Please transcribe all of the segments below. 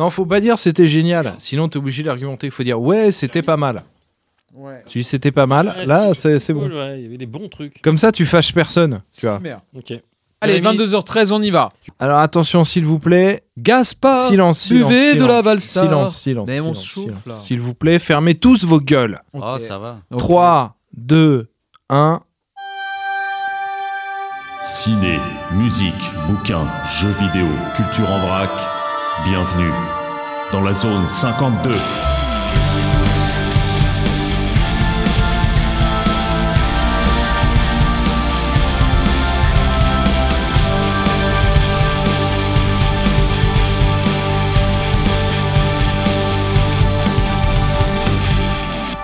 Non, faut pas dire c'était génial. Sinon, t'es obligé d'argumenter. Il faut dire ouais, c'était pas mal. Ouais. Tu dis c'était pas mal. Ouais, Là, c'est bon. cool, ouais, Il y avait des bons trucs. Comme ça, tu fâches personne. Tu vois. Super. Ok. Allez, Jérémy, 22h13, on y va. Alors attention, s'il vous plaît. Gaspard, Silence, silence. buvez de silence. la Valstar. Silence, silence. Mais on là. S'il vous plaît, fermez tous vos gueules. Oh, ça va. Ok. 3, 2, 1. Ciné, musique, bouquins, jeux vidéo, culture en vrac. Bienvenue dans la zone 52.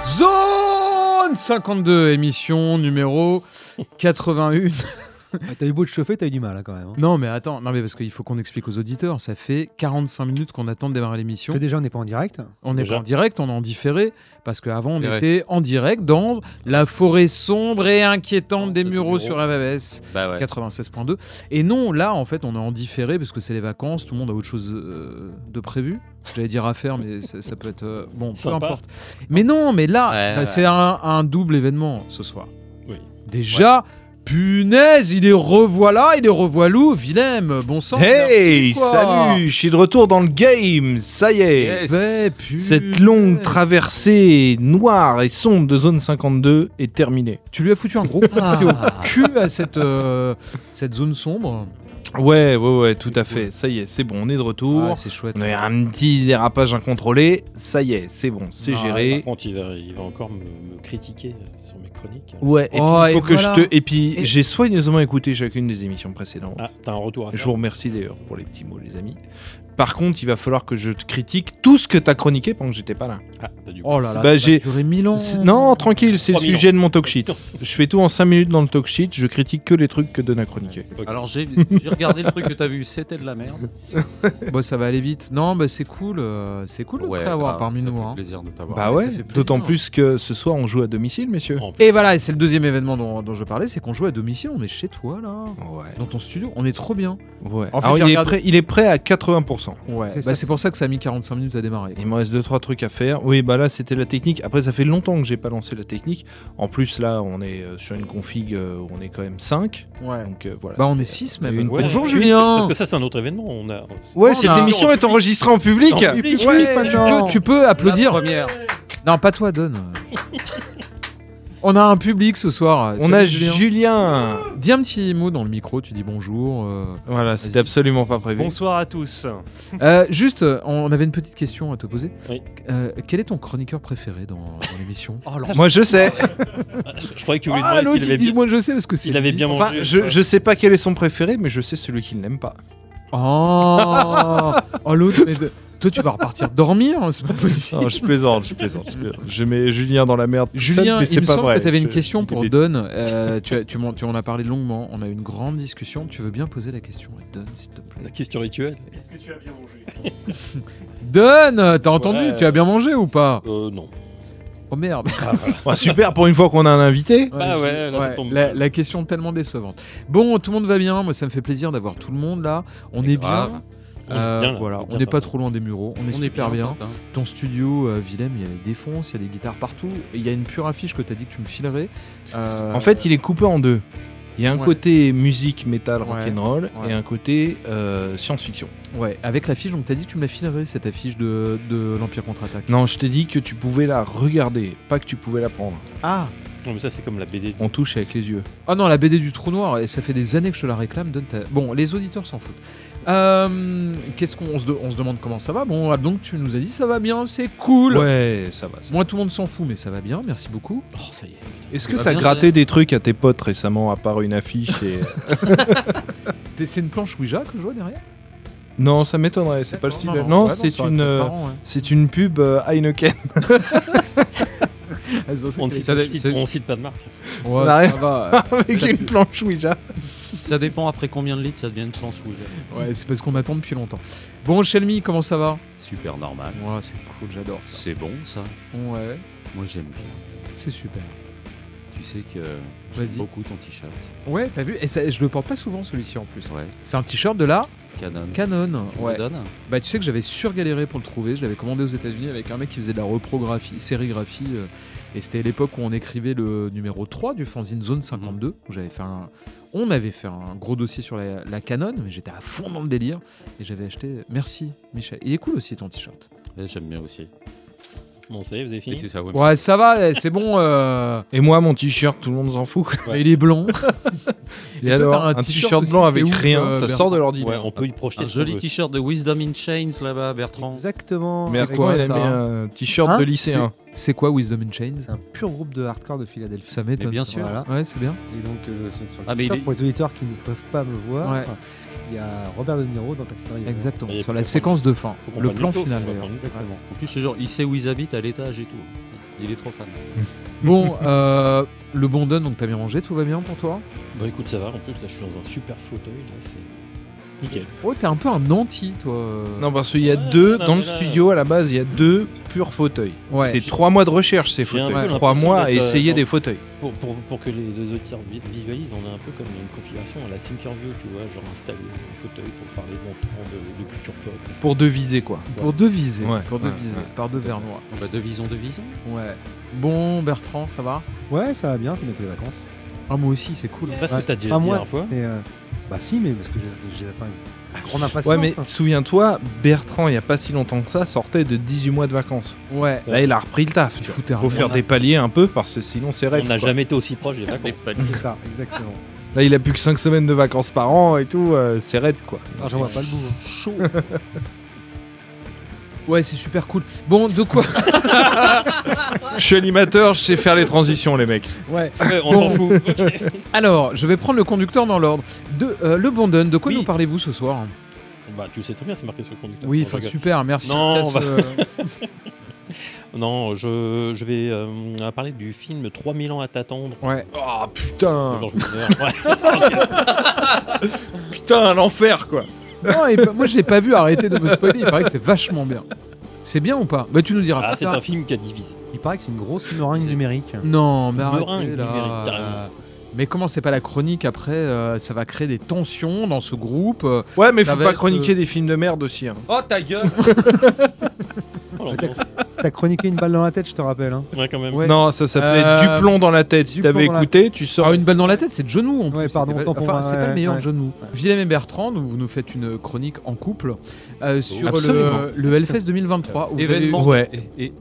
Zone 52, émission numéro 81. Ah, T'as eu beau te chauffer, t'as eu du mal hein, quand même. hein. Non, mais attends, non, mais parce qu'il faut qu'on explique aux auditeurs. Ça fait 45 minutes qu'on attend de démarrer l'émission. Que déjà on n'est pas en direct. On n'est Déjà. pas en direct, on est en différé. Parce qu'avant, on était en direct dans la forêt sombre et inquiétante des Mureaux sur RVS Bah ouais. 96.2. Et non, là, en fait, on est en différé parce que c'est les vacances, tout le monde a autre chose euh, de prévu. J'allais dire à faire, mais ça, ça peut être. euh, bon, peu Sympa. importe. Mais non, mais là, Ouais, bah, ouais. c'est un, un double événement ce soir. Oui. Déjà, punaise, il est revoilà, il est revoilou, Willem, bon sang. Hey, merci, salut, je suis de retour dans le game. Ça y est. Yes. Ouais, punaise. Cette longue traversée noire et sombre de zone 52 est terminée. Tu lui as foutu un gros coup de pied au cul à cette, euh, cette zone sombre. Ouais, ouais, ouais, tout à fait. Ça y est, c'est bon, on est de retour. Ah, c'est chouette. on a eu un petit dérapage incontrôlé. Ça y est, c'est bon, c'est Ah, géré. Par contre, il va, il va encore me, me critiquer euh, sur mes chroniques. Ouais, et Oh, puis faut et que voilà. je te. Et puis Et- j'ai soigneusement écouté chacune des émissions précédentes. Ah, t'as un retour à Je faire. vous remercie d'ailleurs pour les petits mots, les amis. Par contre, il va falloir que je te critique tout ce que t'as chroniqué pendant que j'étais pas là. Ah, t'as du Oh là là, Bah, j'ai- mille ans. Non, tranquille, c'est le 3000 sujet de mon talk sheet. Je fais tout en 5 minutes dans le talk sheet, je critique que les trucs que Don a chroniqué. Alors j'ai regardé le truc que t'as vu, c'était de la merde. Bah, ça va aller vite. Non, bah, c'est cool. euh, c'est cool de te avoir bah, parmi ça nous. fait hein. plaisir de t'avoir. Bah ouais, ouais, d'autant plus que ce soir on joue à domicile, messieurs. Et voilà, et c'est le deuxième événement dont, dont je parlais, c'est qu'on joue à domicile. On est chez toi là, Ouais. dans ton studio. On est trop bien. Ouais. En fait, Alors est prêt, il est prêt à 80%. Ouais. C'est Bah, c'est pour ça que ça a mis 45 minutes à démarrer. Il me reste 2-3 trucs à faire. Oui, bah là c'était la technique. Après, ça fait longtemps que j'ai pas lancé la technique. En plus, là on est euh, sur une config, euh, où on est quand même 5. Ouais. Donc euh, voilà. Bah, on est 6 même. Une- Ouais. Bonjour Julien. Parce que ça, c'est un autre événement. On a... Ouais, on cette a- émission est enregistrée en public. En public. public, Ouais, tu, peux, tu peux applaudir. première. Non, pas toi, Don. On a un public ce soir. On a Julien. Julien. Dis un petit mot dans le micro, tu dis bonjour. euh. Voilà, c'était absolument pas prévu. Bonsoir à tous. Euh, juste, euh, on avait une petite question à te poser. Oui. Euh, quel est ton chroniqueur préféré dans, dans l'émission Moi je sais. Je, je croyais que tu voulais Ah, demander l'autre, s'il il avait, dit bien- moi je sais parce que c'est. s'il avait bien Enfin, mangé. je, je sais pas quel est son préféré, mais je sais celui qu'il n'aime pas. Oh, oh l'autre, mais de- toi tu vas repartir dormir, hein, c'est pas possible. Non, je plaisante, je plaisante, je plaisante. Je mets Julien dans la merde. Julien, mais il c'est me pas semble vrai. que tu avais une Je- question je pour Don. Euh, tu, as- tu, m'en, tu en as parlé longuement. On a eu une grande discussion. Tu veux bien poser la question à Don, s'il te plaît? La question rituelle Est-ce que tu as bien mangé? Don, t'as entendu Ouais. Tu as bien mangé ou pas? Euh, non. Oh merde. Ah, super, pour une fois qu'on a un invité. Bah ouais, là, ça tombe la, la question tellement décevante. Bon, tout le monde va bien. Moi, ça me fait plaisir d'avoir tout le monde là. On est grave. bien. On est Euh, bien, voilà, on n'est pas trop loin des mureaux. On est On est super bien. hein. Ton studio, euh, Willem, il y a des défonces, il y a des guitares partout. Et il y a une pure affiche que tu as dit que tu me filerais. Euh, En fait, il est coupé en deux. Il y a un Ouais. côté musique, métal, Ouais. rock'n'roll Ouais. et un côté euh, science-fiction. Ouais, avec l'affiche, donc tu as dit que tu me la filerais, cette affiche de, de l'Empire contre-attaque. Non, je t'ai dit que tu pouvais la regarder, pas que tu pouvais la prendre. Ah Non, mais ça, c'est comme la BD. On touche avec les yeux. Ah non, la BD du trou noir, et ça fait des années que je te la réclame. Donne ta- Bon, les auditeurs s'en foutent. Euh, Qu'est-ce qu'on on se, de- on se demande comment ça va? Bon, ah, donc tu nous as dit ça va bien, c'est cool. Ouais, ça va. ça va. Moi, tout le monde s'en fout, mais ça va bien. Merci beaucoup. Oh, ça y est. Est-ce que Ça va t'as bien, gratté des trucs à tes potes récemment, à part une affiche et... T'es- C'est une planche Ouija que je vois derrière? Non, ça m'étonnerait, c'est pas le style. D'accord, Non, ouais, c'est ça aurait une, pu être euh, marrant, ouais. c'est une pub euh, Heineken. On cite, on cite- c'est- on cite pas de marque. Ouais, Ça va. avec Ça une pue. planche Ouija. Ça dépend après combien de litres ça devient une planche rouge. Ouais, c'est parce qu'on attend depuis longtemps. Bon, Shelmy, comment ça va? Super normal. Ouais, c'est cool, j'adore. C'est bon ça? Ouais, Moi j'aime bien. c'est super. Tu sais que j'aime beaucoup ton t-shirt. Ouais, t'as vu? Et ça, je le porte pas souvent celui-ci en plus. Ouais. C'est un t-shirt de la Canon. Canon, Tu ouais. Bah tu sais que j'avais surgaléré pour le trouver. Je l'avais commandé aux États-Unis avec un mec qui faisait de la reprographie, sérigraphie. euh, et c'était l'époque où on écrivait le numéro 3 du fanzine Zone 52. où j'avais fait un, on avait fait un gros dossier sur la, la Canon, mais j'étais à fond dans le délire. Et j'avais acheté. Merci Michel. Il est cool aussi ton t-shirt. J'aime bien aussi. Bon, ça y est, vous avez fini c'est ça, ouais. Ouais, ça va, c'est bon. euh, Et moi, mon t-shirt, tout le monde s'en fout. quoi. Il est blanc. Et, toi, alors, t'as un un t-shirt blanc avec ouf, rien, euh, ça sort de Ouais, l'ordinaire. on peut y projeter Un ce qu'on joli veut. t-shirt de Wisdom in Chains là-bas, Bertrand. Exactement. Mais à C'est quoi il a ça, mis hein un t-shirt Hein de lycéen C'est quoi Wisdom in Chains c'est un pur groupe de hardcore de Philadelphie. Ça m'étonne. Mais bien sûr. Voilà. Ouais, c'est bien. Et donc, euh, sur- sur le Ah, mais Twitter, il est- pour les auditeurs qui ne peuvent pas me voir, Ouais. Il y a Robert De Niro dans Taxi Driver. Exactement. Sur la séquence de fin. Le plan final d'ailleurs. Exactement. En plus, c'est genre, il sait où ils habitent à l'étage et tout. Il est trop fan. Bon, euh, le bon don, donc t'as bien mangé, tout va bien pour toi? Bah écoute, ça va. En plus, là, je suis dans un super fauteuil. Là, c'est nickel. Oh, t'es un peu un anti, toi. euh. Non, parce qu'il y a deux, non, dans le là- studio, à la base, il y a deux purs fauteuils. Ouais. C'est trois mois de recherche, ces fauteuils. Trois mois à euh, essayer des fauteuils. Pour, pour, pour que les deux auditeurs vi- visualisent, on est un peu comme une configuration à la Thinkerview, tu vois, genre installer un fauteuil pour parler longtemps de, de culture pop. Pour deviser, quoi. Pour deviser. Ouais, pour ouais, deviser. ouais. Par deux verres noirs. Bah, de vison, de vison. Ouais. Bon, Bertrand, ça va? Ouais, ça va bien, c'est bientôt les vacances. Ah, moi aussi, c'est cool. C'est pas ce que t'as déjà dit la moi, dernière fois. c'est, euh, Bah si, mais parce que je, je les attends avec grande impatience. Ouais, mais souviens-toi, Bertrand, il n'y a pas si longtemps que ça, sortait de 18 mois de vacances. Ouais. Là, il a repris le taf. Il Tu vois. foutait un Faut faire on a- des paliers un peu, parce que sinon, c'est On rêve. n'a quoi. jamais été aussi proche des vacances. C'est ça, exactement. Là, il a plus que 5 semaines de vacances par an et tout, euh, c'est raide, quoi. Ah, J'en vois pas le bout. hein. Chaud. Ouais, c'est super cool. Bon, de quoi? Je suis animateur, je sais faire les transitions, les mecs. Ouais. Ouais, on Bon. s'en fout. Alors, je vais prendre le conducteur dans l'ordre. De, euh, le bon don, de quoi Oui. nous parlez-vous ce soir Bah, tu sais très bien, c'est marqué sur le conducteur. Oui, Non, enfin super, merci. Non, Casse, on va- euh, Non, je, je vais euh, parler du film 3000 ans à t'attendre. Ouais. Oh putain. Ouais. Putain, l'enfer, quoi Non, et pas- moi je l'ai pas vu, arrêtez de me spoiler, il paraît que c'est vachement bien. C'est bien ou pas? Bah tu nous diras Ah, c'est un film qui a divisé. Paraît que c'est une grosse meringue numérique. Non, mais Meringue arrêtez numérique, là. carrément. Mais comment c'est pas la chronique après euh, Ça va créer des tensions dans ce groupe. euh. Ouais, mais Ça faut va pas être, chroniquer euh, des films de merde aussi. hein. Oh ta gueule Oh, l'ambiance. T'as chroniqué une balle dans la tête, je te rappelle. Hein. Ouais, quand même. Ouais. Non, ça s'appelait Euh, Du plomb dans la tête. Si Du t'avais plomb dans la écouté, tu sors. Ah, une balle dans la tête, c'est John Woo en plus. Ouais, pardon, C'était autant pas- pour enfin, moi, c'est pas ouais, le meilleur ouais. John Woo. Willem et Bertrand, donc, vous nous faites une chronique en couple euh, sur Absolument. le, le Hellfest 2023. où vous avez- Événement, Ouais.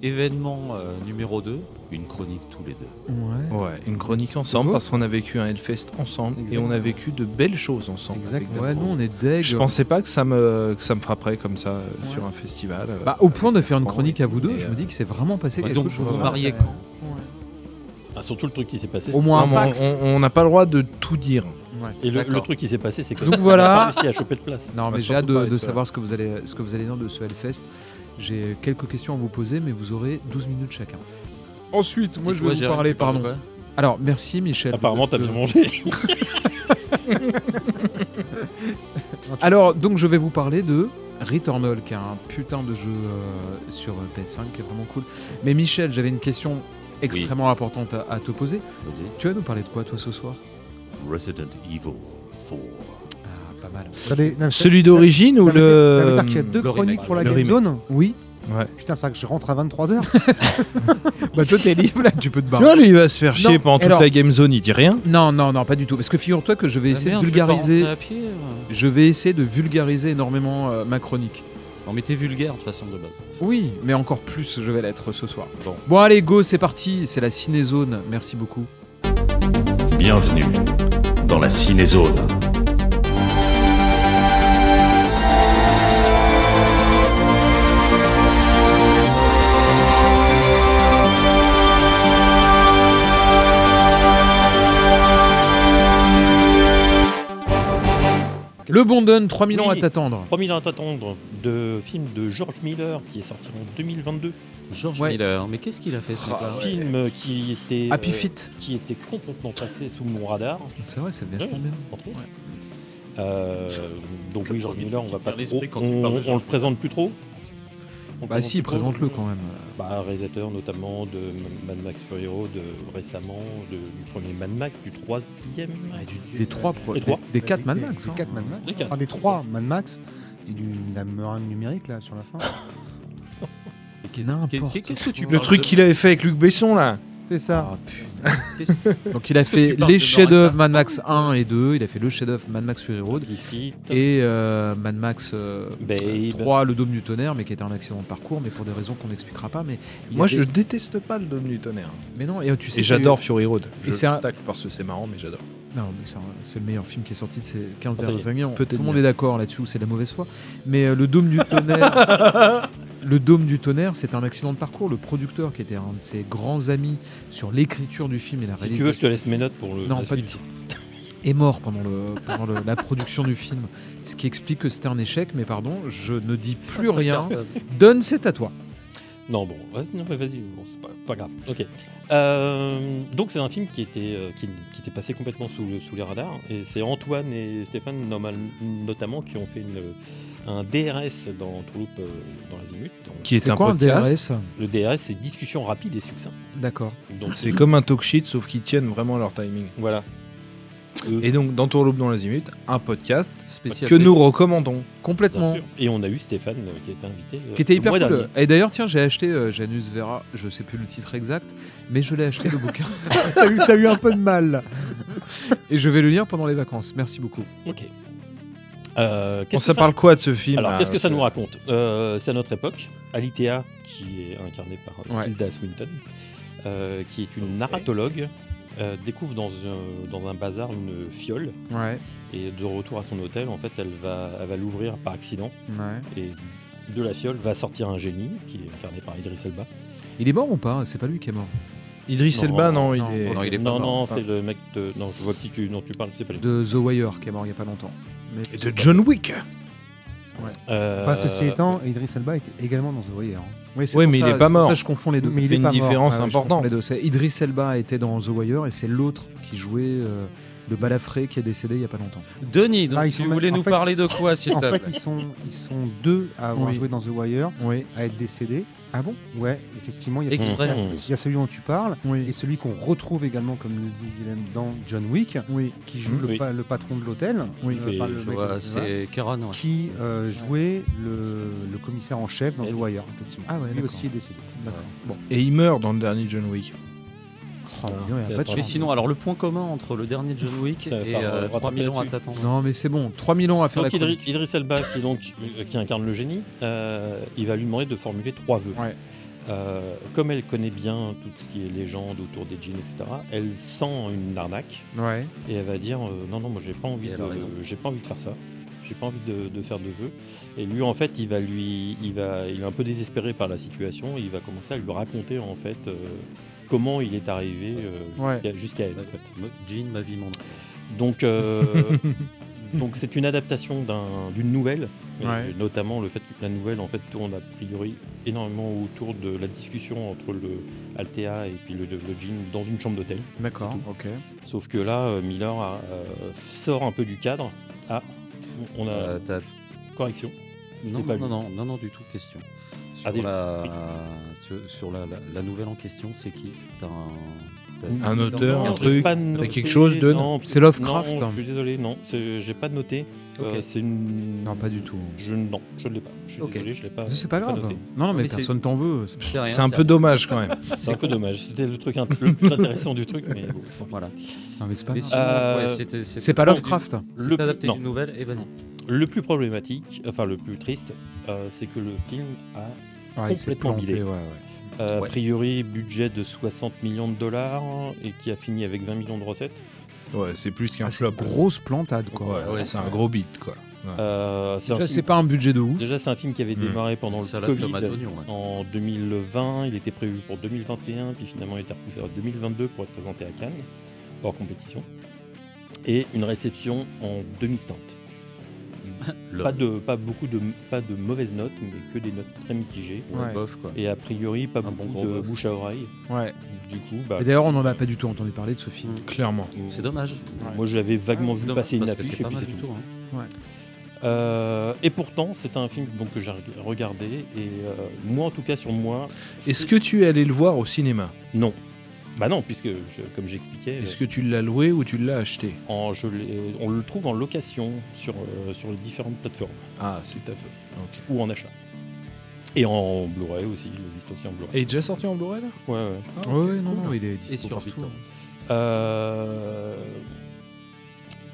événement euh, numéro 2, une chronique tous les deux. Ouais. Ouais, une chronique ensemble parce qu'on a vécu un Hellfest ensemble et on a vécu de belles choses ensemble. Exactement. Ouais, nous on est deg. Je pensais pas que ça me, que ça me frapperait comme ça euh, Ouais. sur un festival. euh. Bah, au point de faire une chronique à vous deux, je euh, me dis que c'est vraiment passé Ouais, quelque donc, chose. vous vous Ouais. mariez Ouais. quand Ah, surtout le truc qui s'est passé. Au moins Non, on- n'a pas le droit de tout dire. Ouais. Et le, truc qui s'est passé, c'est que Donc voilà. pas réussi à choper de place. Non, mais j'ai surtout hâte de, de savoir ce que, vous allez, ce que vous allez dire de ce Hellfest. J'ai quelques questions à vous poser, mais vous aurez 12 minutes chacun. Ensuite, moi Et je toi, vais vous Jérôme, parler, tu parles de pardon. quoi Alors, merci Michel. Apparemment, t'as de- bien mangé. Alors, donc je vais vous parler de Returnal, qui est un putain de jeu euh, sur PS5, qui est vraiment cool. Mais Michel, j'avais une question extrêmement importante à, à te poser. Vas-y. Tu vas nous parler de quoi, toi, ce soir? Resident Evil 4. Ah, pas mal. Ça les- non, ça- Celui d'origine ça ou veut dire- le. Ça veut dire qu'il y a deux le chroniques remake. pour la Le Game remake. Zone? Oui Ouais. Putain, c'est vrai que je rentre à 23h. Bah, toi, t'es libre, là, tu peux te Tu barrer. vois, lui, il va se faire chier Non, pendant toute alors- la Game Zone, il dit rien. Non, non, non, pas du tout. Parce que figure-toi que je vais Ah, essayer merde, de vulgariser. Je vais essayer de vulgariser énormément euh, ma chronique. Non mais t'es vulgaire de toute façon de base. Oui, mais encore plus, je vais l'être ce soir. Bon. Bon, allez, go, c'est parti. C'est la cinézone. Merci beaucoup. Bienvenue dans la cinézone. Le bon don, 3000 ans Oui. à t'attendre. 3000 ans à t'attendre de film de George Miller qui est sorti en 2022. George Ouais. Miller, mais qu'est-ce qu'il a fait ce Un mec-là film qui était Happy euh, Feet. qui était complètement passé sous mon radar. C'est vrai, c'est vachement Ouais. bien. autres. Euh, donc oui, George Miller, on va pas trop, on, le présente plus trop. On Bah si, présente présente-le quand même. Bah, réalisateur notamment de Mad Max Fury Road euh, récemment, de- du premier Mad Max, du troisième. Et du- des trois, des, trois. des quatre Des- Mad Max. Des hein. 4 Mad Max. Des quatre. Enfin, des 3 Mad Max. Et du, la meringue numérique là sur la fin. N'importe Qu'est-ce que tu Le truc qu'il avait fait avec Luc Besson là. C'est ça. Putain. Donc il a fait les chefs-d'œuvre Mad Max 1 et 2, il a fait le chef-d'œuvre Mad Max Fury Road et euh, Mad Max euh, Babe. 3, le Dôme du Tonnerre, mais qui était un accident de parcours, mais pour des raisons qu'on n'expliquera pas. Mais Moi avait- je déteste pas le Dôme du tonnerre. Mais non, et tu sais, Et eu- j'adore Fury Road. Et Je c'est un- tacle parce que c'est marrant mais j'adore. Non, mais c'est le meilleur film qui est sorti de ces 15 Ah, ça y est. dernières années. Tout le monde est d'accord là-dessus, c'est de la mauvaise foi. Mais euh, le Dôme du Tonnerre, le Dôme du Tonnerre, c'est un accident de parcours. Le producteur, qui était un de ses grands amis sur l'écriture du film et la Si tu veux, je réalisation, te laisse mes notes pour le. Non, la pas du est mort pendant, le, pendant le- la production du film. Ce qui explique que c'était un échec, mais pardon, je ne dis plus rien. Donne, c'est à toi. Non, bon, vas-y, non, mais vas-y, bon, c'est pas, pas grave. Ok. Euh, donc, c'est un film qui était, euh, qui, qui était passé complètement sous, le- sous les radars. Et c'est Antoine et Stéphane, normal- notamment, qui ont fait une, un DRS dans Toulouse, euh, dans l'Azimut. Qui est, un quoi un podcast. DRS Le DRS, c'est discussion rapide et succinct. D'accord. Donc, C'est comme un talk shit sauf qu'ils tiennent vraiment leur timing. Voilà. Euh, Et donc dans Tourloupe dans l'Azimut, un podcast Spécial. que nous recommandons. Complètement. Et on a eu Stéphane euh, qui été invité. euh, Qui était hyper cool. dernier. Et d'ailleurs, tiens, j'ai acheté euh, Janus Vera, je sais plus le titre exact, mais je l'ai acheté le bouquin. T'as eu, t'as eu un peu de mal. Et je vais le lire pendant les vacances. Merci beaucoup. Ok. Euh, qu'est-ce ça parle quoi de ce film Alors, là qu'est-ce que ça nous raconte Euh, C'est à notre époque. Alitea, qui est incarnée par Ouais. Tilda Swinton, euh, qui est une narratologue, euh, découvre dans un, dans un bazar une fiole. Ouais. Et de retour à son hôtel, en fait, elle va, elle va l'ouvrir par accident. ouais. Et de la fiole va sortir un génie, qui est incarné par Idris Elba. Il est mort ou pas? C'est pas lui qui est mort. Idriss Non, Elba, non, il non, est. non, il est pas non, mort. non, Ah. c'est le mec de. Non, je vois qui tu, dont tu parles, c'est pas lui. De The Wire qui est mort il y a pas longtemps. Mais Et de. John Wick. Euh, Enfin, ceci étant, Idris Elba était également dans The Wire. hein. Oui, mais il ça- est pas c'est pour mort. Ça, je confonds les deux. Mais il fait est une pas mort. différence Ah importante. Idris Elba était dans The Wire et c'est l'autre qui jouait euh, le balafré qui est décédé il y a pas longtemps. Denis, donc Ah, ils tu sont voulais même- en nous fait, parler de quoi, s'il En te fait, plaît ils sont, ils sont deux à avoir Oui. joué dans The Wire, Oui. à être décédés. Ah bon? Ouais, effectivement, il y a, il y a celui dont tu parles Oui. et celui qu'on retrouve également, comme le dit Guilhem, dans John Wick, Oui. qui joue le, Oui. pa- le patron de l'hôtel, Oui. euh, pas le mec, C'est ouais. qui euh, jouait le, le commissaire en chef dans Et- The Wire, effectivement. Ah ouais, Lui aussi est décédé. D'accord. Bon. Et il meurt dans le dernier John Wick. Oh, dis donc, il y a c'est pas de attends. Mais chance. sinon, alors le point commun entre le dernier John Wick et faire, euh, 3000 ans à t'attendre. Non, mais c'est bon. 3000 ans à faire Donc la Idris, chronique. Idris Elba, qui, donc, euh, qui incarne le génie, euh, il va lui demander de formuler trois vœux. Ouais. Euh, comme elle connaît bien tout ce qui est légende autour des djinns, etc., elle sent une arnaque Ouais. et elle va dire euh, non non moi j'ai pas envie Et elle de a raison. j'ai pas envie de faire ça j'ai pas envie de, de faire de vœux et lui en fait il va lui il va il est un peu désespéré par la situation il va commencer à lui raconter en fait euh, comment il est arrivé euh, Ouais. jusqu'à elle en fait Moi, Jean, ma vie, mon nom. donc euh, donc c'est une adaptation d'un- d'une nouvelle Ouais. notamment le fait que la nouvelle en fait tourne a priori énormément autour de la discussion entre le Altea et puis le, le djinn dans une chambre d'hôtel D'accord. Ok. Sauf que là, euh, Miller a, euh, sort un peu du cadre. Ah, on a Euh, correction. Non, pas non, non, non, non, du tout, question. Sur, Ah, la... sur, sur la, la- la nouvelle en question, c'est qui? T'as un... auteur, Non, un truc, pas t'as noté, quelque chose de- non, C'est Lovecraft. Non, je suis désolé, non, j'ai pas noté. Euh, c'est une... Non, pas du tout. Je, non, je ne l'ai pas. Je suis désolé, je l'ai pas. C'est pas grave. noté. Non, mais, Mais personne t'en veut. C'est- un peu dommage quand même. C'est un peu dommage. C'était le truc un peu le plus intéressant du truc, mais bon. Voilà. Non, mais c'est pas Euh, C'est Lovecraft. C'est Le- adapté non. d'une nouvelle, et vas-y. Le plus problématique, enfin le plus triste, euh, c'est que le film a complètement planté. bidé. Ouais, ouais. Euh, Ouais. A priori, budget de 60 millions de dollars et qui a fini avec 20 millions de recettes. Ouais, c'est plus qu'un Ah, flop. grosse plantade, quoi. Ouais, ouais, c'est un gros beat quoi. Ouais. Euh, c'est un Déjà, film- c'est pas un budget de ouf. Déjà, c'est un film qui avait Mm. démarré pendant le Salade, Covid tomate, oignon, ouais. en 2020. Il était prévu pour 2021, puis finalement, il était repoussé à 2022 pour être présenté à Cannes, hors compétition. Et une réception en demi-teinte. Pas, de, pas beaucoup de, pas de mauvaises notes, mais que des notes très mitigées. Ouais, Ouais. bof, quoi. Et a priori, pas Un beaucoup de bof. bouche à oreille. Ouais. Du coup, bah, Et d'ailleurs, on n'en a pas du tout entendu parler de ce film. Clairement. C'est dommage. Moi, j'avais vaguement C'est vu dommage, passer une affiche. C'est et pas puis mal c'est du tout. tout. hein. Euh, et pourtant, c'est un film donc, que j'ai reg- regardé. Et euh, moi, en tout cas, sur moi. Est-ce que tu es allé le voir au cinéma? Non. Bah non, puisque, je- comme j'expliquais, Est-ce que tu l'as loué ou tu l'as acheté en- je l'ai- on le trouve en location sur, euh, sur les différentes plateformes. Ah, c'est Tout à fait. Ou en achat. Et en Blu-ray aussi, il existe aussi en Blu-ray. Et il est déjà sorti en Blu-ray là? Ouais, ouais. Ah, Ouais, non, cool. non, il est Et dispo sur partout. Euh,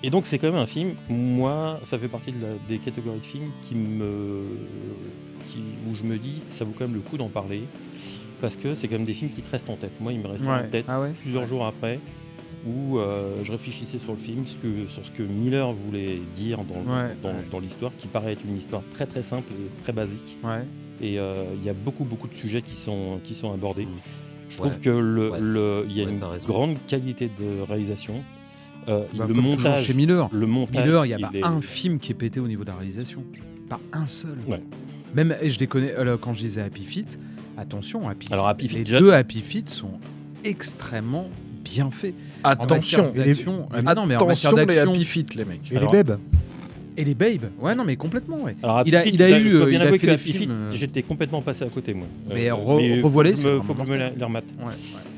Et donc c'est quand même un film, moi, ça fait partie de la- des catégories de films qui me... qui- où je me dis, ça vaut quand même le coup d'en parler, parce que c'est quand même des films qui te restent en tête. Moi, il me restait en tête Ah ouais plusieurs jours après, où euh, je réfléchissais sur le film, ce que, sur ce que Miller voulait dire dans, Ouais, dans, ouais. dans l'histoire, qui paraît être une histoire très très simple et très basique. Ouais. Et euh, il y a beaucoup beaucoup de sujets qui sont, qui sont abordés. Mm. Je trouve Ouais. que le, Ouais. le- il y a Ouais, une grande qualité de réalisation. Euh, Bah, le comme toujours montage, chez Miller. le montage, Miller, il n'y a pas est- un film qui est pété au niveau de la réalisation. Pas un seul. Ouais. Même, et je déconne, alors, quand je disais Happy Feet, attention, Happy Alors, Happy Feet, les déjà- deux Happy Feet sont extrêmement bien faits. En Attention, ah, mais mais en attention les Happy Feet les mecs. Et Alors- les bébés Et les Babes Ouais, non, mais complètement, ouais. Alors, Il a- Feet, il a je eu, dois euh, bien il a fait des Happy films, Feet, euh, j'étais complètement passé à côté, moi. Mais Euh, re- revoilez, faut c'est faut que je me les remate. Ouais, ouais.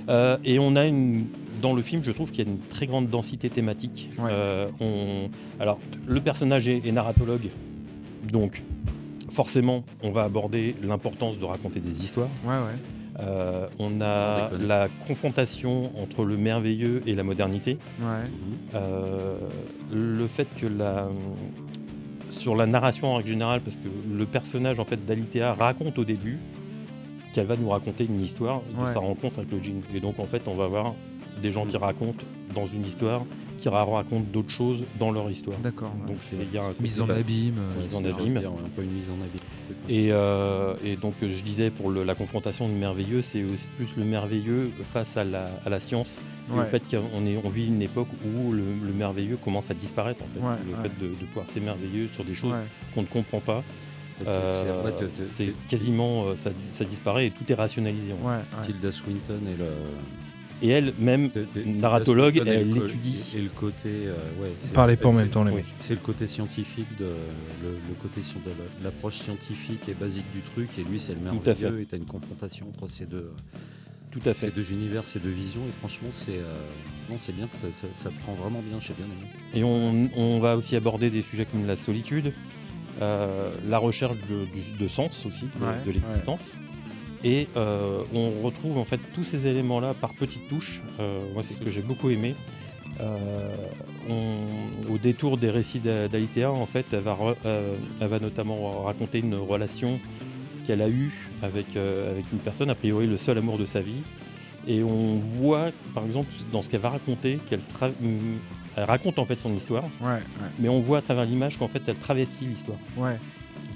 Euh, et on a une dans le film, je trouve qu'il y a une très grande densité thématique. Ouais. Euh, on... Alors, le personnage est, est narratologue, donc forcément, on va aborder l'importance de raconter des histoires. Ouais, ouais. Euh, on a la confrontation entre le merveilleux et la modernité. Ouais. Euh, le fait que la sur la narration en règle générale, parce que le personnage en fait d'Alitea raconte au début qu'elle va nous raconter une histoire de Ouais. sa rencontre avec le djinn. Et donc en fait on va avoir des gens qui racontent dans une histoire, qui ra- racontent d'autres choses dans leur histoire. D'accord. ouais. Donc c'est il y a un côté- Mise en abîme. euh, Mise en abîme. Dire, Un peu une mise en abîme. Et, euh, et donc euh, je disais pour le- la confrontation du merveilleux, c'est aussi plus le merveilleux face à la, à la science. Et le fait qu'on est, on vit une époque où le, le merveilleux commence à disparaître en fait. Ouais, le ouais. fait de, de pouvoir s'émerveiller sur des choses Ouais. qu'on ne comprend pas, C'est- c'est- euh, c'est quasiment euh, ça, ça disparaît et tout est rationalisé. en Ouais, ouais. Tilda Swinton et le. Et elle même t- t- Tilda Narratologue, elle l'étudie. Et le côté. euh, ouais, Parlez pas en même temps les mecs. C'est le côté scientifique de le, le côté scien- de la- l'approche scientifique et basique du truc et lui c'est le Tout à fait. merveilleux et t'as une confrontation entre ces deux tout à ces deux univers ces deux visions et franchement c'est euh, non c'est bien que ça, ça, ça te prend vraiment bien j'ai bien aimé Et on, on va aussi aborder des sujets comme la solitude, euh, la recherche de, du- de sens aussi de, Ouais, de l'existence. Et euh, on retrouve en fait tous ces éléments-là par petites touches. Euh, moi, c'est ce que j'ai beaucoup aimé. Euh, on- au détour des récits d'A- d'Alitea, en fait, elle va, re- elle va notamment raconter une relation qu'elle a eue avec, avec une personne, a priori le seul amour de sa vie. Et on voit, par exemple, dans ce qu'elle va raconter, qu'elle raconte en fait son histoire, Ouais, mais on voit à travers l'image qu'en fait elle travestit l'histoire ouais.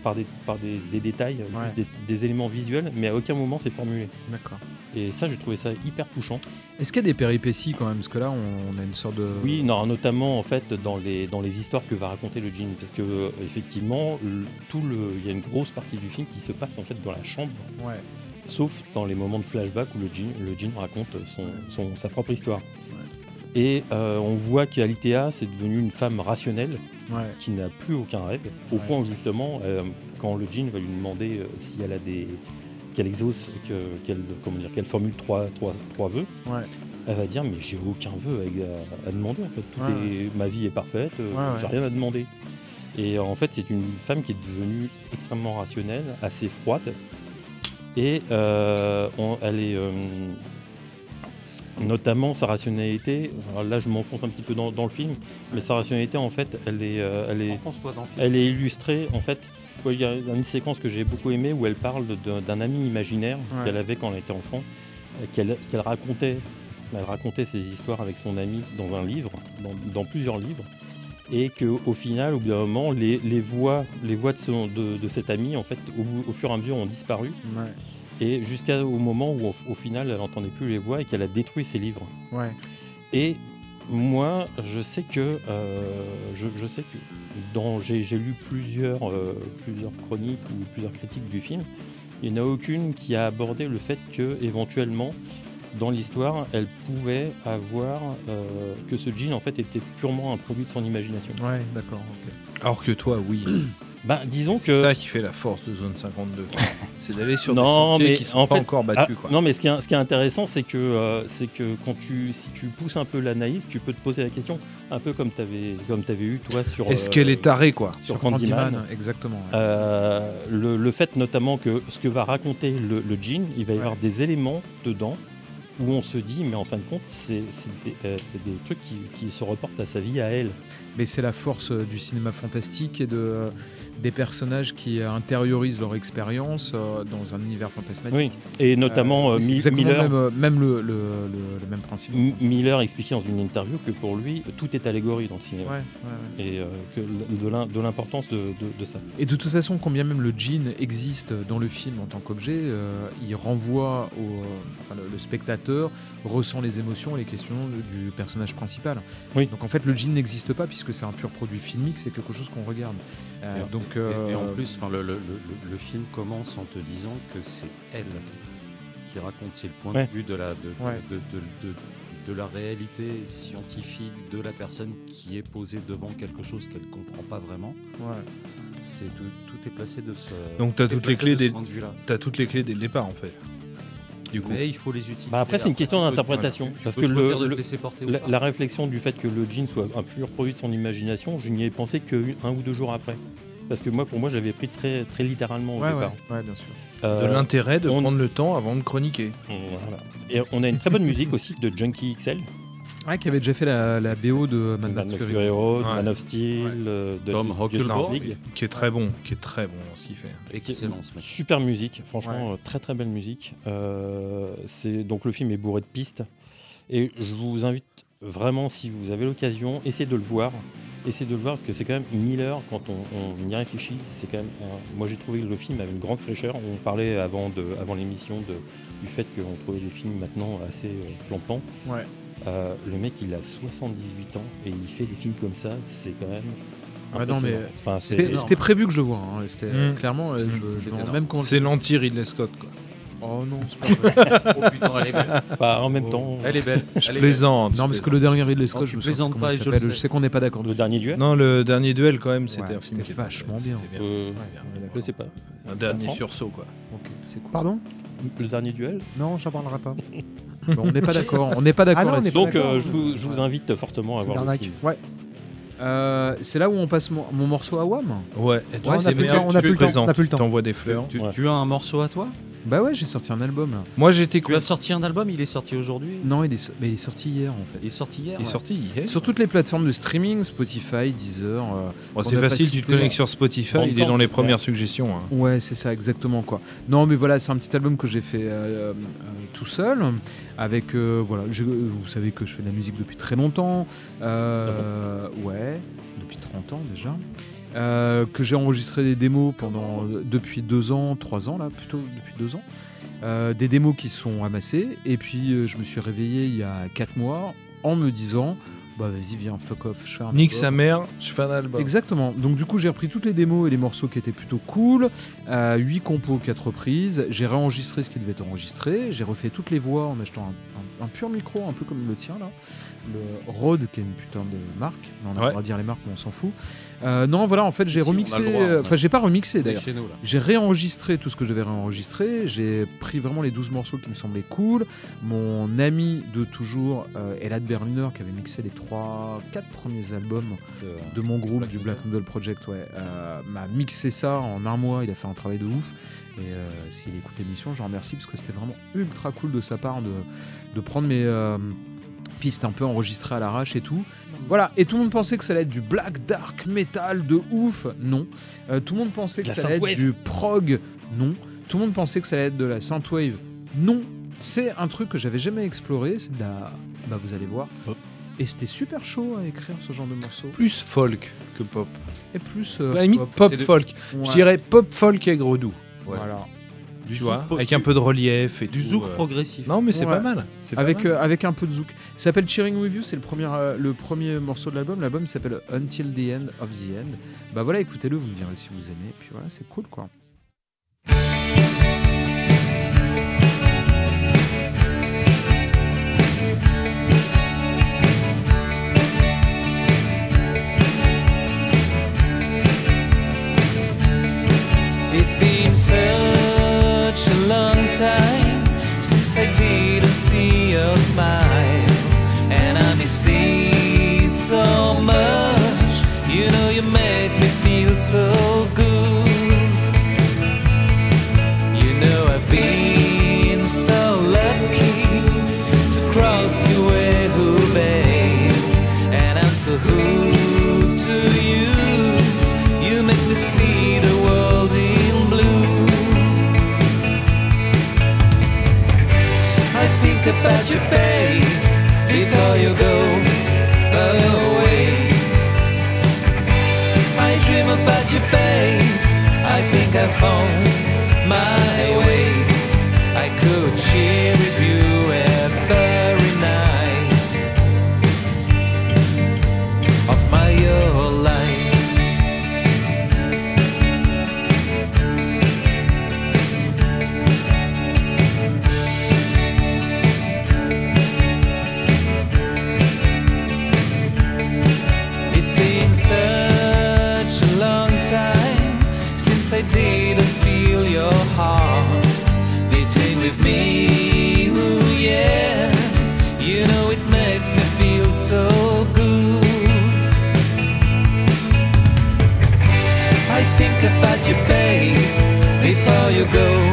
Par des, par des, des détails, Ouais. des, des éléments visuels, mais à aucun moment c'est formulé. D'accord. Et ça, j'ai trouvé ça hyper touchant. Est-ce qu'il y a des péripéties quand même? Parce que là, on, on a une sorte de. Oui, non, notamment en fait dans les, dans les histoires que va raconter le djinn, parce que euh, effectivement, le- tout le, il y a une grosse partie du film qui se passe en fait dans la chambre, Ouais. sauf dans les moments de flashback où le djinn, le djinn raconte son, son- sa propre histoire. Et euh, on voit qu'Alitea, c'est devenu une femme rationnelle Ouais. qui n'a plus aucun rêve, au Ouais. point où justement, euh, quand le djinn va lui demander euh, si elle a des qu'elle exauce, que- qu'elle comment dire, qu'elle formule trois, trois, trois vœux, Ouais. elle va dire mais j'ai aucun vœu à, à demander en fait, Tout Ouais, est- ma vie est parfaite, euh, j'ai rien à demander. Et en fait, c'est une femme qui est devenue extrêmement rationnelle, assez froide, et on- elle est notamment sa rationalité. alors là, je m'enfonce un petit peu dans, dans le film, mais sa rationalité, en fait, elle est, euh, elle est, Enfonce-toi dans le film. elle est illustrée, en fait. Il y a une séquence que j'ai beaucoup aimée où elle parle d'un ami imaginaire Ouais. qu'elle avait quand elle était enfant, euh, qu'elle racontait. Elle racontait ses histoires avec son ami dans un livre, dans, dans plusieurs livres, et qu'au final, au bout d'un moment, les, les voix, les voix de, son- de, de cet ami, en fait, au, fur et à mesure, ont disparu, Ouais. Et jusqu'au moment où, au, final, elle n'entendait plus les voix et qu'elle a détruit ses livres. Ouais. Et moi, je sais que euh, je, je sais que dans j'ai j'ai lu plusieurs euh, plusieurs chroniques ou plusieurs critiques du film. Il n'y en a aucune qui a abordé le fait que éventuellement dans l'histoire, elle pouvait avoir euh, que ce jean en fait était purement un produit de son imagination. Ouais, d'accord. Alors que toi, oui. Ben, disons C'est ça qui fait la force de Zone 52. c'est d'aller sur Non, des sentiers mais qui sont en pas fait- encore Ah, battus. quoi. non, mais ce qui est, ce qui est intéressant, c'est que, euh, c'est que quand tu, si tu pousses un peu l'analyse, tu peux te poser la question, un peu comme tu avais, comme avais eu toi sur. Est-ce euh, qu'elle est tarée, quoi sur Candyman exactement. ouais. Euh, le, le fait notamment que ce que va raconter le, le jean, il va y Ouais. avoir des éléments dedans où on se dit, mais en fin de compte, c'est des, euh, trucs qui, qui se reportent à sa vie, à elle. Mais c'est la force du cinéma fantastique et de, des personnages qui euh, intériorisent leur expérience euh, dans un univers fantasmatique. Oui. Et notamment, Euh, euh, Miller, Même, même le, le, le- le même principe. M- Miller expliquait dans une interview que pour lui, tout est allégorie dans le cinéma. Ouais, ouais, ouais. Et euh, que de l'im- de l'importance de, de- de ça. Et de toute façon, combien même le jean existe dans le film en tant qu'objet, il renvoie au. enfin, le, spectateur ressent les émotions et les questions du, personnage principal. Oui. Donc en fait, le jean n'existe pas puisque c'est un pur produit filmique, c'est quelque chose qu'on regarde. Et- donc, Et, et en euh, plus, le, le- le- le film commence en te disant que c'est elle qui raconte, c'est le point Ouais. de vue de la, de, de- Ouais. de, de- de- de la réalité scientifique de la personne qui est posée devant quelque chose qu'elle comprend pas vraiment. ouais. C'est tout, tout est placé de ce. Donc, tout est toutes les clés de ce des- point de vue-là. T'as toutes les clés dès le départ, en fait. Du coup. Mais il faut les utiliser. Bah après, c'est une question d'interprétation. Parce que le- de te le- laisser porter ou La, la réflexion du fait que le jean soit un pur produit de son imagination, je n'y ai pensé qu'un ou deux jours après. Parce que moi, pour moi, j'avais pris très, très littéralement au Ouais, départ. ouais, ouais, bien sûr. De Euh, l'intérêt de on- prendre le temps avant de chroniquer. voilà. Et on a une très bonne musique aussi de Junkie XL, Ouais, qui avait déjà fait la, la BO de Max Max Fury. Road, Ouais. Man of Steel, Ouais. euh, de Tom. League. Qui est très bon, qui est très bon dans ce qu'il fait. Excellent ce mec. Super musique, franchement, euh, très très belle musique. Euh, c'est donc le film est bourré de pistes et je vous invite vraiment, si vous avez l'occasion, essayez de le voir. Essayez de le voir parce que c'est quand même Miller, quand on, on y réfléchit, c'est quand même. un- Moi j'ai trouvé que le film avait une grande fraîcheur. On parlait avant, de, avant l'émission de, du fait qu'on trouvait les films maintenant assez euh, plan-plan. Ouais. Euh, le mec il a 78 ans et il fait des films comme ça, c'est quand même. Non, mais. Enfin, C'était c'était prévu que je le vois. hein. C'était clairement, je, je C'est même quand. C'est l'anti-Ridley Scott, quoi. Oh non, c'est pas vrai. Oh putain, elle est belle. Bah, en même Oh. temps, Elle est belle. Je Elle est plaisante. non, parce que le dernier Ridley Scott, Non, je me souviens pas, je Je sais. sais qu'on n'est pas d'accord le dessus. dernier duel, Non, le dernier duel, quand même, c'était Ouais, vachement c'était bien. bien. Euh, c'était bien. je sais pas. Un dernier sursaut, quoi. Ok, c'est cool. Pardon? Le dernier duel? Non, j'en parlerai pas. Bon, on n'est pas d'accord. On n'est pas d'accord Ah Donc euh, je, vous, je vous invite fortement à voir le film. Euh, c'est là où on passe mon, mon morceau à Wam Ouais, et Ouais, toi, on c'est a plus le merde, temps, on a tu plus le temps, présentes, on a plus le tu temps. t'envoies des fleurs. Tu, Ouais. tu as un morceau à toi? Bah ouais, j'ai sorti un album. Moi, j'étais Tu as sorti un album, il est sorti aujourd'hui Non, il est, so- mais il est sorti hier en fait. Il est sorti hier Il est ouais. sorti hier. Sur toutes les plateformes de streaming, Spotify, Deezer. euh, Bon, on c'est a pas facile, tu te cité, connectes là. sur Spotify, il est dans les premières suggestions. hein. Ouais, c'est ça, exactement quoi. Non, mais voilà, c'est un petit album que j'ai fait euh, euh, tout seul. Avec, euh, voilà, je- vous savez que je fais de la musique depuis très longtemps. Euh, ouais, depuis 30 ans déjà. Euh, que j'ai enregistré des démos pendant depuis deux ans, trois ans là, plutôt depuis deux ans. Euh, des démos qui sont amassées. Et puis euh, je me suis réveillé il y a quatre mois en me disant, bah vas-y viens fuck off, je fais un Nique sa mère, je fais un album. Exactement. Donc du coup, j'ai repris toutes les démos et les morceaux qui étaient plutôt cool. Euh, 8 compos, 4 reprises. J'ai réenregistré ce qui devait être enregistré. J'ai refait toutes les voix en achetant un, un- un pur micro, un peu comme le tien là. Le Rode, qui est une putain de marque. Non, on a Ouais. droit de dire les marques, mais on s'en fout. Euh, non, voilà, en fait, j'ai Si, remixé. euh, Enfin, j'ai pas remixé d'ailleurs. J'ai réenregistré tout ce que je devais réenregistrer. J'ai pris vraiment les 12 morceaux qui me semblaient cool. Mon ami de toujours, euh, Elad Berliner, qui avait mixé les 3, 4 premiers albums de mon groupe Black du. Black Noodle Project, ouais, euh, m'a mixé ça en un mois. Il a fait un travail de ouf. Et euh, s'il écoute l'émission, je le remercie parce que c'était vraiment ultra cool de sa part de, de prendre mes euh, pistes un peu enregistrées à l'arrache et tout. Voilà, et tout le monde pensait que ça allait être du black dark metal de ouf? Non. Euh, tout le monde pensait que La ça allait être du prog? Non. Tout le monde pensait que ça allait être de la synthwave? Non. C'est un truc que j'avais jamais exploré. C'est de la. Bah, vous allez voir. Oh. Et c'était super chaud à écrire ce genre de morceau. Plus folk que pop. Et plus. euh, limite, pop. pop de- folk. Ouais. Je dirais pop folk aigre doux. Voilà. Tu Du vois, pro- avec un peu de relief et Du tout, zouk euh. progressif. Non, mais c'est Ouais. pas mal. C'est pas Avec, mal. euh, avec un peu de zouk. Ça s'appelle Cheering With You, c'est le premier, euh, le premier morceau de l'album. L'album s'appelle Until the End of the End. Bah voilà, écoutez-le, vous me direz si vous aimez. Puis voilà, c'est cool quoi. I didn't see your smile. About you, babe, before you go away. I dream about your babe. I think I found my way. I could cheer Go.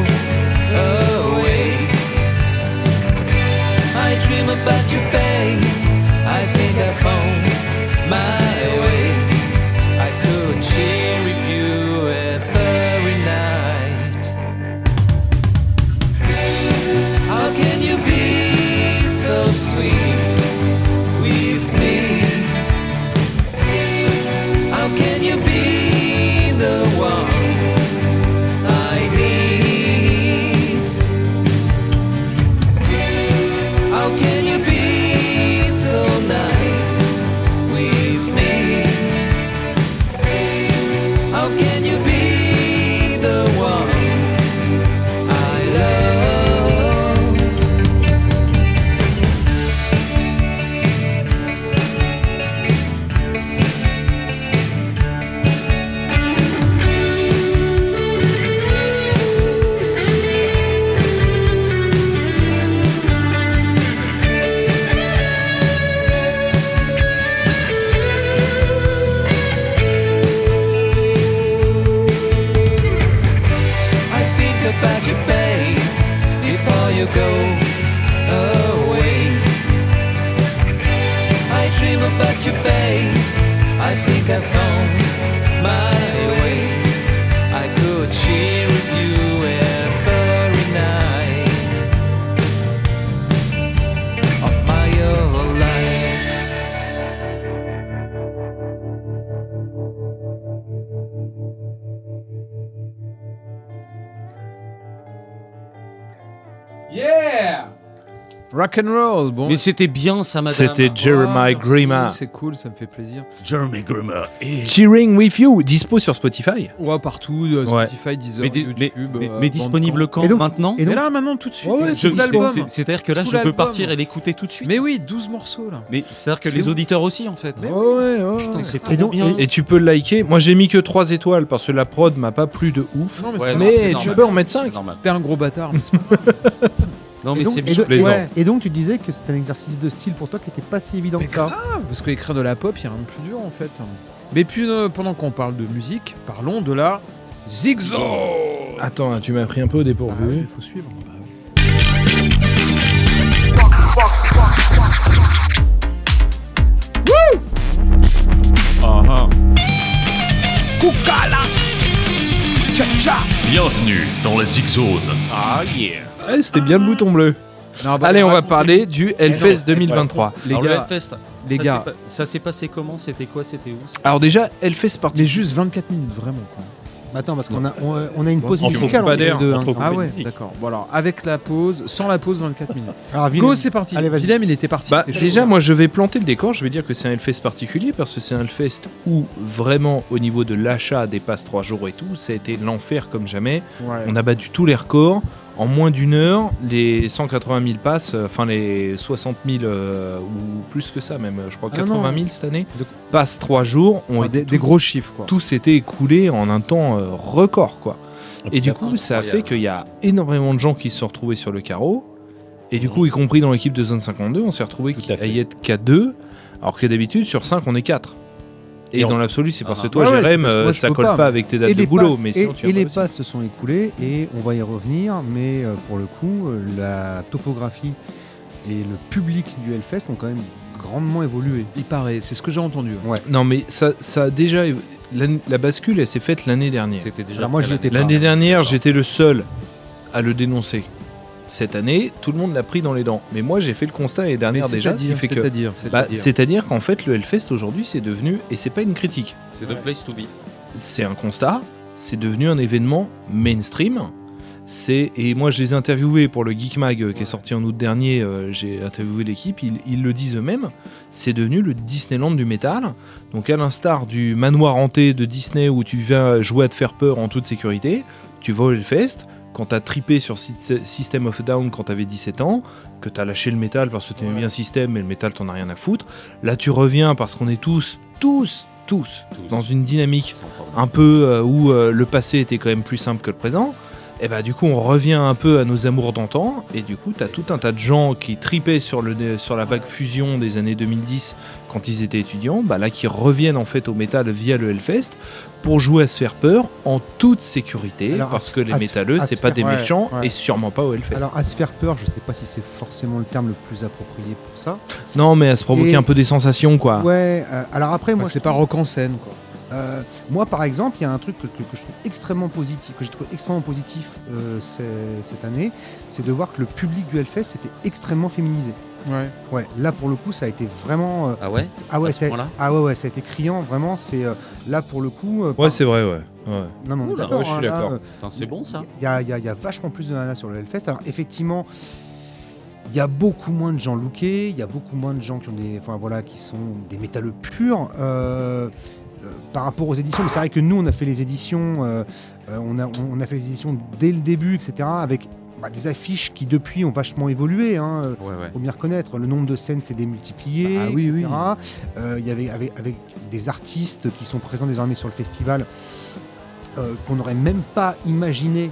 Rock and roll, bon. Mais c'était bien ça, madame. C'était Jeremiah merci, Grima. C'est cool, ça me fait plaisir. Jeremy Grimmer et Cheering with you, dispo sur Spotify. Ouais, partout, euh, Ouais. Spotify, Deezer, Mais, YouTube. mais- mais- euh, mais disponible quand Et donc- Maintenant et Mais donc- là, maintenant, tout de suite. Ouais, ouais, C'est-à-dire que là, Tout je peux partir et l'écouter tout de suite. Mais oui, 12 morceaux là. Mais c'est-à-dire que les ouf. auditeurs aussi, en fait. Mais Ouais, ouais, ouais. Putain, c'est Et trop donc- bien. Et tu peux le liker. Moi, j'ai mis que 3 étoiles parce que la prod m'a pas plu de ouf. Non, mais, Ouais, tu peux en mettre 5. normal. T'es un gros bâtard. mais c'est pas grave. Non, mais et, donc, c'est plaisant. ouais, et donc, tu disais que c'était un exercice de style pour toi qui était pas si évident Mais que ça. grave, parce qu'écrire de la pop, il y a rien de plus dur en fait. Mais puis, euh, pendant qu'on parle de musique, parlons de la Zigzag. Attends, tu m'as pris un peu au Ah, dépourvu. il faut suivre. Ah ah. Bienvenue dans la Zig Zone. Ah yeah. Ouais, C'était bien le bouton bleu. Non, bah, Allez, on va parler du Hellfest 2023. Les Alors, gars, le Hellfest, les ça gars. s'est pas- ça s'est passé comment? C'était quoi? C'était où? Alors déjà, Hellfest parti. mais juste 24 minutes, vraiment quoi. Attends, parce qu'on a, on, on a une pause musicale entre les Bader, deux. hein. Ah ouais, d'accord. Bon alors, avec la pause, sans la pause, 24 minutes. Alors, Willem, Go, c'est parti. Allez, vas-y. Willem, il était parti. Bah, déjà, moi, je vais planter le décor. Je vais dire que c'est un Hellfest particulier parce que c'est un Hellfest où vraiment, au niveau de l'achat des passes 3 jours et tout, ça a été l'enfer comme jamais. Ouais. On a battu tous les records. En moins d'une heure, les 180 000 passes, euh, enfin les 60 000 euh, ou plus que ça même, je crois Ah 80 non. 000 cette année, De- passes 3 jours, ont Enfin, été des, gros chiffres quoi. tous été écoulés en un temps euh, record quoi. Et du coup, ça a fait qu'il y a énormément de gens qui se sont retrouvés sur le carreau. Et du coup, y compris dans l'équipe de Zone 52, on s'est retrouvé Tout à y être qu'à 2, alors que d'habitude, sur 5, on est 4. Et, Et dans en- l'absolu, c'est parce que Ah, toi, ouais, ouais, Jérém, que euh, moi, ça colle pas. pas avec tes dates Et de boulot. passes, mais et, sinon, les passes se sont écoulées et on va y revenir, mais euh, pour le coup, euh, la topographie et le public du Hellfest ont quand même grandement évolué. Il paraît, c'est ce que j'ai entendu. Non, mais ça, ça a déjà. l'année- La bascule, elle s'est faite l'année dernière. C'était déjà. Alors moi, prêt j'y étais l'année dernière, j'étais le seul à le dénoncer. Cette année, tout le monde l'a pris dans les dents. Mais moi, j'ai fait le constat l'année dernière déjà, C'est-à-dire, Bah, c'est-à-dire. C'est-à-dire qu'en fait, le Hellfest aujourd'hui, c'est devenu, et c'est pas une critique, C'est the place to be. c'est un constat, c'est devenu un événement mainstream. C'est et moi je les ai interviewés pour le Geek Mag euh, qui est sorti en août dernier. euh, J'ai interviewé l'équipe, ils, ils le disent eux-mêmes. C'est devenu le Disneyland du métal. Donc à l'instar du manoir hanté de Disney où tu viens jouer à te faire peur en toute sécurité, tu vas au Hellfest. Quand t'as tripé sur Sy- System of Down quand t'avais 17 ans, que t'as lâché le métal parce que t'aimais bien System, mais le métal t'en as rien à foutre. Là tu reviens parce qu'on est tous, tous, tous, Tous. dans une dynamique un peu euh, où euh, le passé était quand même plus simple que le présent, et bah du coup on revient un peu à nos amours d'antan, et du coup t'as tout un tas de gens qui tripaient sur, le, sur la vague fusion des années 2010 quand ils étaient étudiants, bah là qui reviennent en fait au métal via le Hellfest pour jouer à se faire peur en toute sécurité, Alors, parce à que se- les métalleux c'est pas faire- des ouais, méchants ouais. et sûrement pas au Hellfest. Alors à se faire peur, je sais pas si c'est forcément le terme le plus approprié pour ça. non mais à se provoquer Et- un peu des sensations quoi. Ouais, euh, alors après moi c'est pas rock en scène, quoi. Euh, moi, par exemple, il y a un truc que, que- que je trouve extrêmement positif, que j'ai trouvé extrêmement positif euh, cette année, c'est de voir que le public du Hellfest était extrêmement féminisé. Ouais. Ouais, là pour le coup, ça a été vraiment. euh, Ah ouais? ah ouais, ça, ah ouais, ouais, ça a été criant, vraiment. C'est euh, là pour le coup. euh, Ouais par- c'est vrai ouais. ouais. Non, mais on est Oula, d'accord. ouais, je suis hein, là, d'accord. euh, C'est bon ça Il y a, il y a- il y a vachement plus de nanas sur le Hellfest. Alors effectivement, il y a beaucoup moins de gens lookés, il y a beaucoup moins de gens qui ont des, enfin voilà, qui sont des métalleux purs. euh, par rapport aux éditions, mais c'est vrai que nous, on a fait les éditions, euh, euh, on, a, on a fait les éditions dès le début, etc., avec bah, des affiches qui depuis ont vachement évolué. Hein, euh, Ouais, ouais. faut bien reconnaître, le nombre de scènes s'est démultiplié, Ah oui, etc. oui. Euh, Il y avait avec, avec des artistes qui sont présents désormais sur le festival euh, qu'on n'aurait même pas imaginé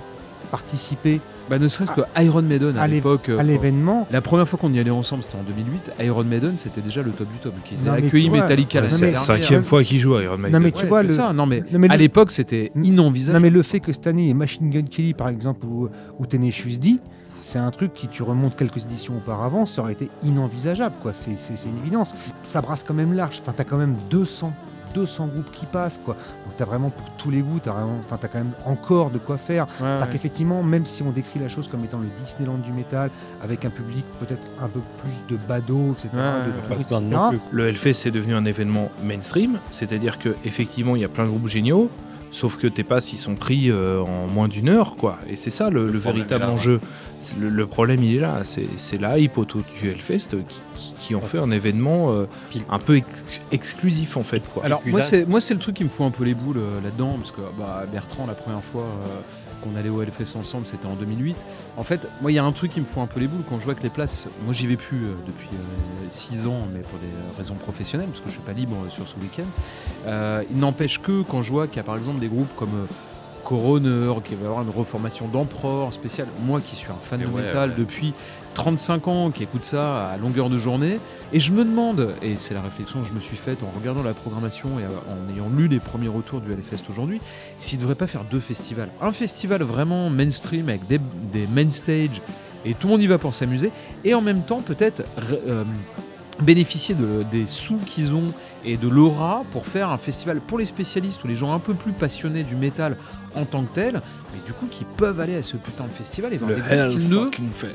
participer Bah, ne serait-ce que Iron Maiden à à l'é- l'époque. euh, à l'événement. La première fois qu'on y allait ensemble, c'était en 2008. Iron Maiden, c'était déjà le top du top. Qui Non, mais accueilli Metallica Ouais, la non, cinquième fois qu'ils jouent à Iron Maiden. Non, mais tu Ouais, vois, le- ça. Non mais, Non, mais à l'époque, c'était Non, inenvisageable. mais le fait que cette année, il y ait Machine Gun Kelly, par exemple, ou, ou Tenacious D, c'est un truc qui, tu remontes quelques éditions auparavant, ça aurait été inenvisageable, quoi. C'est, c'est- c'est une évidence. Ça brasse quand même large. Enfin, t'as quand même 200, 200 groupes qui passent, quoi. Donc t'as vraiment pour tous les goûts, t'as vraiment, enfin, t'as quand même encore de quoi faire. Ouais, C'est-à-dire ouais. qu'effectivement, même si on décrit la chose comme étant le Disneyland du métal, avec un public peut-être un peu plus de badauds, etc., Ouais, de etc.. Le Hellfest c'est devenu un événement mainstream, c'est-à-dire que effectivement il y a plein de groupes géniaux, sauf que tes passes ils sont pris euh, en moins d'une heure quoi. Et c'est ça le, Le le problème véritable là, enjeu. Le, le problème il est là, c'est la hype autour du Hellfest qui, qui, qui en fait un événement euh, un peu ex- exclusif en fait quoi. Alors moi là- c'est moi c'est le truc qui me fout un peu les boules euh, là-dedans parce que bah, Bertrand la première fois euh, qu'on allait au Hellfest ensemble c'était en 2008. En fait moi il y a un truc qui me fout un peu les boules quand je vois que les places moi j'y vais plus euh, depuis 6 ans mais pour des euh, raisons professionnelles parce que je suis pas libre euh, sur ce week-end. Euh, il n'empêche que quand je vois qu'il y a par exemple des groupes comme euh, Coroner, qui va y avoir une reformation d'Empereur spéciale. Moi qui suis un fan Et de ouais, métal ouais. depuis 35 ans, qui écoute ça à longueur de journée, et je me demande, et c'est la réflexion que je me suis faite en regardant la programmation et en ayant lu les premiers retours du Hellfest aujourd'hui, s'il ne devrait pas faire deux festivals. Un festival vraiment mainstream avec des, main stage et tout le monde y va pour s'amuser, et en même temps peut-être euh, bénéficier de- des sous qu'ils ont et de l'aura pour faire un festival pour les spécialistes ou les gens un peu plus passionnés du métal en tant que tel, mais du coup qui peuvent aller à ce putain de festival et voir le des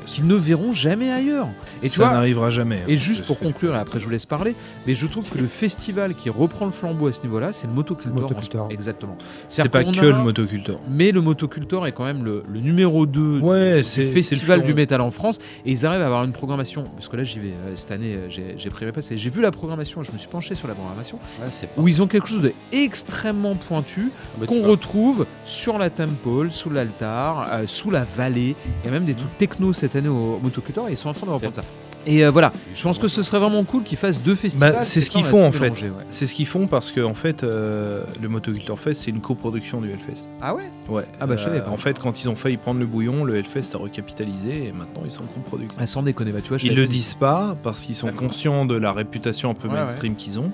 qu'ils ne, verront jamais ailleurs. Et tu ça n'arrivera jamais. et hein, juste je pour conclure, et après je vous laisse parler, mais je trouve que le festival qui reprend le flambeau à ce niveau-là, c'est le motocultor. En- Exactement. C'est pas que a- le motocultor. Mais le motocultor est quand même le, le numéro 2 Ouais, du festival du métal en France et ils arrivent à avoir une programmation parce que là j'y vais euh, cette année euh, j'ai passes et j'ai vu la programmation je me suis penché sur la programmation Ouais, c'est pas- où ils ont quelque chose d'extrêmement pointu Ah bah, qu'on retrouve sur la temple sous l'altar euh, sous la vallée il y a même des trucs techno cette année au, motocultor et ils sont en train de reprendre ça Et euh, voilà, je pense que ce serait vraiment cool qu'ils fassent deux festivals. Bah, c'est ce qu'ils font en fait. ouais. C'est ce qu'ils font parce que en fait, euh, le Motoculture Fest, c'est une coproduction du Hellfest. Ah ouais? Ouais. Ah bah, je savais pas. En fait, quand ils ont failli prendre le bouillon, le Hellfest a recapitalisé et maintenant ils sont coproduction. ah, Sans déconner, bah, tu vois, je Ils le dit. disent pas parce qu'ils sont conscients de la réputation un peu Ouais, mainstream qu'ils ont.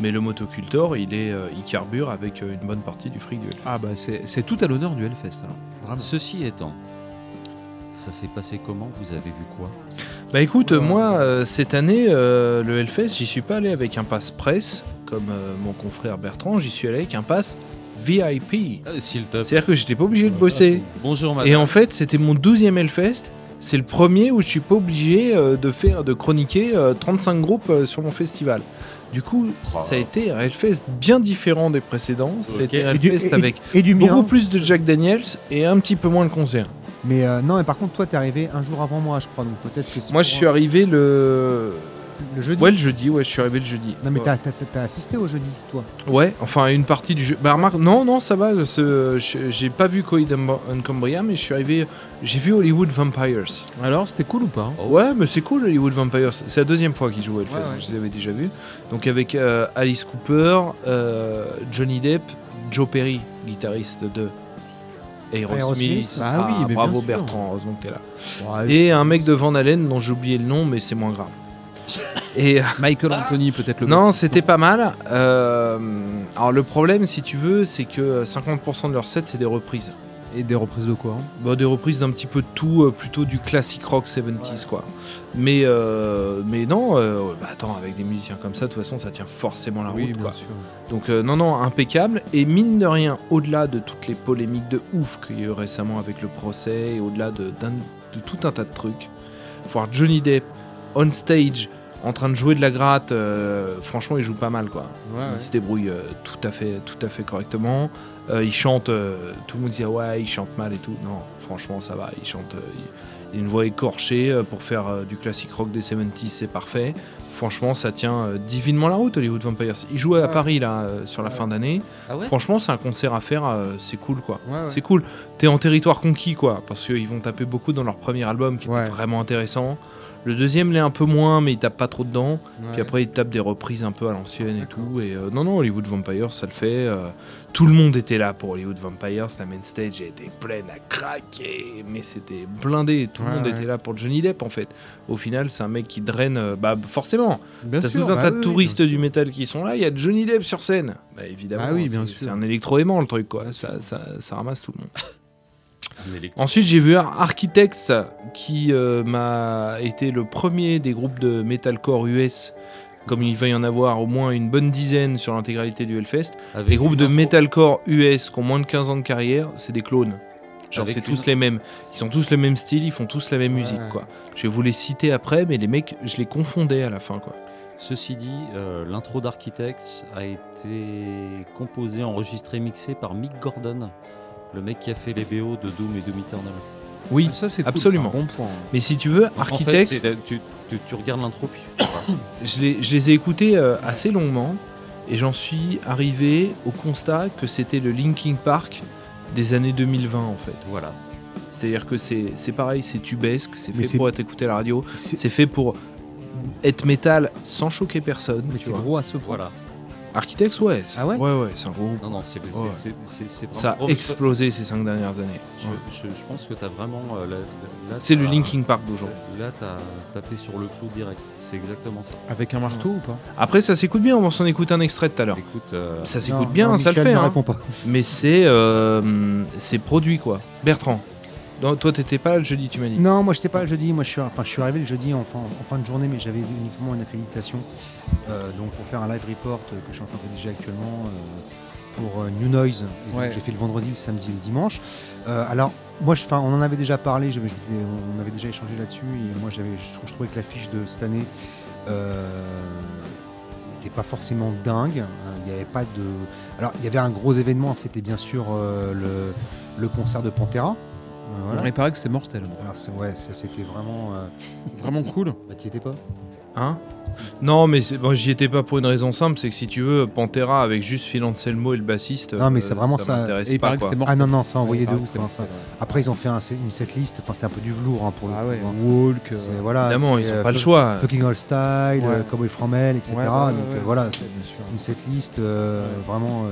Mais le Motocultor, il est, euh, il carbure avec euh, une bonne partie du fric du Hellfest. Ah bah c'est tout à l'honneur du Hellfest alors. Vraiment. Ceci étant, ça s'est passé comment? Vous avez vu quoi? Bah écoute, moi, euh, cette année, euh, le Hellfest, j'y suis pas allé avec un pass presse, comme euh, mon confrère Bertrand, j'y suis allé avec un pass VIP. Ah. C'est-à-dire que j'étais pas obligé de bosser. Bonjour madame. Et en fait, c'était mon 12e Hellfest. C'est le premier où je suis pas obligé de faire, de chroniquer euh, 35 groupes sur mon festival. Du coup, Oh. ça a été un Hellfest bien différent des précédents. Ça a Ok. été un Et du, Hellfest et- avec et du beaucoup plus de Jack Daniels et un petit peu moins de concerts. Mais euh, non, mais par contre, toi, t'es arrivé un jour avant moi, je crois. Donc peut-être que c'est Moi, je suis arrivé le. Le jeudi. Ouais, le jeudi, ouais, je suis arrivé le jeudi. Non, mais Ouais. t'as, t'as- t'as- t'as assisté au jeudi, toi Ouais, enfin une partie du jeu. Bah remarque, non, non, ça va. J'ai pas vu Coed Uncambria, mais je suis arrivé. J'ai vu Hollywood Vampires. Alors c'était cool ou pas hein Ouais, mais c'est cool Hollywood Vampires. C'est la deuxième fois qu'ils jouent. Ouais, ouais. Je les avais déjà vus. Donc avec euh, Alice Cooper, euh, Johnny Depp, Joe Perry, guitariste de Aerosmith. Ah oui, mais bien bravo sûr. Bertrand, heureusement que t'es là. Ouais, Et un mec de Van Halen dont j'ai oublié le nom, mais c'est moins grave. Et Michael Anthony peut-être le non, c'était pas mal. Euh, alors le problème, si tu veux, c'est que 50% de leurs sets, c'est des reprises. Et des reprises de quoi? Hein Bah, des reprises d'un petit peu de tout, euh, plutôt du classic rock 70s quoi. Mais, euh, mais non, euh, bah, attends, avec des musiciens comme ça, de toute façon, ça tient forcément la route. quoi. sûr. Donc euh, non, non, impeccable. Et mine de rien, au-delà de toutes les polémiques de ouf qu'il y a eu récemment avec le procès, et au-delà de, de tout un tas de trucs, voir Johnny Depp on stage en train de jouer de la gratte, euh, franchement, il joue pas mal quoi. Il se débrouille euh, tout à fait, tout à fait correctement. Euh, il chante, tout le monde dit ah ouais, il chante mal et tout. Non, franchement, ça va. Il chante, il, il a une voix écorchée pour faire du classique rock des 70s, c'est parfait. Franchement, ça tient divinement la route, Hollywood Vampires. Il joue à. Paris là sur la fin d'année. Ah Franchement, c'est un concert à faire, c'est cool quoi. C'est cool. T'es en territoire conquis quoi, parce qu'ils vont taper beaucoup dans leur premier album qui était vraiment intéressant. Le deuxième l'est un peu moins, mais il tape pas trop dedans. Ouais. Puis après, il tape des reprises un peu à l'ancienne et tout. Et euh, non, non, Hollywood Vampires, ça le fait. euh, tout le monde était là pour Hollywood Vampires. La main stage était pleine à craquer, mais c'était blindé. Tout le monde ouais. était là pour Johnny Depp en fait. Au final, c'est un mec qui draine. euh, bah, forcément. Bien T'as sûr, tout un bah tas oui, de touristes du métal qui sont là. Il y a Johnny Depp sur scène. Bah, évidemment. Ah oui, bien c'est- sûr. C'est un électro-aimant le truc, quoi. Ça, ça, ça ramasse tout le monde. Ensuite, j'ai vu Architects qui euh, m'a été le premier des groupes de metalcore US. Comme il va y en avoir au moins une bonne dizaine sur l'intégralité du Hellfest. avec Les groupes de metalcore US qui ont moins de 15 ans de carrière, c'est des clones. Genre, c'est tous les mêmes. Ils ont tous le même style, ils font tous la même musique, quoi. Je vais vous les citer après, mais les mecs, je les confondais à la fin, quoi. Ceci dit, euh, l'intro d'Architects a été composé, enregistré, mixé par Mick Gordon, le mec qui a fait les BO de Doom et Doom Eternal. Oui, Ça c'est cool, absolument. c'est un bon point. mais si tu veux, En fait, tu, tu- tu regardes l'intro puis je les, je les ai écoutés euh, assez longuement et j'en suis arrivé au constat que c'était le Linkin Park des années 2020 en fait. voilà. C'est-à-dire que c'est c'est pareil, c'est tubesque, c'est fait pour être écouté à la radio, C'est, fait pour être métal sans choquer personne. mais c'est gros à ce point. Voilà. Architects, ouais. Ah ouais Ouais, ouais, c'est un gros groupe. Non, non, c'est Ouais. vraiment Ça a explosé ces cinq dernières années. Je, Ouais. je- je pense que tu as vraiment. euh, là- là, C'est le t'as- Linkin Park d'aujourd'hui. Là, tu as tapé sur le clou direct. C'est exactement ça. Avec un marteau ou pas? Après, ça s'écoute bien, on va s'en écouter un extrait tout à l'heure. Écoute, euh, Ça s'écoute bien, non, ça le fait. ne hein. répond pas. Mais c'est euh, c'est produit quoi. Bertrand, non, toi t'étais pas le jeudi, tu m'as dit. Non, moi j'étais pas le jeudi. Moi je suis, enfin, je suis arrivé le jeudi en fin, en fin de journée, mais j'avais uniquement une accréditation. Euh, donc pour faire un live report euh, que je suis en train de rédiger actuellement euh, pour euh, New Noise. Ouais. J'ai fait le vendredi, le samedi et le dimanche. Alors moi, je- on en avait déjà parlé. on avait déjà échangé là-dessus. Et moi, j'avais, je, trou- je trouvais que l'affiche de cette année n'était pas forcément dingue. Il n'y avait pas de. Alors il y avait un gros événement. C'était bien sûr euh, le, le concert de Pantera. Voilà. Il paraît que c'était mortel. Alors c'est- ouais, ça c'était vraiment. euh, Vraiment cool. Bah t'y étais pas Hein Non, mais c'est- bon, j'y étais pas pour une raison simple, c'est que si tu veux, Pantera avec juste Phil Anselmo et le bassiste. Non, mais euh, c'est vraiment ça. m'intéresse Et il pas, paraît que quoi. c'était mort. Ah non, non, ça a envoyé Il de paraît que ouf. c'était hein, ça. mortel. Après, ils ont fait un- une setlist, enfin, c'était un peu du velours hein, pour le Ah coup. ouais, hein. Walk. euh, C'est- voilà, Évidemment, ils ont euh, pas le choix. Fucking All Style, euh, Ouais. Cowboy From Hell, etc. ouais, ouais, Donc euh, ouais. voilà, Ouais, c'est bien sûr. une setlist euh, Ouais. vraiment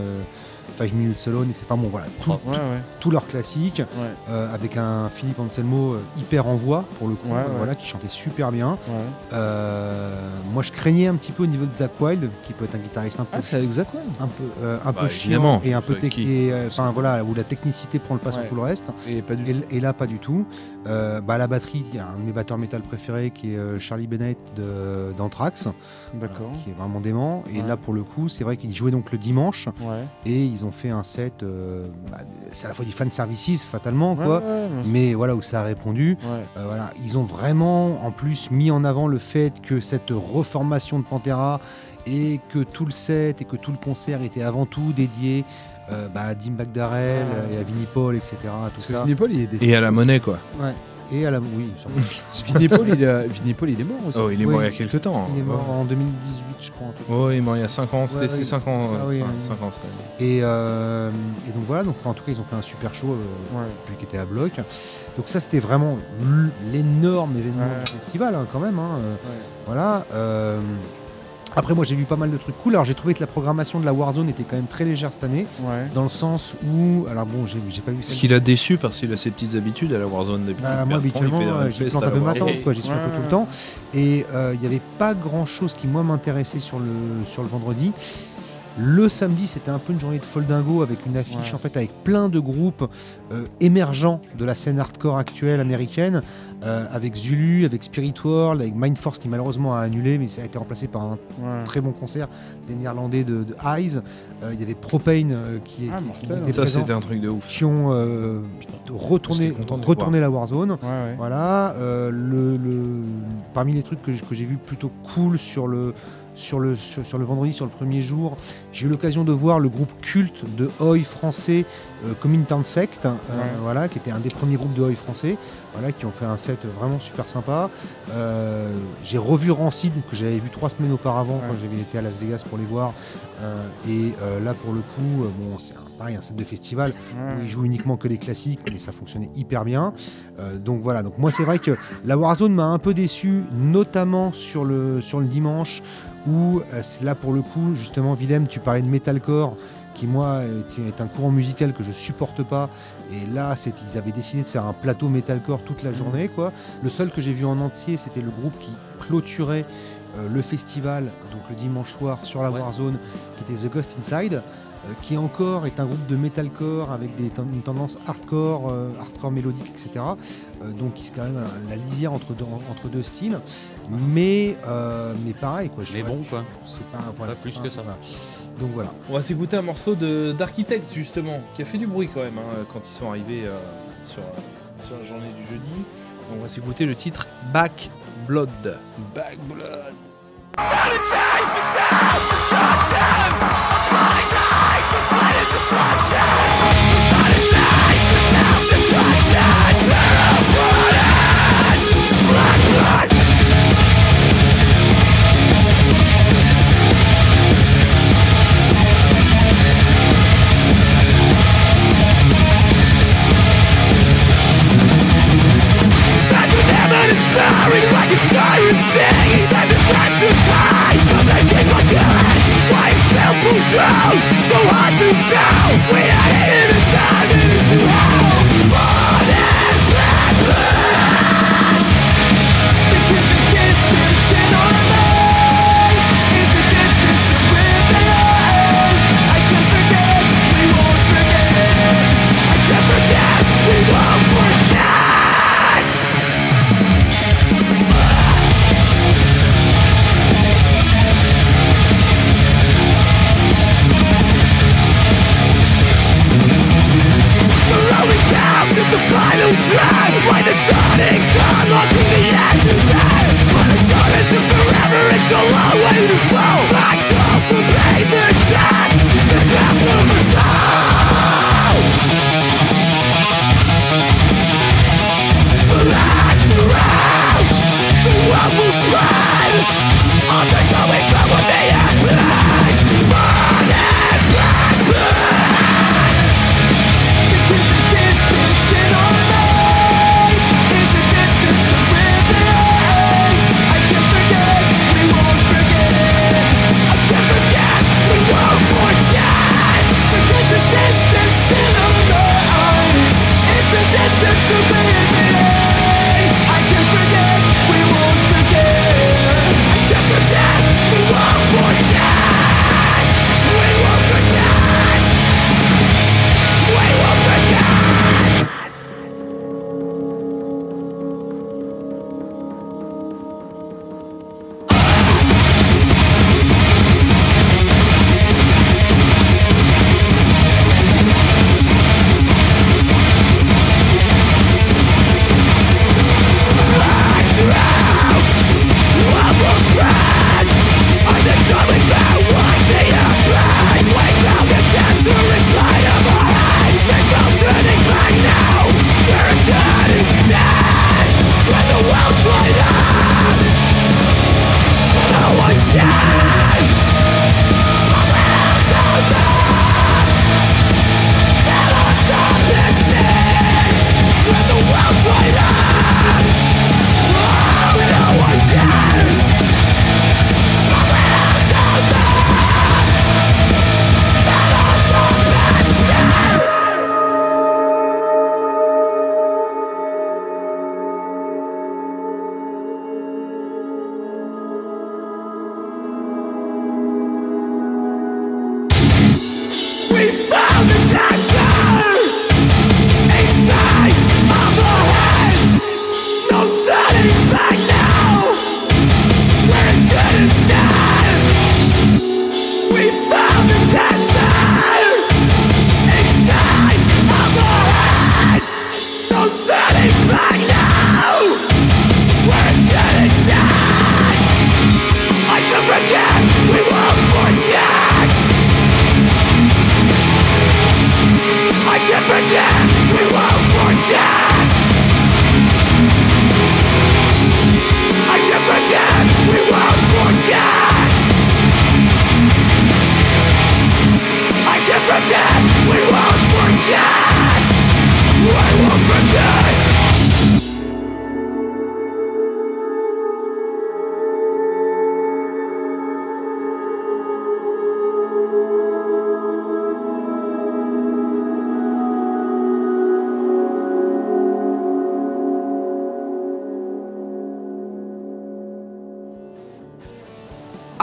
5 minutes alone, etc. Enfin bon, voilà, tout- Ouais, ouais. tous leurs classiques, Ouais. euh, avec un Philippe Anselmo euh, hyper en voix pour le coup, Ouais, ouais. voilà, qui chantait super bien. ouais. Euh, moi, je craignais un petit peu au niveau de Zach Wild, qui peut être un guitariste un peu, Ah, c'est avec Zach Wild. un peu, euh, un Bah, peu chiant et un peu tec- qui- et, euh, enfin voilà, où la technicité prend le pas sur tout le reste. Et pas du tout. Et, et là, pas du tout. Euh, bah, à la batterie, il y a un de mes batteurs métal préférés qui est Charlie Bennett de- d'Anthrax, D'accord. qui est vraiment dément. Et Ouais. là, pour le coup, c'est vrai qu'ils jouaient donc le dimanche Ouais. et ils ont fait un set. euh, bah, c'est à la fois du fan services, fatalement, Ouais, quoi. ouais, ouais. Mais voilà où ça a répondu. Ouais. Euh, voilà, ils ont vraiment en plus mis en avant le fait que cette reformation de Pantera et que tout le set et que tout le concert était avant tout dédié euh, bah, à Dim Bagdarel et à Vinnie Paul, etc. Tout Parce que ça. Vinnie Paul, il est décédé. Et à la monnaie, quoi. Ouais. Et à la oui, Paul, il Paul, il est mort aussi. Oh, il est Oui. mort il y a quelques temps. il est mort Ouais. en 2018, je crois. ça. il est mort il y a 5 ans, c'était Ouais, c'est ouais, 5 ans, ça, euh, oui, oui. ans. Et, euh, et donc voilà, donc en tout cas ils ont fait un super show euh, Ouais. depuis qu'ils étaient à bloc. Donc ça c'était vraiment l'énorme événement Ouais. du festival hein, quand même. hein, euh, Ouais. Voilà. euh, Après moi j'ai vu pas mal de trucs cool. Alors j'ai trouvé que la programmation de la Warzone était quand même très légère cette année, Ouais. dans le sens où, alors bon j'ai j'ai pas vu Ce qu'il a déçu parce qu'il a ses petites habitudes à la Warzone depuis. Bah, moi, habituellement, euh, j'y plante un peu ma tente, quoi. J'y suis un peu Ouais, tout le temps. Et euh, il n'y avait pas grand chose qui, moi, m'intéressait sur le, sur le vendredi. Le samedi, c'était un peu une journée de foldingo avec une affiche Ouais. en fait avec plein de groupes euh, émergents de la scène hardcore actuelle américaine, euh, avec Zulu, avec Spirit World, avec Mindforce qui malheureusement a annulé, mais ça a été remplacé par un Ouais. très bon concert des Néerlandais de, de Eyes. Euh, il y avait Propane euh, qui, est, Ah, qui- qui hein. était Ça, présent, c'était un truc de ouf. qui ont euh, retourné, la Warzone. Ouais, ouais. Voilà, euh, le, le- parmi les trucs que, que j'ai vu plutôt cool sur le, sur, le, sur, sur le vendredi, sur le premier jour, j'ai eu l'occasion de voir le groupe culte de Oi français, euh, Sect, hein, euh, voilà, qui était un des premiers groupes de Oi français, voilà, qui ont fait un set vraiment super sympa. Euh, j'ai revu Rancid, que j'avais vu trois semaines auparavant quand j'avais été à Las Vegas pour les voir. Euh, et euh, là, pour le coup, euh, bon, c'est un- pareil, un set de festival où ils jouent uniquement que les classiques, mais ça fonctionnait hyper bien. Donc voilà, donc moi c'est vrai que la Warzone m'a un peu déçu, notamment sur le, sur le dimanche, où là pour le coup, justement, Willem, tu parlais de metalcore, qui moi est, est un courant musical que je supporte pas. Et là, ils avaient décidé de faire un plateau metalcore toute la journée. Quoi. Le seul que j'ai vu en entier, c'était le groupe qui clôturait euh, le festival, donc le dimanche soir sur la Ouais. Warzone, qui était The Ghost Inside, euh, qui encore est un groupe de metalcore avec des ten- une tendance hardcore, euh, hardcore mélodique, etc. Euh, donc qui est quand même la lisière entre deux, entre deux styles. Mais, euh, mais pareil, quoi. je- Mais bon, quoi. C'est pas, voilà, Pas c'est plus que ça. voilà. Donc voilà. On va s'écouter un morceau de d'Architects justement, qui a fait du bruit quand même hein, quand ils sont arrivés euh, sur, sur la journée du jeudi. On va s'écouter le titre Back Blood. Back Blood.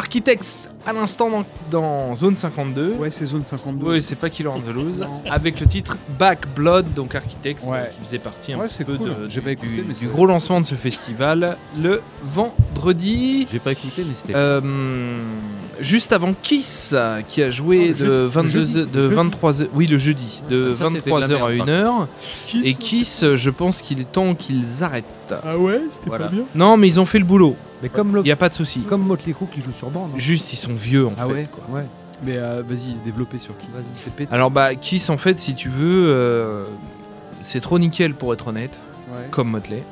Architects à l'instant dans, dans Zone 52. Ouais, c'est zone 52. Oui, c'est pas Killer on the Loose. Avec le titre Back Blood, donc Architects, Ouais. qui faisait partie un Ouais, petit peu cool. de- du, pas écouté, du- mais du c'est- gros lancement de ce festival le vendredi. J'ai pas écouté, mais c'était. Euh, juste avant Kiss qui a joué Oh, de jeudi, le 22 jeudi, de le jeudi. 23 oui le jeudi de Ah, de la 23h à merde, 1h Kiss et Kiss je pense qu'il est temps qu'ils arrêtent. Ah ouais, c'était Voilà. pas bien. Non mais ils ont fait le boulot, Mais comme, il le, y a pas de souci. comme Motley Crue qui joue sur bande. hein. Juste ils sont vieux en Ah fait. ouais quoi. Ouais. Mais euh, vas-y, développez sur Kiss. Alors bah Kiss en fait si tu veux euh, c'est trop nickel pour être honnête Ouais. comme Motley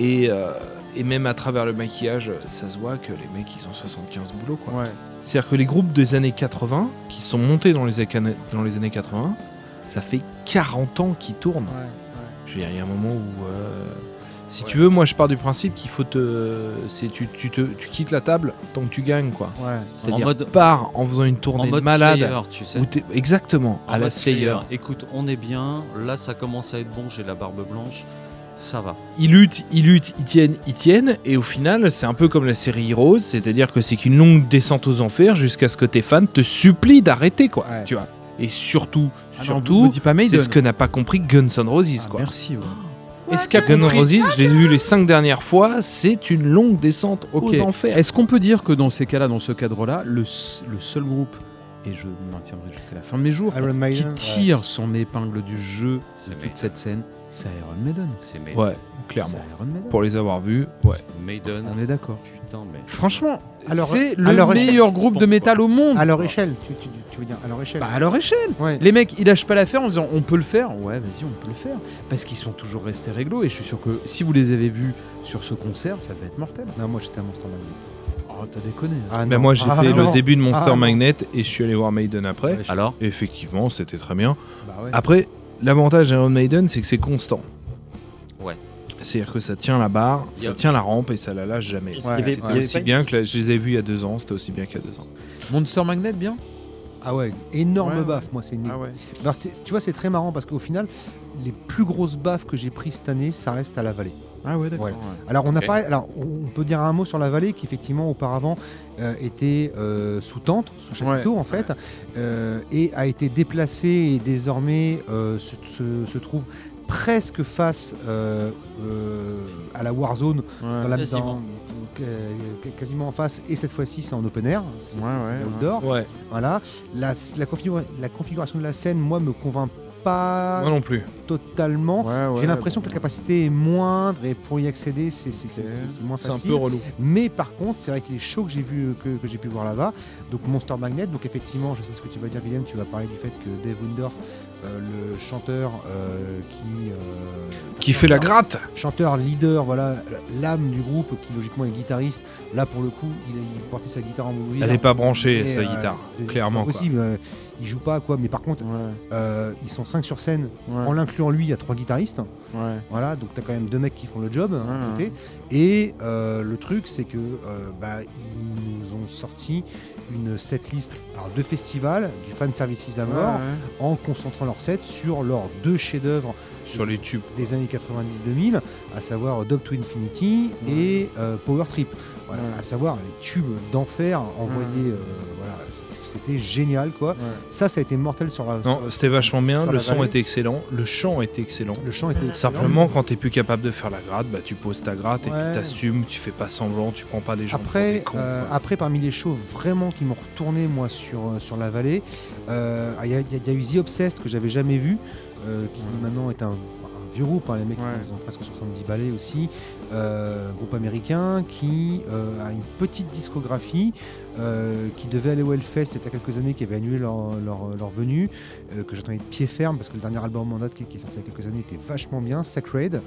et euh, et même à travers le maquillage ça se voit que les mecs ils ont 75 boulots quoi. Ouais. C'est-à-dire que les groupes des années 80 qui sont montés dans les, acana- dans les années 80 ça fait 40 ans qu'ils tournent. Ouais. Je veux dire, il y a un moment où. Si tu veux, moi je pars du principe qu'il faut te. C'est tu, tu, te, tu quittes la table tant que tu gagnes, quoi. Ouais. C'est-à-dire, mode- pars en faisant une en tournée de mode malade. Slayer, tu sais. exactement, En à la Slayer. Écoute, on est bien. Là, ça commence à être bon. J'ai la barbe blanche. Ça va. Ils luttent, ils luttent, ils tiennent, ils tiennent, et au final, c'est un peu comme la série Heroes, c'est-à-dire que c'est qu'une longue descente aux enfers jusqu'à ce que tes fans te supplient d'arrêter, quoi. Ouais. Tu vois. Et surtout, Ah surtout, c'est ce que n'a pas compris Guns N' Roses, Ah, quoi. Merci. Ouais. Est-ce qu'a Guns N' Roses, je l'ai vu les cinq dernières fois, c'est une longue descente Ok. aux enfers. Est-ce qu'on peut dire que dans ces cas-là, dans ce cadre-là, le, le seul groupe, et je me maintiendrai jusqu'à la fin de mes jours, Iron qui tire son épingle du jeu C'est de toute Maiden. cette scène, c'est Iron Maiden. C'est Maiden. Ouais, C'est clairement. Iron Maiden. Pour les avoir vus, ouais. Maiden. On est d'accord. Putain, mais. Franchement, Alors, c'est à le leur meilleur groupe de métal au monde. À leur échelle, tu, tu- tu veux dire, à leur échelle. Bah, à leur échelle. Ouais. Les mecs, ils lâchent pas l'affaire en disant on peut le faire. Ouais, vas-y, on peut le faire. Parce qu'ils sont toujours restés réglo. Et je suis sûr que si vous les avez vus sur ce concert, ça devait être mortel. Non, moi j'étais un monstre magnétique. Oh, t'as déconné. Ah, Ben non. moi j'ai Ah, fait non. le début de Monster Ah. Magnet et je suis allé voir Maiden après. Ouais, Alors effectivement, c'était très bien. Bah ouais. Après, l'avantage d'Iron Maiden, c'est que c'est constant. Ouais. C'est-à-dire que ça tient la barre, ça tient la rampe et ça la lâche jamais. C'était aussi bien que la- je les ai vus il y a deux ans, c'était aussi bien qu'il y a deux ans. Monster Magnet, bien Ah ouais, énorme Ouais, baffe, moi c'est une... Ah ouais. Alors, c'est- tu vois, c'est très marrant parce qu'au final, les plus grosses baffes que j'ai prises cette année, ça reste à la vallée. Ah ouais, d'accord. Ouais. ouais. Alors, on a Ok. parlé- alors, on peut dire un mot sur la vallée qui, effectivement, auparavant euh, était euh, sous tente, sous chapiteau, Ouais, en fait, euh, et a été déplacée et désormais euh, se, se- se trouve presque face euh, euh, à la Warzone, dans la, Quasiment. dans- euh, quasiment en face, et cette fois-ci, c'est en open air, c'est Ouais, ouais, ouais. Ouais, Voilà. La, la, configura- la configuration de la scène, moi, me convainc pas moi non plus. totalement. Ouais, ouais, J'ai l'impression bon. que la capacité est moindre et pour y accéder, c'est c'est- c'est- Ok. c'est- c'est moins C'est un facile. peu relou. Mais par contre, c'est vrai que les shows que j'ai vu, que, que j'ai pu voir là-bas, donc Monster Magnet, donc effectivement, je sais ce que tu vas dire, Willem, tu vas parler du fait que Dave Windorf, euh, le chanteur euh, qui euh, Qui fait la gratte chanteur leader, voilà, l'âme du groupe, qui logiquement est guitariste. Là, pour le coup, il, portait sa guitare en mouvement. Elle n'est pas branchée, sa guitare, c'est clairement. quoi. possible. Il joue pas quoi, mais par contre, Ouais, euh, ils sont 5 sur scène. ouais, En l'incluant lui, il y a trois guitaristes. ouais. Voilà, donc tu as quand même deux mecs qui font le job hein, à Ouais, côté. Et euh, le truc, c'est que euh, bah, ils nous ont sorti une setlist alors, de festival, du fan services à mort, en concentrant leur set sur leurs deux chefs-d'œuvre Sur les tubes. des années 90-2000, à savoir Dope to Infinity et euh, Power Trip. Voilà, à savoir les tubes d'enfer envoyés. euh, voilà, c'était- génial quoi. Ça, ça a été mortel sur la. Non, c'était vachement bien, le son vallée. était excellent, le chant était excellent. Le chant était excellent. Simplement, quand t'es plus capable de faire la gratte, bah, tu poses ta gratte et puis t'assumes, tu fais pas semblant, tu prends pas les gens pour des Après, cons, euh, après, parmi les shows vraiment qui m'ont retourné moi sur, euh, sur la vallée, euh, il y, a- il y a- il y a eu The Obsessed que j'avais jamais vu, euh, qui Ouais. maintenant est un, un vieux groupe, hein, les mecs Ouais. ils ont presque 70 ballets aussi, euh, groupe américain qui euh, a une petite discographie, qui devait aller au Hellfest il y a quelques années, qui avait annulé leur, leur, leur venue, que j'attendais de pied ferme parce que le dernier album en date qui, qui est sorti il y a quelques années était vachement bien, Sacred,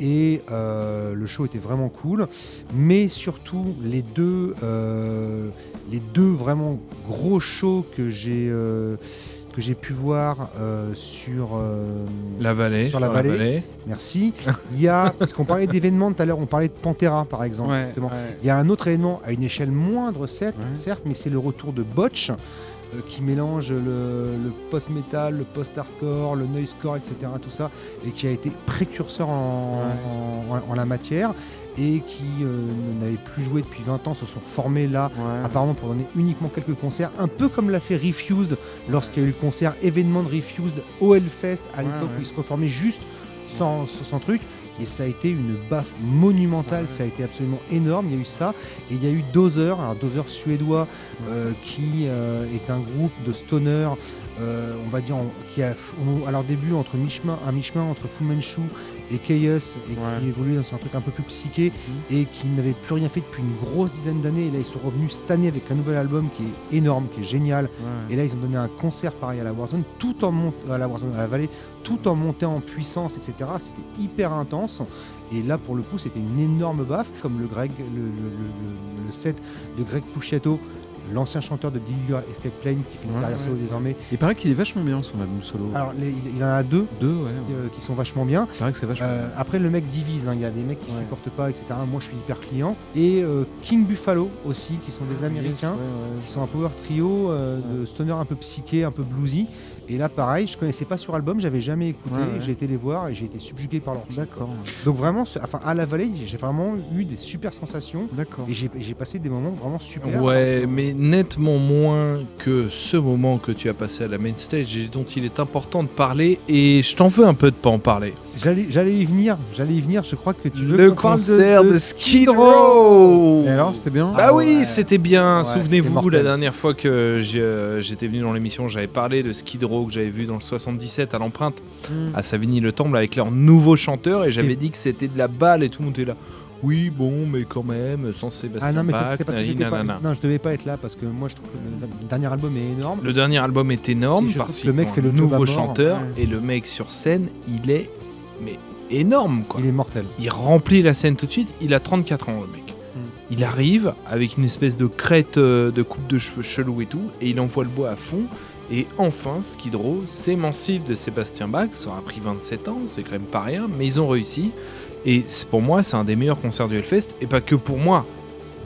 et le show était vraiment cool mais surtout les deux, les deux vraiment gros shows que j'ai que j'ai pu voir euh, sur euh, La vallée, sur la vallée. merci. Il y a parce qu'on parlait d'événements tout à l'heure, on parlait de Pantera par exemple. Ouais, justement. ouais. Il y a un autre événement à une échelle moindre, certes, Ouais. certes mais c'est le retour de Botch euh, qui mélange le, le post-metal, le post-hardcore, le noisecore, etc. Tout ça, et qui a été précurseur en, en- en- en la matière, et qui euh, n'avaient plus joué depuis 20 ans, se sont formés là, Ouais. apparemment pour donner uniquement quelques concerts, un peu comme l'a fait Refused lorsqu'il y a eu le concert événement de Refused au Hellfest à l'époque ouais. où ils se reformaient juste sans, sans, truc. Et ça a été une baffe monumentale, Ouais. ça a été absolument énorme. Il y a eu ça. Et il y a eu Dozer, alors Dozer suédois, euh, qui euh, est un groupe de stoner, euh, on va dire, qui a on- à leur début entre mi-chemin, un mi-chemin entre Fu Manchu et Chaos, et Ouais. qui évoluait dans un truc un peu plus psyché, Mhm. et qui n'avait plus rien fait depuis une grosse dizaine d'années. Et là, ils sont revenus cette année avec un nouvel album qui est énorme, qui est génial. Ouais. Et là, ils ont donné un concert pareil à la Warzone, tout en mont- à la Warzone, à la vallée, tout en montant en puissance, etc. C'était hyper intense. Et là, pour le coup, c'était une énorme baffe, comme le Greg, le, le- le- le- le set de Greg Puciato, l'ancien chanteur de Dillinger Escape Plane, qui fait une Ouais, carrière ouais. solo désormais. Il paraît qu'il est vachement bien son album solo. Alors, les- il, il en a deux Deux, ouais. euh, qui sont vachement bien. Il paraît que c'est vachement Euh, après, le mec divise, hein. il y a des mecs qui Ouais. supportent pas, etc. Moi, je suis hyper client. Et euh, King Buffalo aussi, qui sont des bien. Américains. Qui sont un power trio de stoner un peu psyché, un peu bluesy. Et là, pareil, je connaissais pas sur album, j'avais jamais écouté. Ouais, ouais. J'ai été les voir et j'ai été subjugué par leur. D'accord. Donc vraiment, ce- enfin, à la vallée, j'ai vraiment eu des super sensations D'accord. et j'ai j'ai passé des moments vraiment super. Ouais, mais nettement moins que ce moment que tu as passé à la main stage et dont il est important de parler. Et je t'en veux un peu de pas en parler. J'allais j'allais y venir, j'allais y venir. Je crois que tu veux Le qu'on parle concert de, Skid Row Et alors, c'était bien Bah Ah oui, ouais. c'était bien. Ouais, Souvenez-vous, c'était la mortel. dernière fois que j'ai, euh, j'étais venu dans l'émission, j'avais parlé de Skid Row que j'avais vu dans le 77 à l'empreinte Hmm. à Savigny-le-Temple avec leur nouveau chanteur et j'avais Et- dit que c'était de la balle et tout le monde était là. Oui, bon, mais quand même, sans Sébastien Ah non, mais Bach, c'est parce que j'étais pas. Non, je devais pas être là parce que moi, je trouve que le dernier album est énorme. Le dernier album est énorme parce que le mec fait le nouveau chanteur Ouais. et le mec sur scène, il est mais énorme quoi. Il est mortel. Il remplit la scène tout de suite, il a 34 ans le mec. Hmm. Il arrive avec une espèce de crête euh, de coupe de cheveux chelou et tout, et il envoie le bois à fond. Et enfin, Skid Row s'émancipe de Sébastien Bach. Ça aura pris 27 ans, c'est quand même pas rien, mais ils ont réussi. Et pour moi, c'est un des meilleurs concerts du Hellfest, et pas que pour moi.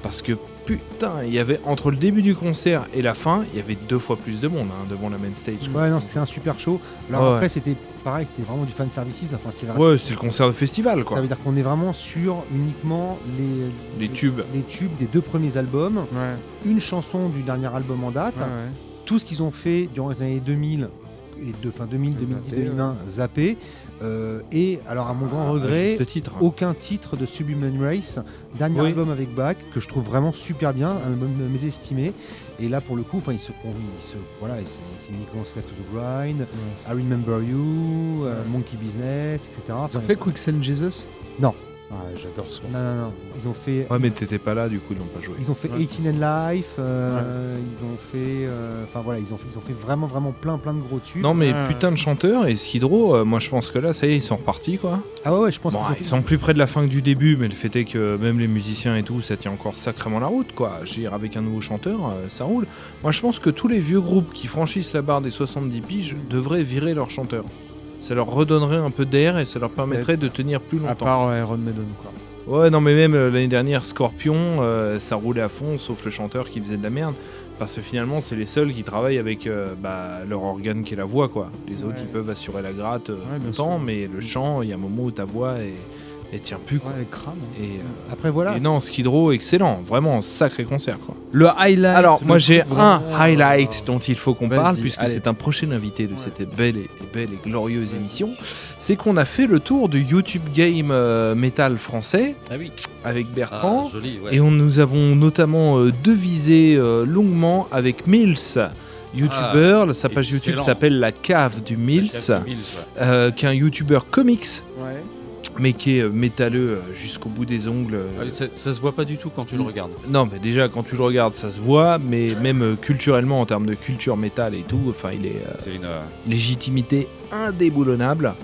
Parce que putain, il y avait entre le début du concert et la fin, il y avait deux fois plus de monde hein, devant la main stage. Ouais, non, c'était un super show. Alors Ouais. après, c'était pareil, c'était vraiment du fan services. Enfin, c'est vrai. Ouais, c'était le concert de festival, Ça quoi. veut dire qu'on est vraiment sur uniquement les, Les tubes. les tubes des deux premiers albums, Ouais, une chanson du dernier album en date, ouais. tout ce qu'ils ont fait durant les années 2000 et de fin 2000, Zappé, 2010, 2020, zappé. Euh, et alors à mon grand À regret, titre. aucun titre de Sublime Race, dernier Oui. album avec Bach que je trouve vraiment super bien, un album mésestimé. Et là pour le coup, enfin il se, il se voilà, c'est uniquement Left to the Grind, I Remember You, euh, Monkey Business, etc. Ils ont fait Quicksand Jesus? Non. Ouais, j'adore ce Non, non, non. Ils ont fait Ouais, mais t'étais pas là, du coup, ils l'ont pas joué. Ils ont fait Ouais, 18 c'est and Life, euh, ils ont fait, euh, enfin voilà, ils ont fait, ils ont fait vraiment vraiment plein plein de gros tubes. Non, mais Ouais. putain de chanteur, et Skid Row, euh, moi je pense que là, ça y est, ils sont repartis, quoi. Ah ouais, ouais, je pense Bon, qu'ils ont ils sont plus près de la fin que du début, mais le fait est que même les musiciens et tout, ça tient encore sacrément la route, quoi. Je veux dire, avec un nouveau chanteur, euh, ça roule. Moi, je pense que tous les vieux groupes qui franchissent la barre des 70 piges devraient virer leur chanteur. Ça leur redonnerait un peu d'air et ça leur permettrait de tenir plus À longtemps. part euh, Iron Maiden, quoi. Ouais, non, mais même euh, l'année dernière, Scorpion, euh, ça roulait à fond, sauf le chanteur qui faisait de la merde. Parce que finalement, c'est les seuls qui travaillent avec euh, bah, leur organe qui est la voix, quoi. Les autres, ils peuvent assurer la gratte Ouais, longtemps, mais le chant, il y a un moment où ta voix est, elle tient plus, quoi. Ouais, crâne. Et, euh, Après voilà. et non, Skid Row, excellent, vraiment sacré concert, quoi. Le highlight. Alors, moi, j'ai un highlight euh, dont il faut qu'on parle, puisque c'est un prochain invité de cette belle et, et belle et glorieuse émission. C'est qu'on a fait le tour du YouTube Game euh, Metal français Ah oui. avec Ah, Bertrand. joli, ouais. Et on, nous avons notamment euh, devisé euh, longuement avec Mills, YouTuber. Sa page YouTube s'appelle La Cave du Mills, euh, qui est un YouTuber comics. Mais qui est euh, métalleux euh, jusqu'au bout des ongles. euh. Ah, ça, ça se voit pas du tout quand tu le regardes. Non, mais déjà, quand tu le regardes, ça se voit, mais même culturellement, en termes de culture métal et tout, enfin, il est euh, une. légitimité indéboulonnable.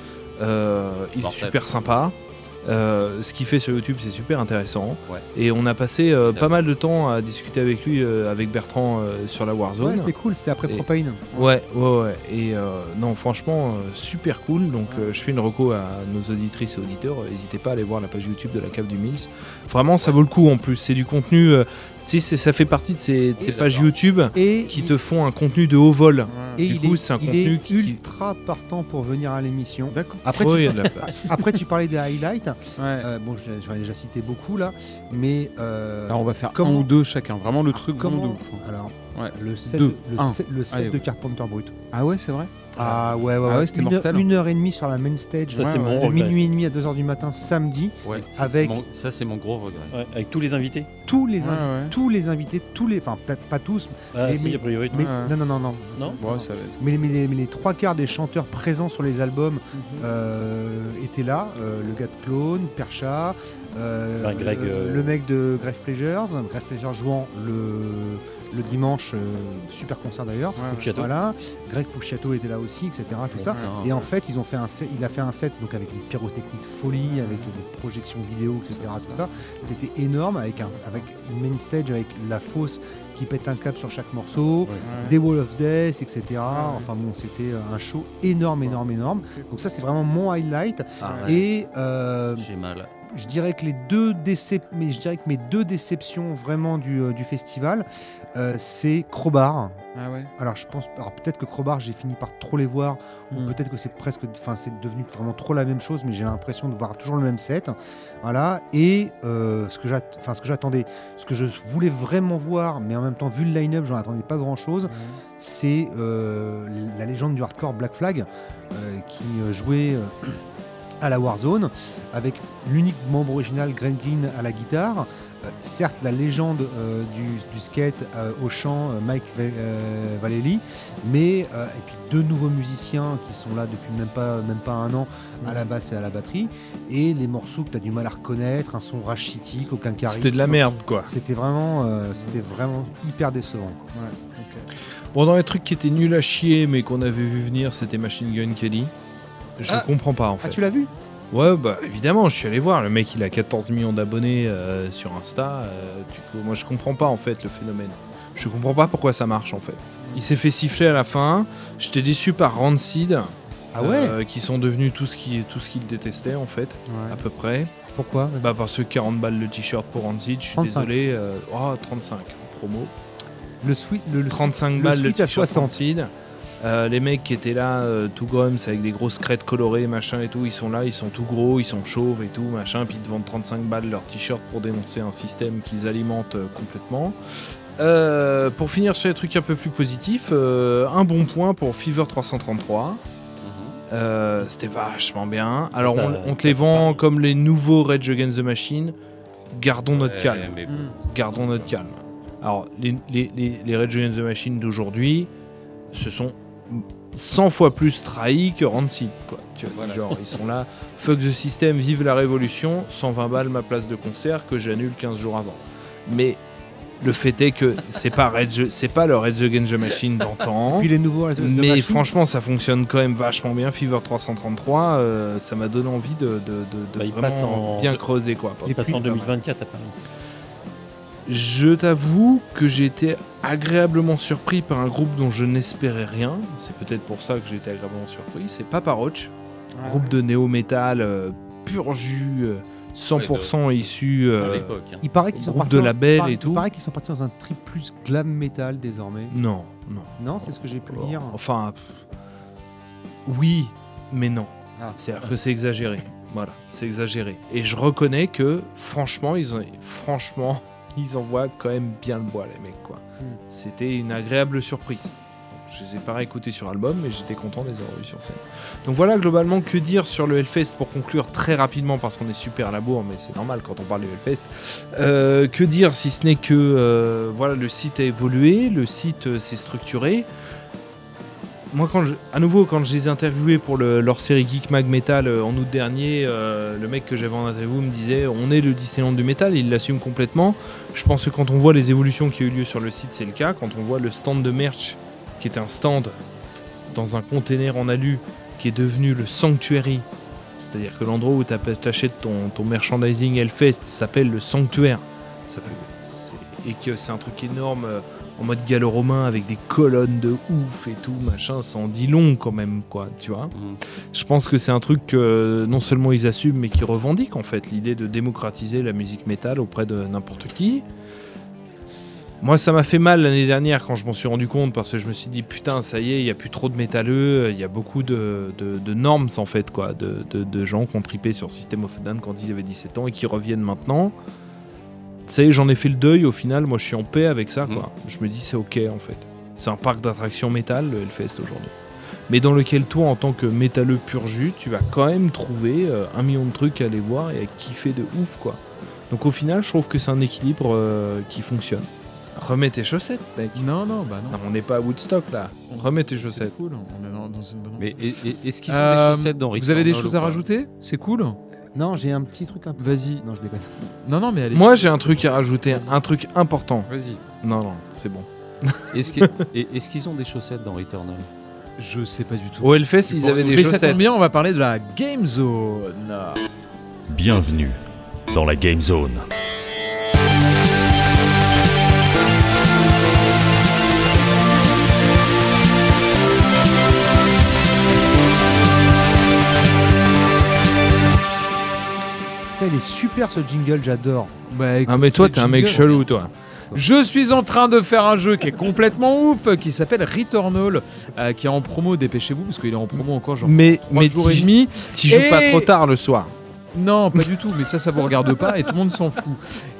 Euh, il est super sympa. Euh, ce qu'il fait sur YouTube, c'est super intéressant. Ouais. Et on a passé euh, pas mal de temps à discuter avec lui, euh, avec Bertrand, euh, sur la Warzone. Ouais, c'était cool, c'était après Et- Propane. Ouais, ouais, ouais. Et euh, non, franchement, euh, super cool. Donc, euh, je fais une reco à nos auditrices et auditeurs. N'hésitez pas à aller voir la page YouTube de la cave du Mills. Vraiment, ça vaut le coup en plus. C'est du contenu. Si c'est- ça fait partie de ces, de ces Oui, pages. YouTube Et qui il- te font un contenu de haut vol. et du il coup, est, c'est un il contenu est qui- ultra partant pour venir à l'émission. D'accord. Après, tu, après, parlais des highlights. Ouais. Euh, bon, je- j'en ai déjà cité beaucoup là, mais euh, Alors, on va faire comment- un ou deux chacun. Vraiment le truc vraiment de ouf. hein. Alors, Ouais. le set, Deux, le set- le set Allez, de. Carpenter Brut. Ah ouais, c'est vrai? Ah ouais, ouais, Ah ouais. ouais, c'était une, mortel. heure, une heure et demie sur la main stage. Ça, c'est Ouais, mon de regret. minuit et demi à 2h du matin samedi. Ouais, ça, Avec- c'est mon- ça, c'est mon gros regret. Ouais, avec tous les invités. Tous les, Ouais, invi- ouais. tous les invités, tous les, enfin peut-être pas tous, Ah, Mais- si, mais- a priori. mais Ouais. non non non non. Non Ouais, ça va être. Mais, mais les, mais les trois quarts des chanteurs présents sur les albums Mhm. euh, étaient là. Euh, le gars de Clone, Percha, euh, Ben, Greg, euh, le mec de Grave Pleasures, Grave Pleasures jouant le, le dimanche, euh, super concert d'ailleurs. Ouais. Voilà, Greg Pouchiato était là aussi, etc. Tout ça. Et en fait, ils ont fait un set, il a fait un set donc avec une pyrotechnique folie, avec des projections vidéo, etc. Tout ça, c'était énorme avec un, avec une main stage avec la fosse qui pète un câble sur chaque morceau, Ouais. des Wall of Death, etc. Enfin bon, c'était un show énorme, énorme, énorme. Donc ça, c'est vraiment mon highlight. Ah, ouais. Et euh, J'ai mal. Je dirais que les deux décep- mais je dirais que mes deux déceptions vraiment du, euh, du festival, euh, c'est Crowbar. Ah ouais. Alors je pense, alors peut-être que Crowbar, j'ai fini par trop les voir, ou Mm. peut-être que c'est presque, enfin c'est devenu vraiment trop la même chose, mais j'ai l'impression de voir toujours le même set. Voilà. Et euh, ce que enfin ce que j'attendais, ce que je voulais vraiment voir, mais en même temps vu le line-up, j'en attendais pas grand-chose. C'est la légende du hardcore Black Flag qui jouait à la Warzone avec l'unique membre original Greg Green à la guitare. Euh, certes, la légende euh, du, du skate euh, au chant, euh, Mike Va- euh, Vallely, mais euh, et puis deux nouveaux musiciens qui sont là depuis même pas, même pas un an à la basse et à la batterie. Et les morceaux que tu as du mal à reconnaître, un son rachitique, aucun charisme. C'était de la merde, quoi. C'était vraiment, euh, c'était vraiment hyper décevant. quoi. Ouais. Bon, dans les trucs qui étaient nuls à chier, mais qu'on avait vu venir, c'était Machine Gun Kelly. Je Ah. comprends pas, en Ah, fait. tu l'as vu Ouais, bah évidemment, je suis allé voir. Le mec, il a 14 millions d'abonnés euh, sur Insta. euh, du coup, moi, je comprends pas en fait le phénomène. Je comprends pas pourquoi ça marche en fait. Il s'est fait siffler à la fin. J'étais déçu par Rancid. Ah ouais euh, Qui sont devenus tout ce qu'il tout ce qu'il détestait en fait, à peu près. Pourquoi? Bah parce que 40 balles le t-shirt pour Rancid, je suis 35. désolé. euh, oh, 35 promo. Le le, le 35 le balles le t-shirt 60. Rancid. Euh, les mecs qui étaient là, euh, tout grums avec des grosses crêtes colorées, machin et tout, ils sont là, ils sont tout gros, ils sont chauves et tout, machin, puis ils te vendent 35 balles leur t-shirt pour dénoncer un système qu'ils alimentent euh, complètement. Pour finir sur les trucs un peu plus positifs, un bon point pour Fever 333. Euh, C'était vachement bien. Alors Ça, on, on te les vend comme les nouveaux Rage Against the Machine. Gardons notre calme mais bon. gardons notre calme. Alors, les, les, les, les Rage Against the Machine d'aujourd'hui, ce sont 100 fois plus trahis que Rancid, quoi. Tu vois, Voilà. Genre, ils sont là, fuck the system, vive la révolution, 120 balles ma place de concert que j'annule 15 jours avant. Mais le fait est que c'est pas, Rage- c'est pas le Rage Against the Machine d'antan. Puis les nouveaux the Mais Machine. franchement, ça fonctionne quand même vachement bien. Fever 333, euh, ça m'a donné envie de, de, de- de Bah, vraiment en- bien creuser. Quoi, Il passe en pas mal. 2024 à Paris. Je t'avoue que j'ai été agréablement surpris par un groupe dont je n'espérais rien. C'est peut-être pour ça que j'ai été agréablement surpris. C'est Papa Roach, Ah. groupe de néo-metal euh, pur jus, euh, 100% issu. euh, À l'époque. hein. Il paraît qu'ils sont partis de label et tout. Il paraît qu'ils sont partis dans un trip plus glam metal désormais. Non, non. Non, c'est ce que j'ai pu lire. Enfin, pff, oui, mais non. Ah. C'est-à-dire que c'est exagéré. Voilà, c'est exagéré. Et je reconnais que, franchement, ils ont, franchement, ils envoient quand même bien le bois, les mecs, quoi. Hmm. C'était une agréable surprise. Je les ai pas réécoutés sur album, mais j'étais content de les avoir vus sur scène. Donc voilà, globalement, que dire sur le Hellfest pour conclure très rapidement, parce qu'on est super à la bourre, mais c'est normal quand on parle du Hellfest. Euh, que dire si ce n'est que euh, voilà, le site a évolué, le site euh, s'est structuré. Moi, quand à nouveau, quand je les ai interviewés pour le- leur série Geek Mag Metal euh, en août dernier, euh, le mec que j'avais en interview me disait on est le Disneyland du métal, il l'assume complètement. Je pense que quand on voit les évolutions qui ont eu lieu sur le site, c'est le cas. Quand on voit le stand de merch, qui était un stand dans un container en alu, qui est devenu le Sanctuary, c'est-à-dire que l'endroit où tu achètes ton, ton merchandising Hellfest s'appelle le Sanctuaire. Et que c'est un truc énorme euh, en mode gallo-romain avec des colonnes de ouf et tout, machin, ça en dit long quand même, quoi, tu vois. Mhm. Je pense que c'est un truc que non seulement ils assument, mais qui revendiquent en fait, l'idée de démocratiser la musique métal auprès de n'importe qui. Moi, ça m'a fait mal l'année dernière quand je m'en suis rendu compte parce que je me suis dit putain, ça y est, il y a plus trop de métalleux, il y a beaucoup de, de, de normes en fait, quoi, de gens qui ont tripé sur System of a Down quand ils avaient 17 ans et qui reviennent maintenant. Y est, j'en ai fait le deuil au final, moi je suis en paix avec ça, quoi. Je me dis c'est ok en fait. C'est un parc d'attractions métal, le Hellfest aujourd'hui. Mais dans lequel toi, en tant que métalleux pur jus, tu vas quand même trouver euh, un million de trucs à aller voir et à kiffer de ouf, quoi. Donc au final, je trouve que c'est un équilibre euh, qui fonctionne. Remets tes chaussettes, mec. Non, non, bah non. Non, on n'est pas à Woodstock là. Remets tes chaussettes. C'est cool, on est dans, dans une bonne. Mais est-ce qu'ils ont Euh, des chaussettes dans Vous avez des choses à rajouter? C'est cool Non, j'ai un petit truc un peu. Vas-y. Non, je déconne. Non, non, mais allez. Moi, j'ai un truc à rajouter, un truc important. Vas-y. Non, non, c'est bon. Est-ce que- et- est-ce qu'ils ont des chaussettes dans Returnal? Je sais pas du tout. Au Hellfest, ils avaient des mais ça chaussettes. tombe bien, on va parler de la Game Zone. Bienvenue dans la Game Zone. Putain, il est super ce jingle, j'adore. Bah, Ah, mais toi, t'es un mec chelou, toi. Je suis en train de faire un jeu qui est complètement ouf, qui s'appelle Returnal, euh, qui est en promo, dépêchez-vous, parce qu'il est en promo encore genre Mais, 3 mais jours et demi. joues pas trop tard le soir. Non, pas du tout, mais ça, ça vous regarde pas et tout le monde s'en fout.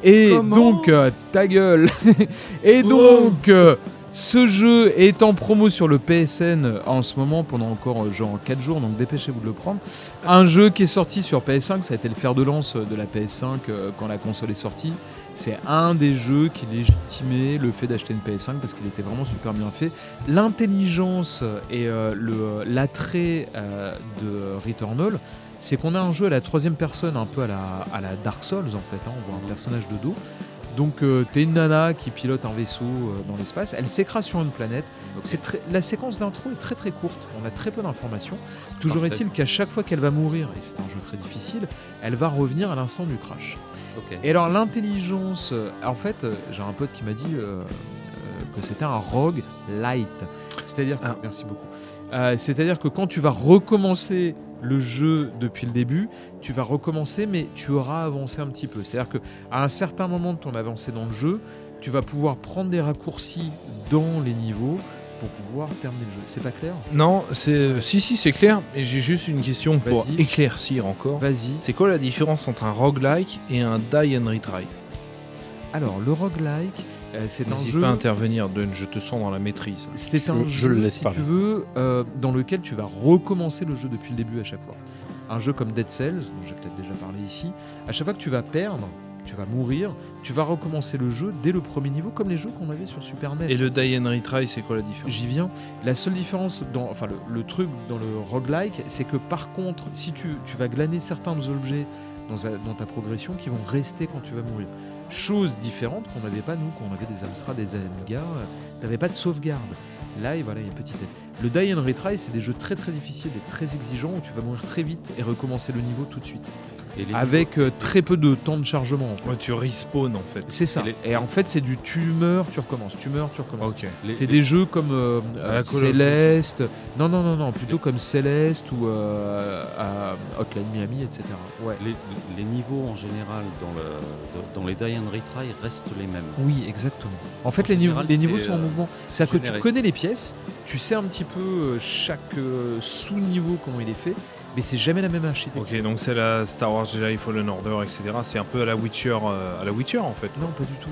Et Comment donc, euh, ta gueule. et donc, euh, ce jeu est en promo sur le PSN en ce moment pendant encore euh, genre 4 jours, donc dépêchez-vous de le prendre. Un jeu qui est sorti sur PS5, ça a été le fer de lance de la PS5 euh, quand la console est sortie. C'est un des jeux qui légitimait le fait d'acheter une PS5 parce qu'il était vraiment super bien fait. L'intelligence et euh, l'attrait euh, de Returnal, c'est qu'on a un jeu à la troisième personne, un peu à la, à la Dark Souls en fait. hein. on voit un personnage de dos. Donc, euh, t'es une nana qui pilote un vaisseau euh, dans l'espace. Elle s'écrase sur une planète. Très- la séquence d'intro est très très courte. On a très peu d'informations. Toujours est-il qu'à chaque fois qu'elle va mourir, et c'est un jeu très difficile, elle va revenir à l'instant du crash. Et alors l'intelligence, euh, en fait, j'ai un pote qui m'a dit que c'était un rogue light. C'est-à-dire, que- Ah. merci beaucoup. Euh, C'est-à-dire que quand tu vas recommencer le jeu depuis le début, tu vas recommencer, mais tu auras avancé un petit peu. C'est-à-dire que à un certain moment de ton avancée dans le jeu, tu vas pouvoir prendre des raccourcis dans les niveaux pour pouvoir terminer le jeu. C'est pas clair? Non, c'est si si c'est clair. Et j'ai juste une question pour éclaircir encore. Vas-y. C'est quoi la différence entre un roguelike et un die and retry? Alors, le roguelike, euh, c'est un jeu. pas intervenir, Dun, je te sens dans la maîtrise. C'est un Je- je le jeu, laisse si parler. tu veux, euh, dans lequel tu vas recommencer le jeu depuis le début à chaque fois. Un jeu comme Dead Cells, dont j'ai peut-être déjà parlé ici, à chaque fois que tu vas perdre, tu vas mourir, tu vas recommencer le jeu dès le premier niveau, comme les jeux qu'on avait sur Super NES. Et le die and retry, c'est quoi la différence? J'y viens. La seule différence, dans, enfin le, le truc dans le roguelike, c'est que par contre, si tu, tu vas glaner certains objets dans ta progression qui vont rester quand tu vas mourir. Chose différente qu'on n'avait pas nous, quand on avait des Amstrad, des Amiga, euh, t'avais pas de sauvegarde. Là, il y a une petite. Le Die and Retry, c'est des jeux très très difficiles et très exigeants où tu vas mourir très vite et recommencer le niveau tout de suite. Et les Avec euh, très peu de temps de chargement en fait. Ouais, tu respawn en fait. C'est ça. Et Et, en fait, c'est du tu meurs, tu recommences, tu meurs, tu recommences. Les- C'est les- des jeux comme euh, euh, Céleste. Non, non, non, non, plutôt comme Céleste ou euh, Hotline Miami, etc. Ouais. Les, les niveaux en général dans, le, dans les Die and Retry restent les mêmes. Oui, exactement. En fait, En les, niveaux, les sont en mouvement. C'est-à-dire que tu connais les pièces, tu sais un petit peu euh, chaque euh, sous-niveau, comment il est fait, mais c'est jamais la même architecture. Ok, donc c'est la Star Wars Jedi Fallen Order, etc. C'est un peu à la Witcher, euh, à la Witcher en fait. Non, pas du tout.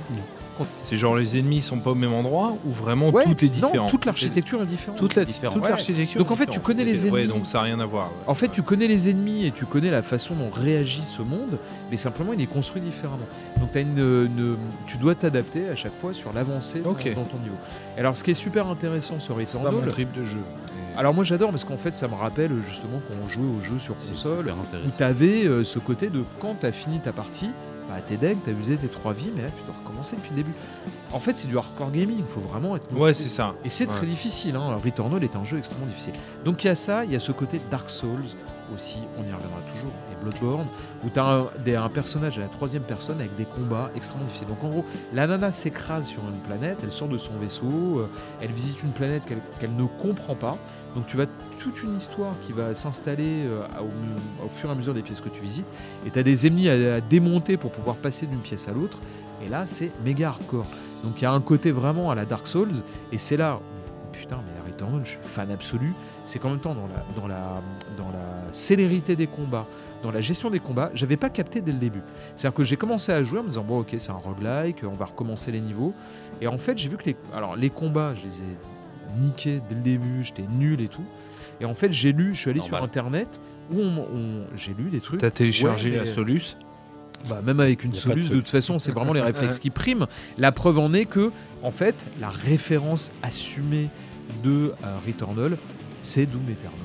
C'est genre les ennemis sont pas au même endroit ou vraiment Ouais, tout est différent. Non, toute l'architecture est différente. toute la Ouais. l'architecture. Donc, en est fait, tu différente. connais les Ouais, ennemis. donc ça n'a rien à voir. ouais. En fait, tu connais les ennemis et tu connais la façon dont réagit ce monde, mais simplement il est construit différemment. Donc as une, une- tu dois t'adapter à chaque fois sur l'avancée dans- ton niveau. Et alors, ce qui est super intéressant sur C'est pas mon Returnal, trip de jeu. mais- alors moi j'adore parce qu'en fait ça me rappelle justement quand on jouait aux jeux sur C'est console, où intéressant. tu avais ce côté de quand tu as fini ta partie, bah, t'es deck, t'as usé tes trois vies, mais là tu dois recommencer depuis le début. En fait, c'est du hardcore gaming, il faut vraiment être Ouais, c'est ça. et c'est Ouais. très difficile, hein. Returnal est un jeu extrêmement difficile. Donc il y a ça, il y a ce côté Dark Souls aussi, on y reviendra toujours, et Bloodborne, où tu as un, personnage à la troisième personne avec des combats extrêmement difficiles. Donc en gros, la nana s'écrase sur une planète, elle sort de son vaisseau, euh, elle visite une planète qu'elle ne comprend pas. Donc tu vas toute une histoire qui va s'installer euh, au, fur et à mesure des pièces que tu visites, et tu as des ennemis à, démonter pour pouvoir passer d'une pièce à l'autre. Et là, c'est méga hardcore. Donc il y a un côté vraiment à la Dark Souls, et c'est là, putain, mais Je suis fan absolu. C'est qu'en même temps, dans la, dans, la, dans la célérité des combats, dans la gestion des combats, j'avais pas capté dès le début. C'est-à-dire que j'ai commencé à jouer en me disant, bon, ok, c'est un roguelike, on va recommencer les niveaux. Et en fait, j'ai vu que les, alors, les combats, je les ai niqués dès le début, j'étais nul et tout. Et en fait, j'ai lu, je suis allé Normal. sur internet où on, on- j'ai lu des trucs. T'as téléchargé Ouais, la Solus Bah, même avec une de soluce, de seul. toute façon, c'est vraiment les réflexes qui priment. La preuve en est que, en fait, la référence assumée de euh, Returnal, c'est Doom Eternal.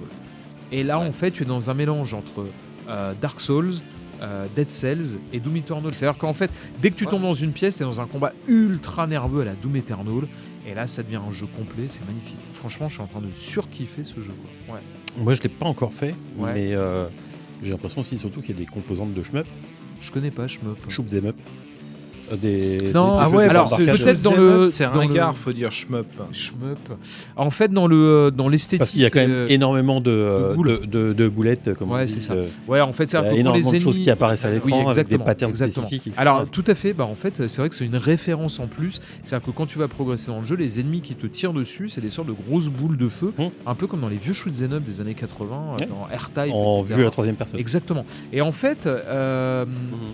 Et là, en fait, tu es dans un mélange entre euh, Dark Souls, euh, Dead Cells et Doom Eternal. C'est-à-dire qu'en fait, dès que tu tombes dans une pièce, tu es dans un combat ultra nerveux à la Doom Eternal. Et là, ça devient un jeu complet, c'est magnifique. Franchement, je suis en train de surkiffer ce jeu. quoi. Ouais. Moi, je l'ai pas encore fait, Ouais. mais euh, j'ai l'impression aussi surtout qu'il y a des composantes de shmup, Je connais pas, je me. shoot them up. Euh, Des, Non, des ah ouais, alors, peut-être dans le- C'est ringard, le- faut dire shmup. Shmup. En fait, dans le dans l'esthétique. Parce qu'il y a quand même euh, énormément de, euh, boules. de, de- de boulettes, comme Ouais, c'est ça. de- Ouais, en fait, c'est y a pour les énormément de ennemis. choses qui apparaissent à l'écran Oui, avec des patterns exactement. spécifiques. etc. Alors, tout à fait. Bah, en fait, c'est vrai que c'est une référence en plus. C'est-à-dire que quand tu vas progresser dans le jeu, les ennemis qui te tirent dessus, c'est des sortes de grosses boules de feu, Hum. un peu comme dans les vieux shoot 'em up des années 80, euh, Ouais. dans R-Type. en vue à la troisième personne. Exactement. Et en fait, euh, Mhm.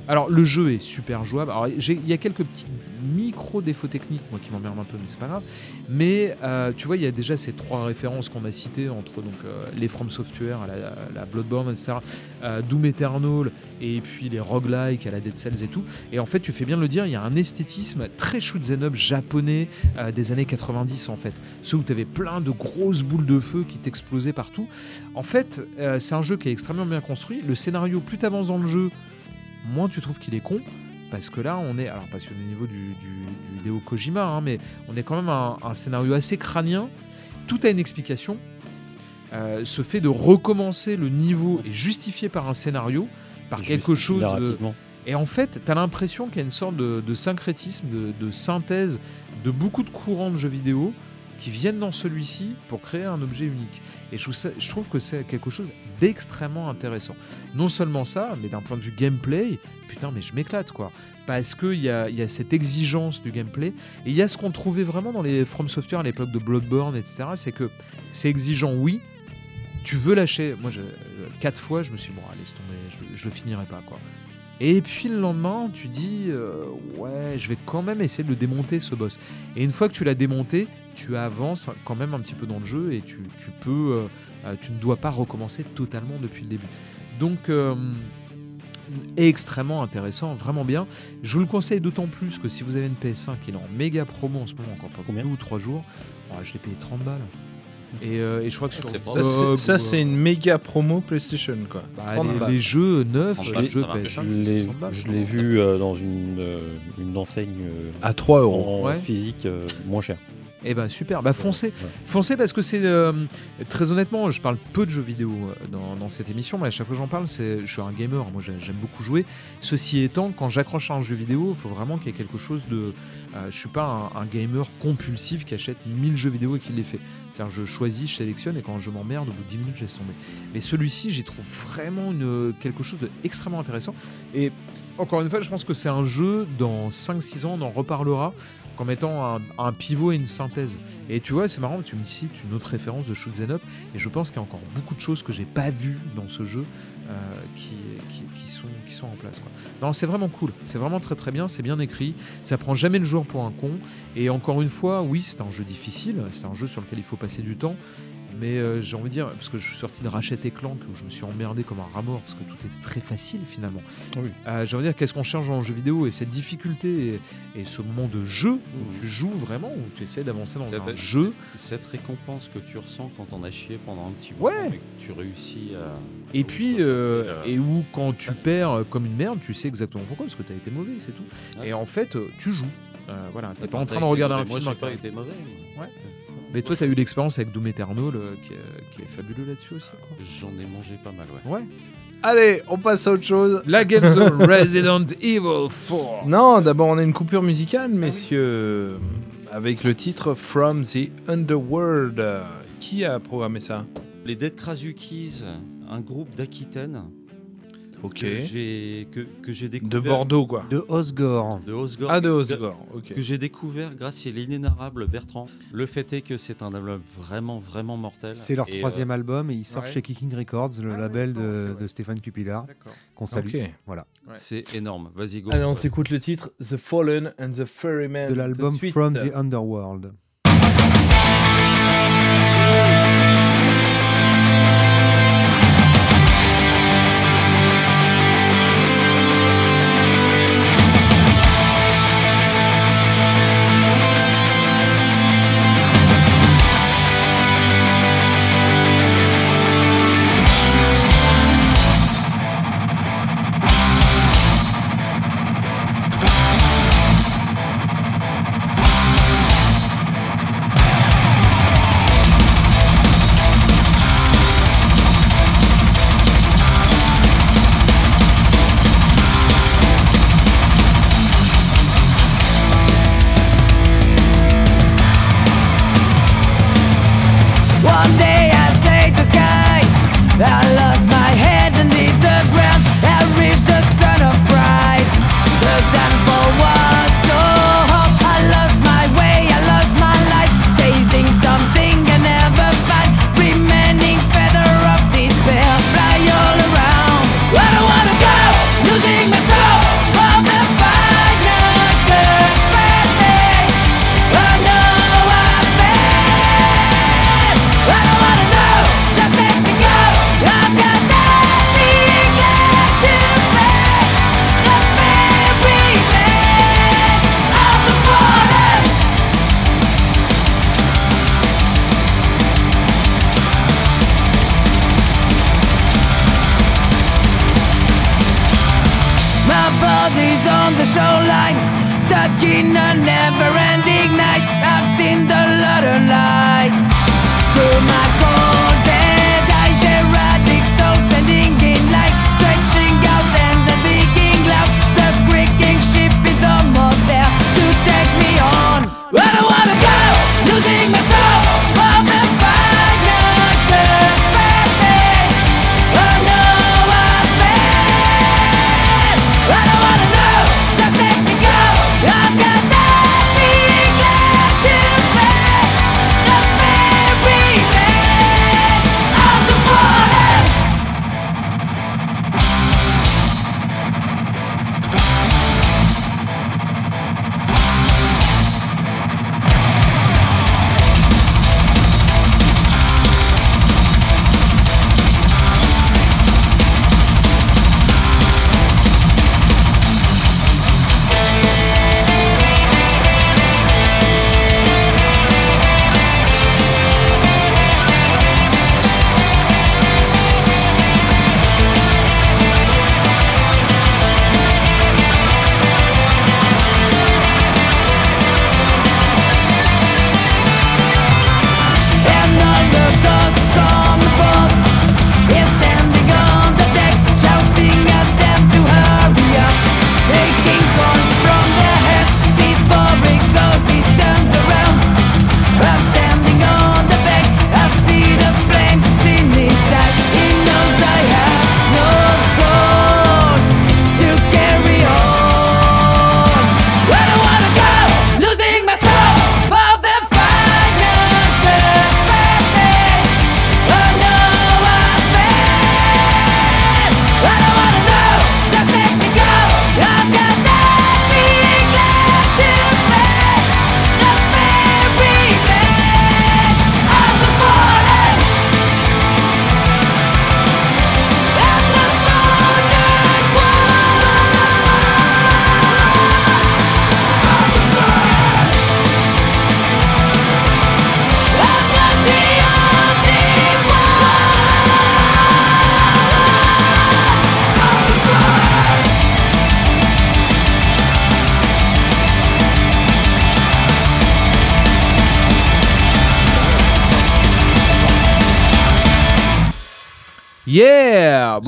alors le jeu est super jouable. Alors j'ai- il y a quelques petits micro défauts techniques moi qui m'emmerdent un peu, mais c'est pas grave. Mais euh, tu vois, il y a déjà ces trois références qu'on a citées entre euh, les From Software, la, Bloodborne, etc., euh, Doom Eternal et puis les roguelike à la Dead Cells et tout. Et en fait, tu fais bien le dire, il y a un esthétisme très shoot 'em up japonais des années 90 en fait. Ceux où tu avais plein de grosses boules de feu qui t'explosaient partout. En fait, c'est un jeu qui est extrêmement bien construit. Le scénario, plus tu avances dans le jeu, moins tu trouves qu'il est con. Parce que là, on est, alors pas sur le niveau du, du, du Hideo Kojima, hein, mais on est quand même un, un scénario assez crânien. Tout a une explication. Euh, ce fait de recommencer le niveau est justifié par un scénario, par quelque chose de, et en fait, tu as l'impression qu'il y a une sorte de, de syncrétisme, de, de synthèse de beaucoup de courants de jeux vidéo qui viennent dans celui-ci pour créer un objet unique. Et je trouve, ça- je trouve que c'est quelque chose d'extrêmement intéressant. Non seulement ça, mais d'un point de vue gameplay, putain, mais je m'éclate quoi. Parce qu'il y a, y a cette exigence du gameplay. Et il y a ce qu'on trouvait vraiment dans les From Software à l'époque de Bloodborne, etc. C'est que c'est exigeant, oui. Tu veux lâcher. Moi, je- euh, quatre fois, je me suis dit, bon, allez, laisse tomber, je, je le finirai pas quoi. Et puis le lendemain, tu dis euh, ouais, je vais quand même essayer de le démonter ce boss. Et une fois que tu l'as démonté, tu avances quand même un petit peu dans le jeu et tu, peux, euh, tu ne dois pas recommencer totalement depuis le début. Donc extrêmement intéressant, vraiment bien. Je vous le conseille d'autant plus que si vous avez une PS5 qui est en méga promo en ce moment, encore pas Combien deux ou trois jours, ouais, je l'ai payé 30 balles. Et, euh, et je crois que sur Ça, c'est- ça, ou, c'est euh, une méga promo PlayStation, quoi. bah, 30 les, jeux neufs, Franchement, les jeux ça va. PS5, Je l'ai 60 balles. je l'ai vu euh, dans une, euh, une enseigne euh, À 3 euros. en Ouais. physique euh, moins cher. Eh ben super, bah foncez, Ouais. foncez parce que c'est euh, très honnêtement, je parle peu de jeux vidéo euh, dans, dans cette émission, mais à chaque fois que j'en parle, c'est, je suis un gamer, moi j'ai- j'aime beaucoup jouer. Ceci étant, quand j'accroche à un jeu vidéo, il faut vraiment qu'il y ait quelque chose de, euh, je suis pas un, un gamer compulsif qui achète 1000 jeux vidéo et qui les fait. C'est-à-dire je choisis, je sélectionne et quand je m'emmerde, au bout de 10 minutes, je laisse tomber. Mais celui-ci, j'y trouve vraiment une, quelque chose d'extrêmement intéressant. Et encore une fois, je pense que c'est un jeu, dans 5-6 ans, on en reparlera qu'en mettant un, pivot et une synthèse. Et tu vois, c'est marrant, tu me cites une autre référence de Shoot 'em Up, et je pense qu'il y a encore beaucoup de choses que j'ai pas vues dans ce jeu euh, qui, sont, en place. Non, c'est vraiment cool, c'est vraiment très très bien, c'est bien écrit, ça prend jamais le joueur pour un con, et encore une fois, oui, c'est un jeu difficile, c'est un jeu sur lequel il faut passer du temps, mais euh, j'ai envie de dire, parce que je suis sorti de Ratchet et Clank où je me suis emmerdé comme un rat mort parce que tout était très facile finalement. Oui. Euh, j'ai envie de dire, qu'est-ce qu'on cherche dans le jeu vidéo et cette difficulté et, et ce moment de jeu où tu joues vraiment, où tu essaies d'avancer dans Cette- un jeu. Cette récompense que tu ressens quand on a chié pendant un petit Ouais. moment et que tu réussis à. Et puis, euh, et où quand tu perds comme une merde, tu sais exactement pourquoi, parce que tu as été mauvais, c'est tout. Ouais. Et en fait, tu joues. Euh, voilà, t'es pas en train de regarder un mauvais. Moi, film. j'ai pas été mauvais. moi. Mais toi, tu as eu l'expérience avec Doom Eternal euh, qui, est, qui est fabuleux là-dessus aussi. quoi. J'en ai mangé pas mal, ouais. Ouais. Allez, on passe à autre chose. La Game Zone Resident Evil 4. Non, d'abord on a une coupure musicale, messieurs, avec le titre From the Underworld. Qui a programmé ça? Les Dead Krasukis, un groupe d'Aquitaine Ok. que j'ai que, que j'ai De découvert Bordeaux, quoi. De Osgore. de Osgore, Ah, de Osgore, ok. que j'ai découvert grâce à l'inénarrable Bertrand. Le fait est que c'est un album vraiment vraiment mortel. C'est leur Et, troisième euh, album et ils sortent ouais. chez Kicking Records, le Ah, label de, ouais. de Stéphane Cupillard, D'accord. qu'on salue. Voilà. c'est énorme. Vas-y go. Allez, on s'écoute le titre The Fallen and the Ferryman. De l'album. From the Underworld.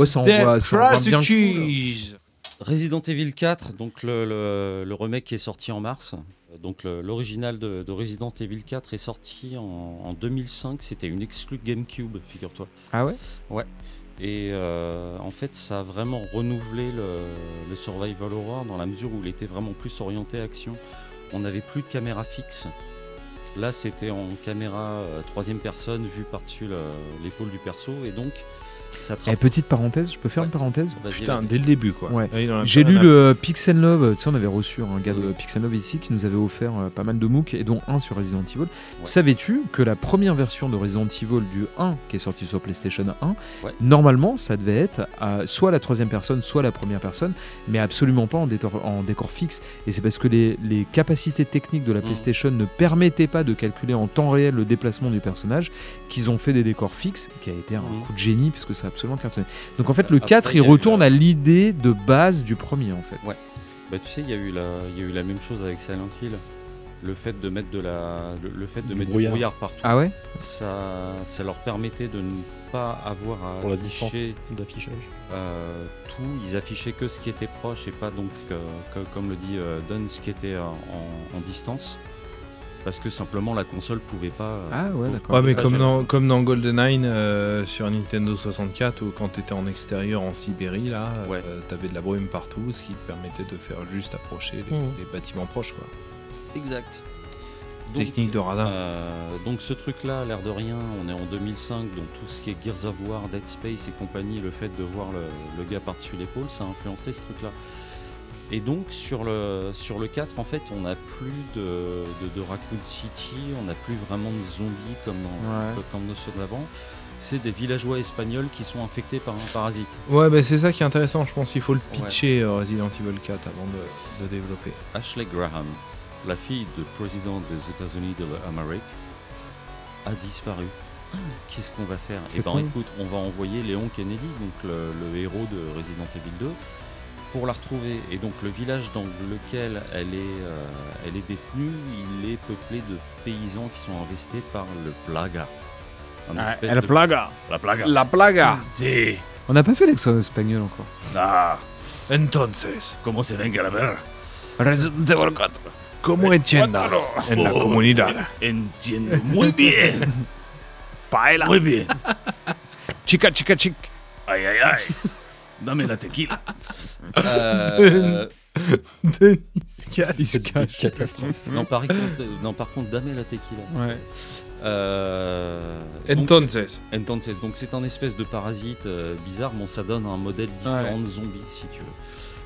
Bon, ça envoie, ça envoie Dead bien. Resident Evil 4, donc le, le- le remake qui est sorti en mars. Donc l'original de, de Resident Evil 4 est sorti en, en 2005. C'était une exclue GameCube, figure-toi. Ah ouais? Et euh, en fait, ça a vraiment renouvelé le, le survival horror dans la mesure où il était vraiment plus orienté action. On n'avait plus de caméra fixe. Là, c'était en caméra euh, troisième personne vue par-dessus le- l'épaule du perso. Et donc, ça te petite parenthèse, je peux faire une parenthèse Vas-y, Putain, vas-y. dès le début, quoi. Ouais. Ah, J'ai lu le Pixel Love, tu sais, on avait reçu un gars de Oui. Pixel Love ici qui nous avait offert euh, pas mal de MOOC et dont un sur Resident Evil. Savais-tu que la première version de Resident Evil du 1 qui est sorti sur PlayStation 1, Ouais. normalement ça devait être à soit la troisième personne, soit la première personne, mais absolument pas en décor, en décor fixe. Et c'est parce que les, les capacités techniques de la Mhm. PlayStation ne permettaient pas de calculer en temps réel le déplacement du personnage qu'ils ont fait des décors fixes, qui a été un Mhm. coup de génie puisque ça a absolument cartonné. Donc en fait le Après, 4 il retourne la- à l'idée de base du premier en fait. Bah, tu sais, il y, a eu la- il y a eu la même chose avec Silent Hill. Le fait de mettre, de la, le, le fait de Du mettre brouillard. du brouillard partout, Ah ouais? Ça, ça leur permettait de ne pas avoir à Pour la distance afficher, d'affichage. euh, tout. Ils affichaient que ce qui était proche et pas donc, euh, que- comme le dit euh, Don, ce qui était euh, en, en distance. Parce que simplement la console pouvait pas. euh, Ah ouais, d'accord. Ouais, mais comme dans, comme dans GoldenEye euh, sur Nintendo 64, où quand t'étais en extérieur en Sibérie, là, Ouais. euh, t'avais de la brume partout, ce qui te permettait de faire juste approcher les, Mhm. les bâtiments proches, quoi. Exact. Donc, Technique de radar. Euh, donc ce truc-là, l'air de rien, on est en 2005, donc tout ce qui est Gears of War, Dead Space et compagnie, le fait de voir le, le gars par-dessus l'épaule, ça a influencé ce truc-là. Et donc sur le, sur le 4, en fait, on n'a plus de, de, de Raccoon City, on n'a plus vraiment de zombies comme dans, Ouais. comme dans ceux d'avant. C'est des villageois espagnols qui sont infectés par un parasite. Ouais, bah c'est ça qui est intéressant. Je pense qu'il faut le pitcher euh, Resident Evil 4 avant de, de développer. Ashley Graham, la fille du président des États-Unis de l'Amérique, a disparu. Qu'est-ce qu'on va faire? Eh ben écoute, on va envoyer Léon Kennedy, donc le, le héros de Resident Evil 2. Pour la retrouver. Et donc le village dans lequel elle est, euh, elle est détenue, il est peuplé de paysans qui sont investis par le plaga. Ah, la de- plaga. La plaga. La plaga. Si. On n'a pas fait l'accent espagnol encore. Ah, Entonces, comment se venga la ver? ¿cómo entiendas? en la comunidad? Entiendo muy bien. Paella. Muy bien. Chica, chica, chic. Ay, ay, ay. Dame la tequila. Euh, Denis Cass. Il se cache. Catastrophe. non, par contre, non, par contre, dame la tequila. Ouais. Euh, donc, Entonces. Entonces, donc c'est un espèce de parasite euh, bizarre, bon ça donne un modèle différent de zombie si tu veux,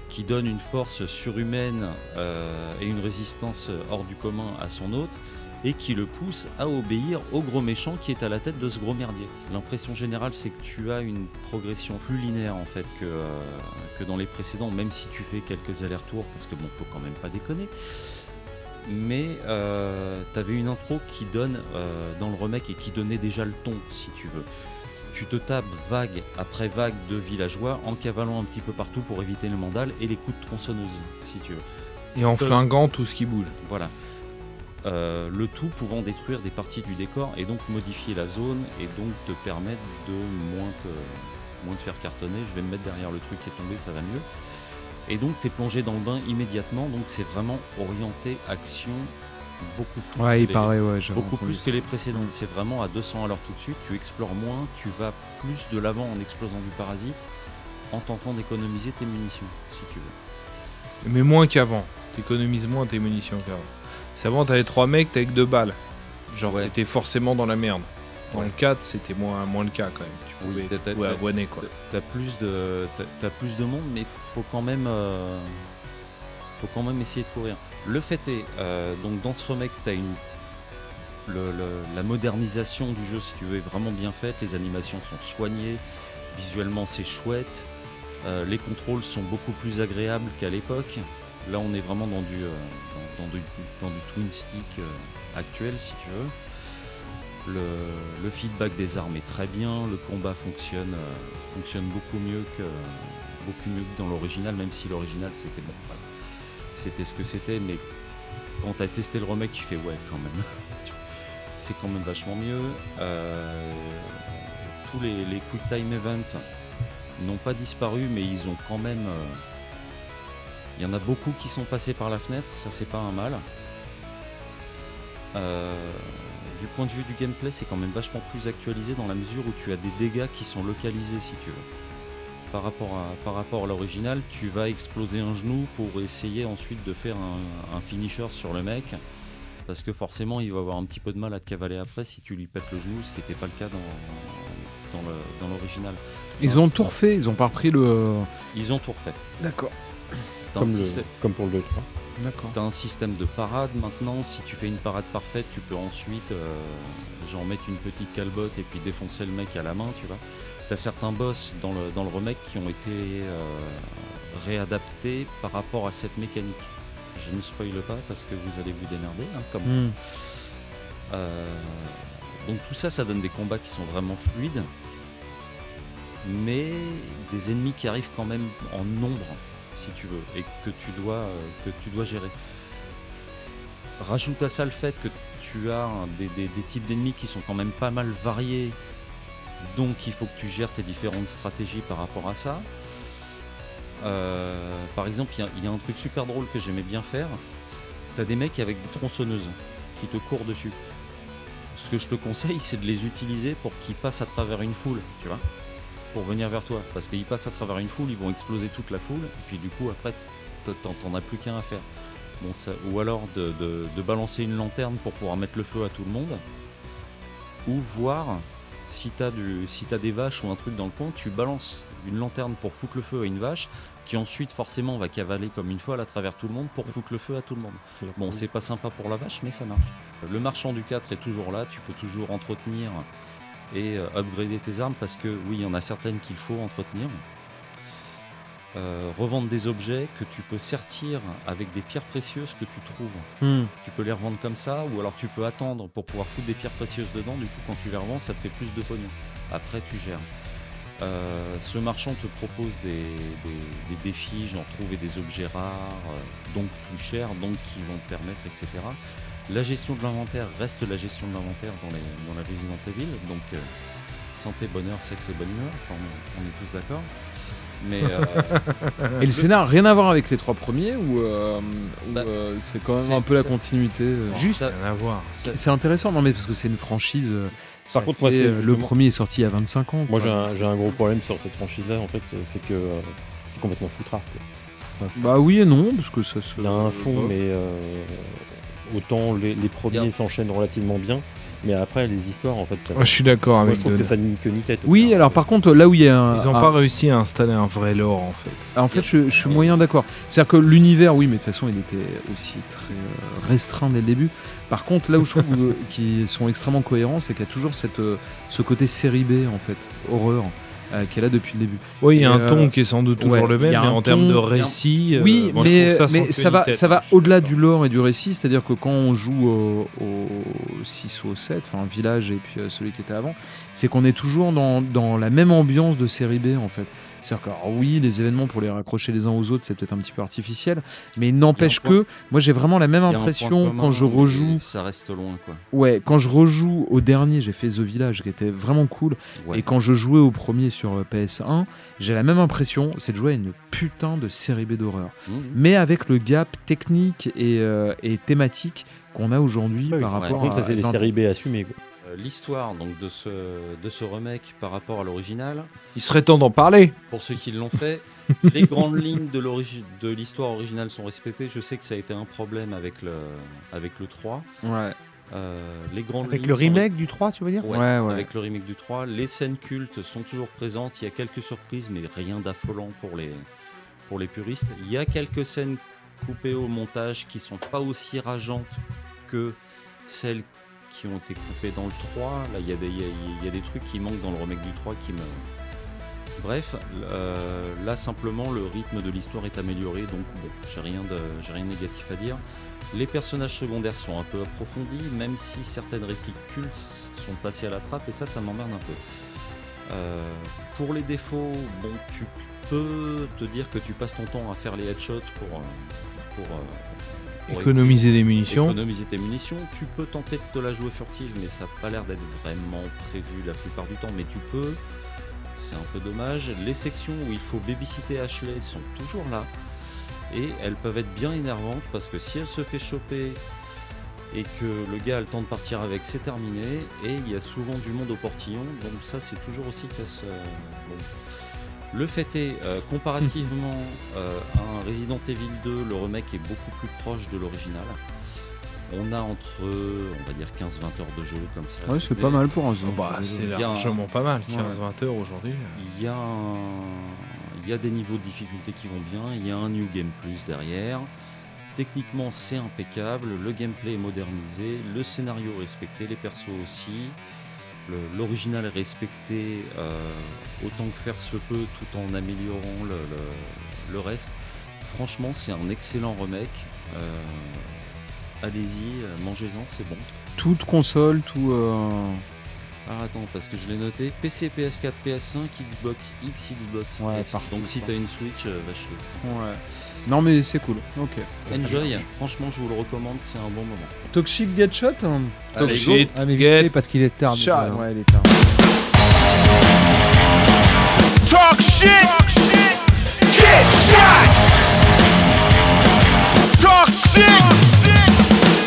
qui donne une force surhumaine euh, et une résistance euh, hors du commun à son hôte et qui le pousse à obéir au gros méchant qui est à la tête de ce gros merdier. L'impression générale c'est que tu as une progression plus linéaire en fait que, euh, que dans les précédents, même si tu fais quelques allers-retours parce que bon faut quand même pas déconner mais euh, t'avais une intro qui donne euh, dans le remake et qui donnait déjà le ton si tu veux. Tu te tapes vague après vague de villageois en cavalant un petit peu partout pour éviter le mandal et les coups de tronçonneuse si tu veux. Et en flinguant tout ce qui bouge. Voilà. Euh, le tout pouvant détruire des parties du décor et donc modifier la zone et donc te permettre de moins te, moins te faire cartonner. Je vais me mettre derrière le truc qui est tombé, ça va mieux. Et donc tu es plongé dans le bain immédiatement, donc c'est vraiment orienté action beaucoup plus. Ouais, que il les- paraît, ouais. Beaucoup plus ça. que les précédentes. C'est vraiment à 200 à l'heure tout de suite. Tu explores moins, tu vas plus de l'avant en explosant du parasite, en tentant d'économiser tes munitions, si tu veux. Mais moins qu'avant. T'économises moins tes munitions qu'avant. C'est avant, t'avais trois mecs, t'avais que deux balles. Genre, Ouais. t'étais forcément dans la merde. Dans Ouais. le 4, c'était moins, moins le cas quand même. Tu Oui, pouvais, tu pouvais avoiner quoi. T'as plus de t'as plus de monde, mais faut quand même euh, faut quand même essayer de courir. Le fait est euh, donc dans ce remake t'as une le- le- la modernisation du jeu si tu veux est vraiment bien faite. Les animations sont soignées, visuellement c'est chouette. Euh, les contrôles sont beaucoup plus agréables qu'à l'époque. Là on est vraiment dans du euh, twin stick euh, actuel si tu veux. Le, feedback des armes est très bien, le combat fonctionne, euh, beaucoup mieux que dans l'original, même si l'original c'était bon, c'était ce que c'était, mais quand t'as testé le remake, tu fais ouais quand même, c'est quand même vachement mieux. Tous les, les quick time events n'ont pas disparu, mais ils ont quand même, il y en a beaucoup qui sont passés par la fenêtre, ça c'est pas un mal. Euh, du point de vue du gameplay, c'est quand même vachement plus actualisé dans la mesure où tu as des dégâts qui sont localisés si tu veux. Par rapport à, par rapport à l'original, tu vas exploser un genou pour essayer ensuite de faire un, un finisher sur le mec. Parce que forcément, il va avoir un petit peu de mal à te cavaler après si tu lui pètes le genou, ce qui n'était pas le cas dans, dans l'original. Ils ont tout refait, ils ont pas repris le. Ils ont tout refait. D'accord. Comme, le- système- comme pour le 2 3. D'accord. T'as un système de parade maintenant. Si tu fais une parade parfaite, tu peux ensuite euh, genre mettre une petite calbotte et puis défoncer le mec à la main, tu vois. T'as certains boss dans le, dans le remake qui ont été euh, réadaptés par rapport à cette mécanique. Je ne spoile pas parce que vous allez vous démerder. hein, comme Hmm. euh, donc tout ça, ça donne des combats qui sont vraiment fluides, mais des ennemis qui arrivent quand même en nombre, si tu veux, et que tu dois, euh, que tu dois gérer. Rajoute à ça le fait que tu as des, types d'ennemis qui sont quand même pas mal variés, donc il faut que tu gères tes différentes stratégies par rapport à ça. Euh, par exemple, il y y, a un truc super drôle que j'aimais bien faire. T'as des mecs avec des tronçonneuses qui te courent dessus. Ce que je te conseille, c'est de les utiliser pour qu'ils passent à travers une foule, tu vois, pour venir vers toi. Parce qu'ils passent à travers une foule, ils vont exploser toute la foule, et puis du coup, après, t'en as plus qu'un à faire. Bon, ça, ou alors de, de- de balancer une lanterne pour pouvoir mettre le feu à tout le monde, ou voir si t'as du- si t'as des vaches ou un truc dans le coin, tu balances une lanterne pour foutre le feu à une vache, qui ensuite forcément va cavaler comme une folle à travers tout le monde pour foutre le feu à tout le monde. Bon, c'est pas sympa pour la vache, mais ça marche. Le marchand du 4 est toujours là, tu peux toujours entretenir et euh, upgrader tes armes parce que oui, il y en a certaines qu'il faut entretenir. Euh, revendre des objets que tu peux sertir avec des pierres précieuses que tu trouves. Hmm. Tu peux les revendre comme ça, ou alors tu peux attendre pour pouvoir foutre des pierres précieuses dedans. Du coup, quand tu les revends, ça te fait plus de pognon. Après, tu gères. Euh, ce marchand te propose des, des- des défis, genre trouver des objets rares, donc plus chers, donc qui vont te permettre, etc. La gestion de l'inventaire reste la gestion de l'inventaire dans les, dans les Resident Evil, donc euh, santé, bonheur, sexe et bonne humeur, enfin, on, on est tous d'accord. Mais euh, Et le scénar, rien à voir avec les trois premiers ou, euh, ou, Bah, euh, c'est quand même c'est- un peu la continuité Juste- ça- Rien à voir. C'est intéressant, non mais parce que c'est une franchise. ça contre, moi, le premier est sorti il y a 25 ans. Moi j'ai un, gros problème sur cette franchise-là, en fait, c'est que euh, c'est complètement foutrard. quoi. Enfin, Bah oui et non, parce que ça se. Il y a un fond, mais euh, autant les, les premiers s'enchaînent relativement bien, mais après les histoires, en fait, ça, Moi, je suis d'accord avec je trouve que ça ni queue ni tête. Oui, alors par contre, là où il y a un. Ils n'ont un- pas réussi à installer un vrai lore en fait. En fait, je, je suis moyen d'accord. C'est-à-dire que l'univers, oui, mais de toute façon, il était aussi très euh, restreint dès le début. Par contre, là où je trouve euh, qu'ils sont extrêmement cohérents, c'est qu'il y a toujours cette, euh, ce côté série B, en fait, horreur, euh, qui est là depuis le début. Oui, il y a un euh, ton qui est sans doute toujours ouais, le même, mais en termes de récit, euh, oui, moi, je mais, ça mais va, ça va au-delà du lore et du récit, c'est-à-dire que quand on joue au, au 6 ou au 7, enfin village et puis euh, celui qui était avant, c'est qu'on est toujours dans, dans la même ambiance de série B en fait. C'est-à-dire que, alors oui, les événements pour les raccrocher les uns aux autres, c'est peut-être un petit peu artificiel, mais il n'empêche que moi j'ai vraiment la même impression commun, quand je rejoue. Ça reste loin, quoi. Ouais, quand je rejoue au dernier, j'ai fait The Village qui était vraiment cool. Ouais. Et quand je jouais au premier sur euh, PS1, j'ai la même impression, c'est de jouer à une putain de série B d'horreur. Mhm. Mais avec le gap technique et, euh, et thématique qu'on a aujourd'hui Oui, par rapport contre, ça à c'est des 20 séries B assumées. quoi. Euh, L'histoire donc de ce, de ce remake par rapport à l'original, Il serait temps d'en parler. pour ceux qui l'ont fait, les grandes lignes de l'histoire originale sont respectées. Je sais que ça a été un problème avec le, avec le 3. Ouais, Euh, les grandes Avec le sont- remake du 3, tu veux dire? Ouais, Ouais, ouais. avec le remake du 3. Les scènes cultes sont toujours présentes. Il y a quelques surprises, mais rien d'affolant pour les, pour les puristes. Il y a quelques scènes coupées au montage qui sont pas aussi rageantes que celles ont été coupées dans le 3. Là, il y, a des- trucs qui manquent dans le remake du 3 qui me. Bref, euh, là simplement le rythme de l'histoire est amélioré, donc bon, j'ai rien de j'ai rien de négatif à dire. Les personnages secondaires sont un peu approfondis, même si certaines répliques cultes sont passées à la trappe, et ça, ça m'emmerde un peu. Euh, pour les défauts, bon, tu peux te dire que tu passes ton temps à faire les headshots pour, euh, pour, pour Économiser des munitions. économiser tes munitions. Tu peux tenter de te la jouer furtive, mais ça n'a pas l'air d'être vraiment prévu la plupart du temps, mais tu peux. C'est un peu dommage. Les sections où il faut babysitter Ashley sont toujours là. Et elles peuvent être bien énervantes parce que si elle se fait choper et que le gars a le temps de partir avec, c'est terminé. Et il y a souvent du monde au portillon, donc ça c'est toujours aussi casse. bon. Le fait est, euh, comparativement euh, à un Resident Evil 2, le remake est beaucoup plus proche de l'original. On a entre, on va dire, 15-20 heures de jeu comme ça. Ouais, c'est pas mal pour un jeu. Bah, c'est un- largement pas mal, Ouais. 15-20 heures aujourd'hui. Il y, a un- il y a des niveaux de difficulté qui vont bien, il y a un New Game Plus derrière. Techniquement, c'est impeccable, le gameplay est modernisé, le scénario est respecté, les persos aussi. L'original est respecté euh, autant que faire se peut tout en améliorant le, le- le reste. Franchement, c'est un excellent remake. Euh, Allez-y, euh, mangez-en, c'est bon. Toute console, tout. Alors attends, parce que je l'ai noté. PC, PS4, PS5, Xbox X, Xbox Ouais, S. Donc si t'as une Switch, euh, va chier. Ouais. Non mais c'est cool. Ok. Enjoy, franchement je vous le recommande, c'est un bon moment. Toxic Get Shot hein Allez, Toxic Ah, mais vite Get fait, parce qu'il est tard. Shot. Ouais, il est tard. Talk shit. Get shot. Talk shit.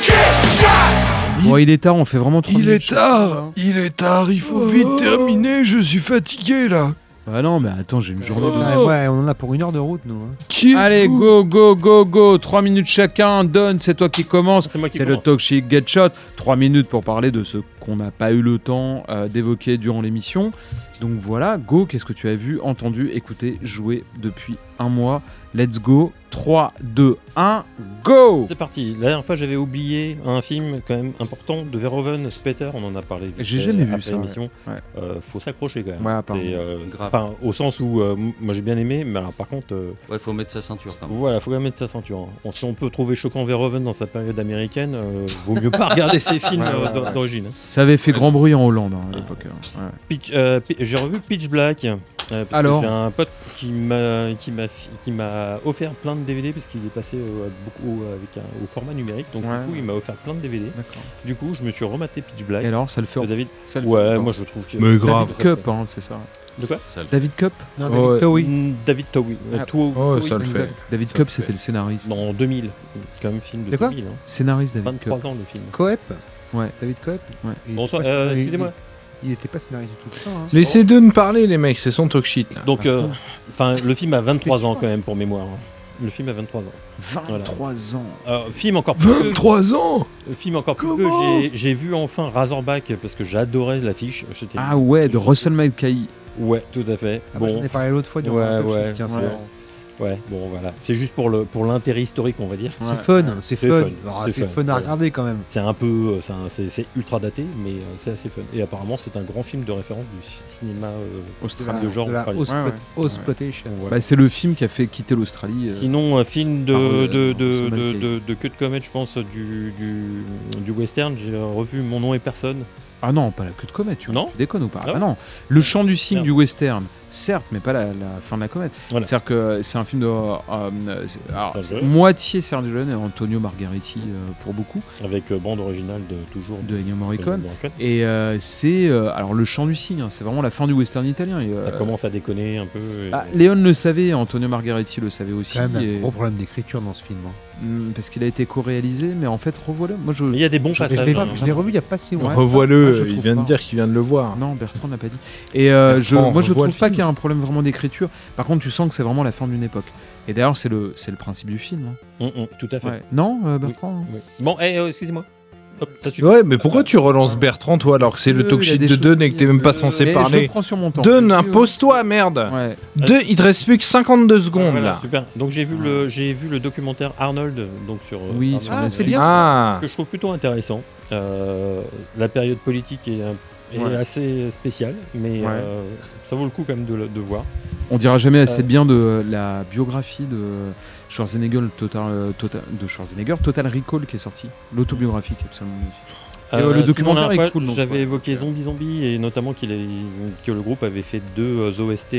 Get shot. Bon, il est tard, on fait vraiment trop Il est tard, il est tard, il faut vite terminer, je suis fatigué là. Ah non, mais attends, j'ai une journée de. Ouais, ouais, on en a pour une heure de route, nous. hein. Qui Allez, go, go, go, go 3 minutes chacun, donne, c'est toi qui commence. C'est moi qui C'est le commence. Toxic Get Shot. 3 minutes pour parler de ce qu'on n'a pas eu le temps euh, d'évoquer durant l'émission. Donc voilà, go, qu'est-ce que tu as vu, entendu, écouté, joué depuis un mois? Let's go 3, 2, 1, go C'est parti. La dernière fois, j'avais oublié un film quand même important de Verhoeven, Speter. On en a parlé. J'ai jamais vu ça, l'émission. ouais. Euh, faut s'accrocher quand même. Ouais, euh, Grave. au sens où euh, moi j'ai bien aimé, mais alors par contre, euh, Ouais, faut mettre sa ceinture quand même. voilà, faut quand même mettre sa ceinture. hein. On- si on peut trouver choquant Verhoeven dans sa période américaine, euh, vaut mieux pas regarder ses films Ouais, ouais, d'o- ouais. d'origine. hein. Ça avait fait grand bruit en Hollande hein, à l'époque. hein. Ouais. Pitch- euh, Pi- j'ai revu Pitch Black. euh, parce que Alors J'ai un pote qui m'a qui m'a fi- qui m'a offert plein de DVD parce qu'il est passé euh, beaucoup au- avec un- au format numérique. Donc Ouais. du coup, il m'a offert plein de DVD. D'accord. Du coup, je me suis rematé Pitch Black. Et alors, ça le fait. de David. ça le fait Ouais, encore. moi je trouve que. Mais grave. David Cup, hein, c'est ça. De quoi Ça le fait. David Cup Non, Ouais. David Towie. Mm, David Towie. Euh, Ah. Oh, Towie, ça le exact. fait. David Ça Cup, le c'était le scénariste. Non, en 2000. C'est quand même un film de, De quoi 2000. hein. Scénariste David 23 Cup. ans le film. Coep Ouais. David Coep Ouais. Bonsoir, euh, excusez-moi. Il n'était pas scénariste du tout. Hein. Laissez deux nous parler, les mecs, c'est son talk shit là. Donc, euh, enfin, le film a 23 ans quand même pour mémoire. hein. Le film a 23 ans. 23 ans. Euh, film encore plus vieux. 23 ans Film encore plus Comment j'ai- J'ai vu enfin Razorback parce que j'adorais l'affiche. J'étais- Ah ouais, de Russell McKay. Ouais, tout à fait. Ah bah, J'en ai parlé l'autre fois durant Ouais, ouais, shit, tiens, c'est ouais. Ouais, bon voilà. C'est juste pour le pour l'intérêt historique, on va dire. C'est fun, c'est C'est fun. Ah, c'est fun, fun à regarder quand même. C'est un peu, euh, c'est ultra daté, mais euh, c'est assez fun. Et apparemment, c'est un grand film de référence du ci- cinéma euh, Australien. de genre de la australien. Ausplo- Ouais. Bah, c'est le film qui a fait quitter l'Australie. euh, Sinon, un film de, euh, de, de, Russell de, McKay. de, de queue de comète, je pense, du, du, du western. J'ai revu Mon nom est personne. Ah non, pas la queue de comète, tu, Non tu déconnes ou pas? Ah Ah non, le chant du cygne du western, certes, mais pas la, la fin de la comète. Voilà. C'est-à-dire que c'est un film de euh, euh, alors, moitié Serge Leone et Antonio Margheriti euh, pour beaucoup, Avec euh, bande originale de toujours de Ennio Morricone. Et euh, c'est euh, alors le chant du cygne, hein, c'est vraiment la fin du western italien. Et, euh, Ça commence à déconner un peu. et- ah, Léon le savait, Antonio Margheriti le savait aussi, Quand même et- un gros problème d'écriture dans ce film. hein. Hmm, parce qu'il a été co-réalisé, mais en fait revoilà. Moi je Mais il y a des bons Je- Et je passages. l'ai hein. je l'ai revu il n'y a pas si longtemps. Revois-le, Ah, je il vient pas. de dire qu'il vient de le voir. Non, Bertrand n'a pas dit. Et euh, je, moi, je trouve pas qu'il y a un problème vraiment d'écriture. Par contre, tu sens que c'est vraiment la fin d'une époque. Et d'ailleurs, c'est le, c'est le principe du film. hein. Hum, hum, tout à fait. Ouais. Non, euh, Bertrand Oui. Bon, eh, euh, excusez-moi. Hop, ça suffit. Ouais, mais pourquoi tu relances Bertrand, toi, alors que c'est le talk shit de Dunn et que t'es même pas Euh, censé mais Je parler prends sur mon temps. Dunn, impose-toi, merde Ouais. Deux, il te reste plus que 52 secondes, Voilà, là. super. Donc j'ai vu le j'ai vu le documentaire Arnold donc sur euh, Oui, Arnold sur Ah, Netflix. c'est bien. Ah que je trouve plutôt intéressant. Euh, la période politique est, un- est Ouais. assez spéciale, mais Ouais. euh, ça vaut le coup quand même de, le- de voir. On dira jamais assez Euh, de bien de la biographie de Schwarzenegger, Total, euh, Total- de Schwarzenegger, Total Recall, qui est sorti. L'autobiographie qui est absolument magnifique. Et, euh, le documentaire est fois, cool, J'avais ouais. évoqué Zombie Zombie et notamment qu'il est- que le groupe avait fait deux OST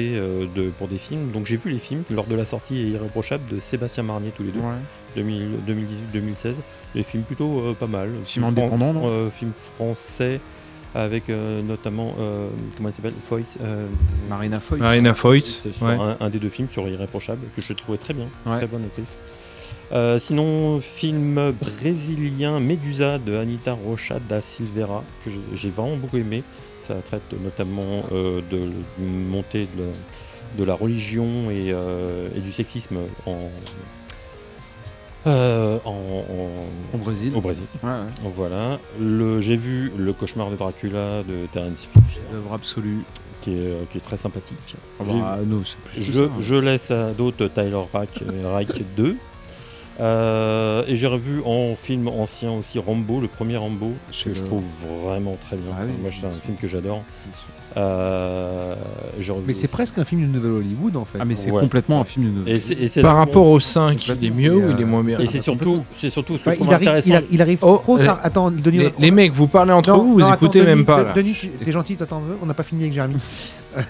de, pour des films. Donc j'ai vu les films lors de la sortie Irréprochable de Sébastien Marnier tous les deux, Ouais. 2018-2016. Les films plutôt euh, pas mal. Film indépendant, non? euh, Film français avec euh, notamment euh, comment elle s'appelle Foyce. euh, Marina Foy. Marina Foyt. c'est Ouais. un, un des deux films sur Irréprochable que je trouvais très bien, Ouais. très bonne actrice. Euh, sinon, film brésilien Medusa de Anita Rocha da Silveira que j'ai vraiment beaucoup aimé. Ça traite notamment euh, de la montée de, la- de la religion et, euh, et du sexisme en, euh, en- en- Au Brésil. au Brésil. Ouais, ouais. Voilà. J'ai vu Le cauchemar de Dracula de Terence Fisher Œuvre absolue. qui est, euh, qui est très sympathique. Ah bah, non, c'est plus que je, ça. je laisse à d'autres Tyler Rack, euh, Reich 2. Euh, et j'ai revu en film ancien aussi Rambo, le premier Rambo, que je trouve vraiment très bien. Ah oui, Moi, c'est un film que j'adore. Euh, Mais c'est presque un film du Nouvel Hollywood en fait. Ah, mais c'est Ouais. complètement un film c'est, et c'est Par rapport au 5, il est mieux ou C'est, il est moins bien Et c'est surtout, c'est surtout ce que Ouais, je trouve il, arrive, intéressant. il, arrive, il arrive Oh, trop tard. Attends, Denis. les, on- les mecs, vous parlez entre Non, vous, vous non, écoutez attends, même Denis, pas. Denis, t'es gentil, veux On n'a pas fini avec Jérémy.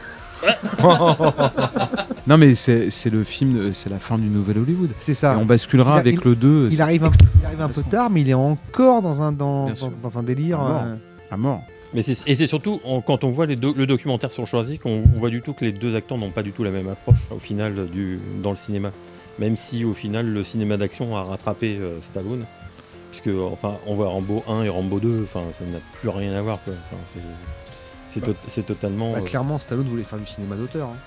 Non, mais c'est c'est le film, de- c'est la fin du Nouvel Hollywood. C'est Et ça. on basculera Il a- avec il- le 2. Il arrive, un, il arrive un peu tard, mais il est encore dans un, dans, dans, un délire. À mort. euh, à mort. Mais c'est, et c'est surtout en- quand on voit les deux- le documentaire sur Schwarzy qu'on on voit du tout que les deux acteurs n'ont pas du tout la même approche au final du, dans le cinéma. Même si au final le cinéma d'action a rattrapé euh, Stallone. Puisque enfin on voit Rambo 1 et Rambo 2, enfin ça n'a plus rien à voir quoi. Enfin, c'est, c'est, to- totalement. bah, euh, clairement, Stallone voulait faire du cinéma d'auteur. hein.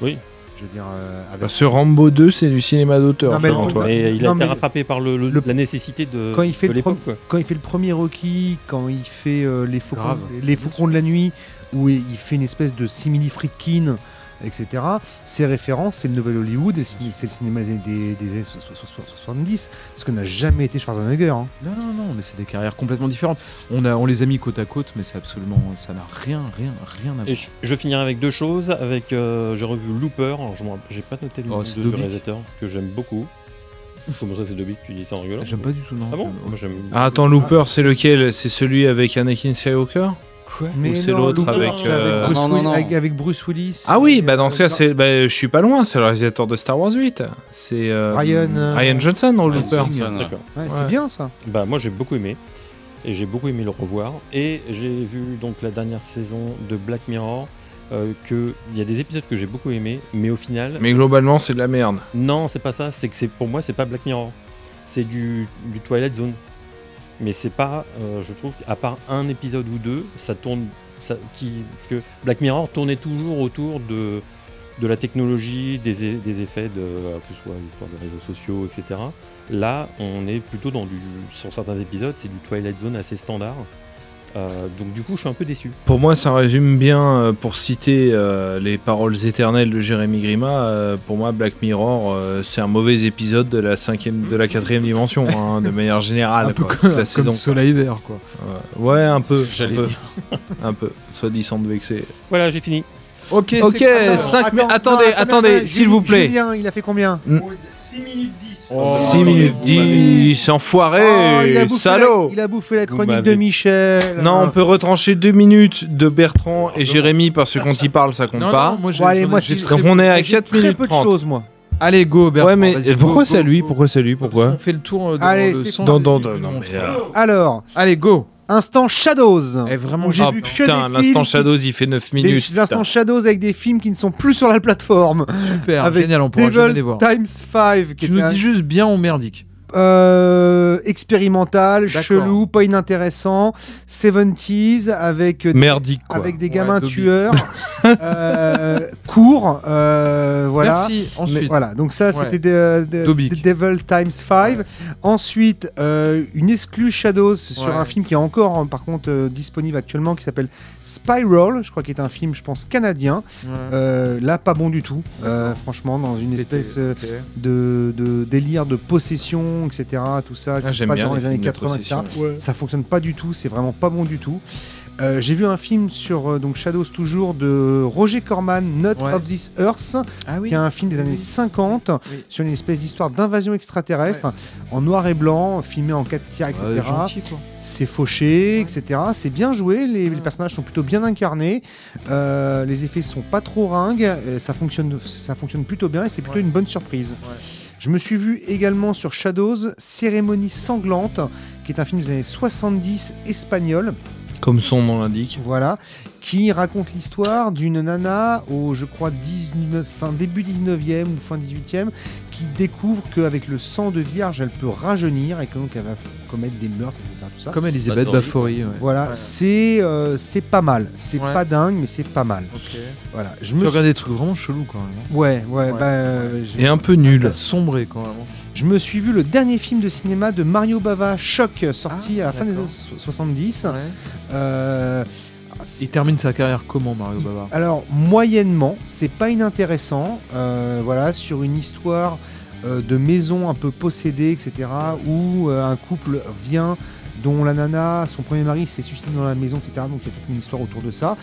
Oui. Je veux dire, euh, avec- Bah, Ce Rambo 2, c'est du cinéma d'auteur. Non, mais il a Non, été mais rattrapé par le, le- le- la nécessité de, quand il fait de le l'époque. pro- quoi. quand il fait le premier Rocky, quand il fait euh, les faucons, Grave. les faucons de la nuit, où il fait une espèce de simili Friedkin, etc. Ses références, c'est le Nouvel Hollywood, et c'est le cinéma des, des- des années so- so- so- 70, ce que n'a jamais été Schwarzenegger. hein. Non, non, non, mais c'est des carrières complètement différentes. On, a, on les a mis côte à côte, mais c'est absolument. Ça n'a rien, rien, rien à voir. Et je, je finirai avec deux choses. Avec, euh, j'ai revu Looper. Alors, je m'en- j'ai pas noté le Oh, nom réalisateur que j'aime beaucoup. Comment ça, c'est Dobby? Tu dis ça en rigolant? J'aime pas du tout, non. Ah bon? Moi, j'aime. Ah, attends, Looper, c'est lequel? C'est celui avec Anakin Skywalker? Mais c'est l'autre avec, euh, avec- avec Bruce Willis. Ah oui, bah dans euh, ce cas, c'est, bah, je suis pas loin, c'est le réalisateur de Star Wars 8. C'est euh, Ryan, euh, Ryan Johnson dans Ryan Looper. Ouais. C'est bien ça. Bah, moi, j'ai beaucoup aimé. Et j'ai beaucoup aimé le revoir. Et j'ai vu donc la dernière saison de Black Mirror. euh, que il y a des épisodes que j'ai beaucoup aimé, mais au final, Mais globalement, c'est de la merde. non, c'est pas ça. C'est que c'est pour moi, c'est pas Black Mirror. C'est du, du Twilight Zone. Mais c'est pas, euh, je trouve, à part un épisode ou deux, ça tourne, que Black Mirror tournait toujours autour de de la technologie, des, e- des effets de, euh, que ce soit l'histoire des réseaux sociaux, etc. Là, on est plutôt dans du, sur certains épisodes, c'est du Twilight Zone assez standard. Euh, donc du coup, je suis un peu déçu. Pour moi, ça résume bien, euh, pour citer euh, les paroles éternelles de Jérémy Grima, euh, pour moi, Black Mirror, euh, c'est un mauvais épisode de la cinquième, de la quatrième dimension, hein, de manière générale. un peu quoi, comme, la comme saison. Soleil Vert, quoi. Ouais, Ouais, un peu. J'allais un peu. un peu. Soit disant de vexer. Voilà, j'ai fini. Ok, Ok, c'est pas mal. cinq mi- Attends, attendez, non, attendez, s'il vous plaît. Julien, il a fait combien? 6 minutes 10. Oh. 6 minutes vous m'avez- 10, enfoiré, Oh, il, a bouffé salaud la, il a bouffé la chronique de Michel. Non, on peut retrancher 2 minutes de Bertrand et Jérémy parce que quand ils parlent, ça compte Non, pas. non, moi, j'ai- Bon, allez, moi, j'ai si- très- Donc on est à J'ai 4 très minutes peu de 30. choses, moi. Allez, go, Bertrand. Ouais, mais vas-y, pourquoi c'est lui. Pourquoi c'est lui Pourquoi On fait le tour euh, devant Allez, le c'est son non, mais, euh, Alors, Allez, go. Instant Shadows. Eh, vraiment, Où j'ai Oh vu que putain, des l'instant Shadows, qui- il fait 9 Des minutes. instants Shadows avec des films qui ne sont plus sur la plateforme. super, avec génial, on pourra jamais les Devil voir. Times 5. Qui Tu nous un- dis juste bien ou merdique. Euh, expérimental, chelou, pas inintéressant, 70s avec des, Merdique, quoi. avec des gamins tueurs, euh, court, euh, voilà. Merci. Mais Ensuite, voilà, donc ça Ouais. c'était de, de- Dobby. de Devil Times 5. Ensuite, euh, une exclue Shadows sur Ouais. un film qui est encore hein, par contre euh, disponible actuellement qui s'appelle Spiral, je crois qu'il est un film je pense canadien. Ouais. Euh, là pas bon du tout, euh, franchement dans une espèce de délire de possession, etc. Tout ça, qui Ah, se J'aime passe bien dans les années films de 80, etc. possession. Ça fonctionne pas du tout, c'est vraiment pas bon du tout. Euh, J'ai vu un film sur euh, donc Shadows toujours de Roger Corman, Not Ouais. of This Earth, Ah oui. qui est un film des années 50 Oui. sur une espèce d'histoire d'invasion extraterrestre en noir et blanc, filmé en 4 tiers, etc. Ouais, c'est fauché, etc. C'est bien joué, les, les personnages sont plutôt bien incarnés, euh, les effets sont pas trop ringues, ça fonctionne, ça fonctionne plutôt bien et c'est plutôt Ouais. une bonne surprise. Je me suis vu également sur Shadows, Cérémonie sanglante, qui est un film des années 70 espagnol, Comme son nom l'indique. voilà, qui raconte l'histoire d'une nana au, je crois, 19, fin, début 19e ou fin 18e, qui découvre qu'avec le sang de vierge, elle peut rajeunir et que donc elle va commettre des meurtres, etc. Tout ça. Comme Elisabeth Baffory. ouais. Voilà, Ouais. c'est euh, c'est pas mal. C'est Ouais. pas dingue, mais c'est pas mal. Voilà, je Tu me suis... regardes des trucs vraiment chelous quand même. hein. Ouais, ouais, Ouais. bah, euh, Et un peu nul. Sombré quand même. hein. je me suis vu le dernier film de cinéma de Mario Bava, Choc, sorti Ah, à la fin des années so- 70. Ouais. Euh, Il termine sa carrière comment, Mario Bava alors, moyennement, c'est pas inintéressant. euh, voilà, sur une histoire euh, de maison un peu possédée, etc., où euh, un couple vient, dont la nana, son premier mari s'est suicidé dans la maison, etc., donc il y a toute une histoire autour de ça.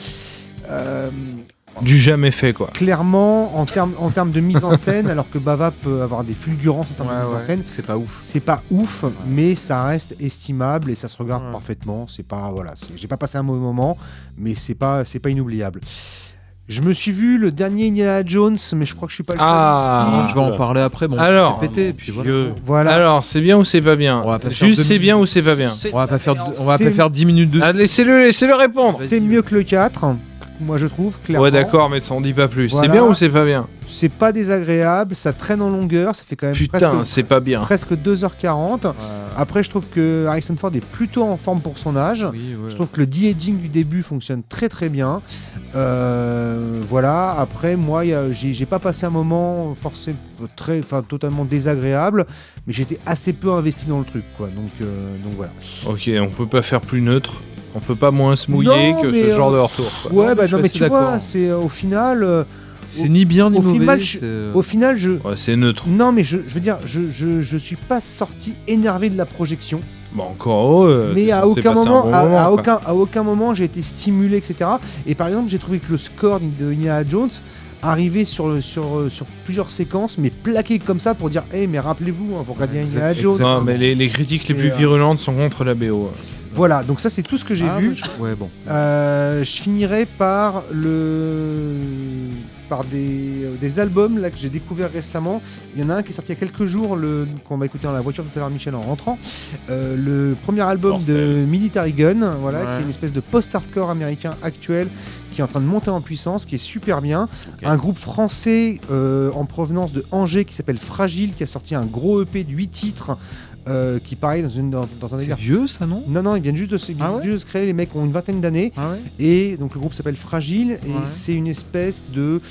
Du jamais fait, quoi. clairement, en termes en termes de mise en scène, alors que Bava peut avoir des fulgurances en termes de mise en scène, C'est pas ouf. c'est pas ouf, mais ça reste estimable et ça se regarde Ouais. parfaitement. C'est pas voilà, j'ai pas passé un mauvais moment, mais c'est pas c'est pas inoubliable. Je me suis vu le dernier Indiana Jones, mais je crois que je suis pas le seul Ah. ici. je vais en parler après. Bon, Alors. c'est pété. Puis voilà. Alors, c'est bien ou c'est pas bien? On va pas faire Juste c'est bien ou c'est pas bien? On va pas faire, on va pas faire 10 minutes de. ah, Laissez-le laissez-le répondre c'est mieux que le 4, moi je trouve clairement. Ouais, d'accord, mais ça en dit pas plus. Voilà. C'est bien ou c'est pas bien C'est pas désagréable, ça traîne en longueur, ça fait quand même Putain, presque c'est pas bien. presque 2h40. Après je trouve que Harrison Ford est plutôt en forme pour son âge. Oui, ouais. Je trouve que le de-aging du début fonctionne très très bien. Euh, voilà. Après, moi, j'ai j'ai pas passé un moment forcément très, enfin totalement désagréable, mais j'étais assez peu investi dans le truc, quoi. Donc, euh, donc voilà. Ok, on peut pas faire plus neutre. On peut pas moins se mouiller Non, que ce genre euh, de retour. quoi. Ouais, mais bah non, mais assez tu vois, d'accord. c'est euh, au final, euh, C'est ni bien ni au mauvais. final, je- au final, je. Ouais, c'est neutre. Non, mais je, je veux dire, je, je, je suis pas sorti énervé de la projection. Bon, encore heureux. mais à aucun moment, bon à, moment, à quoi. aucun, à aucun moment j'ai été stimulé, etc. Et par exemple, j'ai trouvé que le score de Indiana Jones arriver sur, sur, sur plusieurs séquences, mais plaquées comme ça pour dire Hé, mais rappelez-vous, hein, vous regardez Indiana Jones. Non, mais les, les critiques les plus euh, virulentes sont contre la BO. Voilà, donc ça, c'est tout ce que j'ai Ah, vu. mais je- Ouais, bon. Euh, je finirai par le par des, euh, des albums là que j'ai découvert récemment. Il y en a un qui est sorti il y a quelques jours, le qu'on va écouter dans la voiture tout à l'heure, Michel, en rentrant. Euh, le premier album de Military Gun, voilà, Ouais. qui est une espèce de post-hardcore américain actuel qui est en train de monter en puissance, qui est super bien. Un groupe français euh, en provenance de Angers qui s'appelle Fragile, qui a sorti un gros EP de 8 titres, euh, qui pareil dans, une, dans, dans un C'est vieux, ça, non? Non, non, ils viennent juste de se, ils Ah ouais? juste de se créer. Les mecs ont une vingtaine d'années. Ah ouais? Et donc le groupe s'appelle Fragile. Et Ouais. c'est une espèce de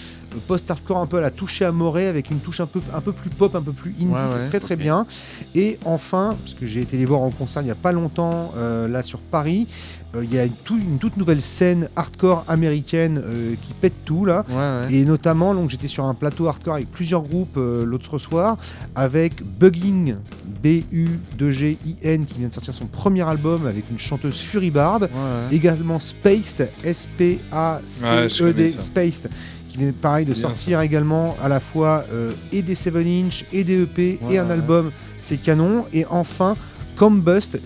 post-hardcore un peu à la touche à Morée avec une touche un peu, un peu plus pop, un peu plus indie. Ouais, c'est ouais, très très bien. Et enfin, parce que j'ai été les voir en concert il n'y a pas longtemps, euh, là sur Paris, euh, il y a une, tout- une toute nouvelle scène hardcore américaine euh, qui pète tout là. Ouais, ouais. Et notamment, donc j'étais sur un plateau hardcore avec plusieurs groupes euh, l'autre soir, avec Bugging, B-U-2-G-I-N, qui vient de sortir son premier album avec une chanteuse Furibard. Ouais, ouais. Également Spaced, je S-P-A-C-E-D. E Spaced, qui vient pareil de sortir également à la fois euh, et des 7 inch et des EP Ouais, et un ouais. album, c'est canon. Et enfin, Combust,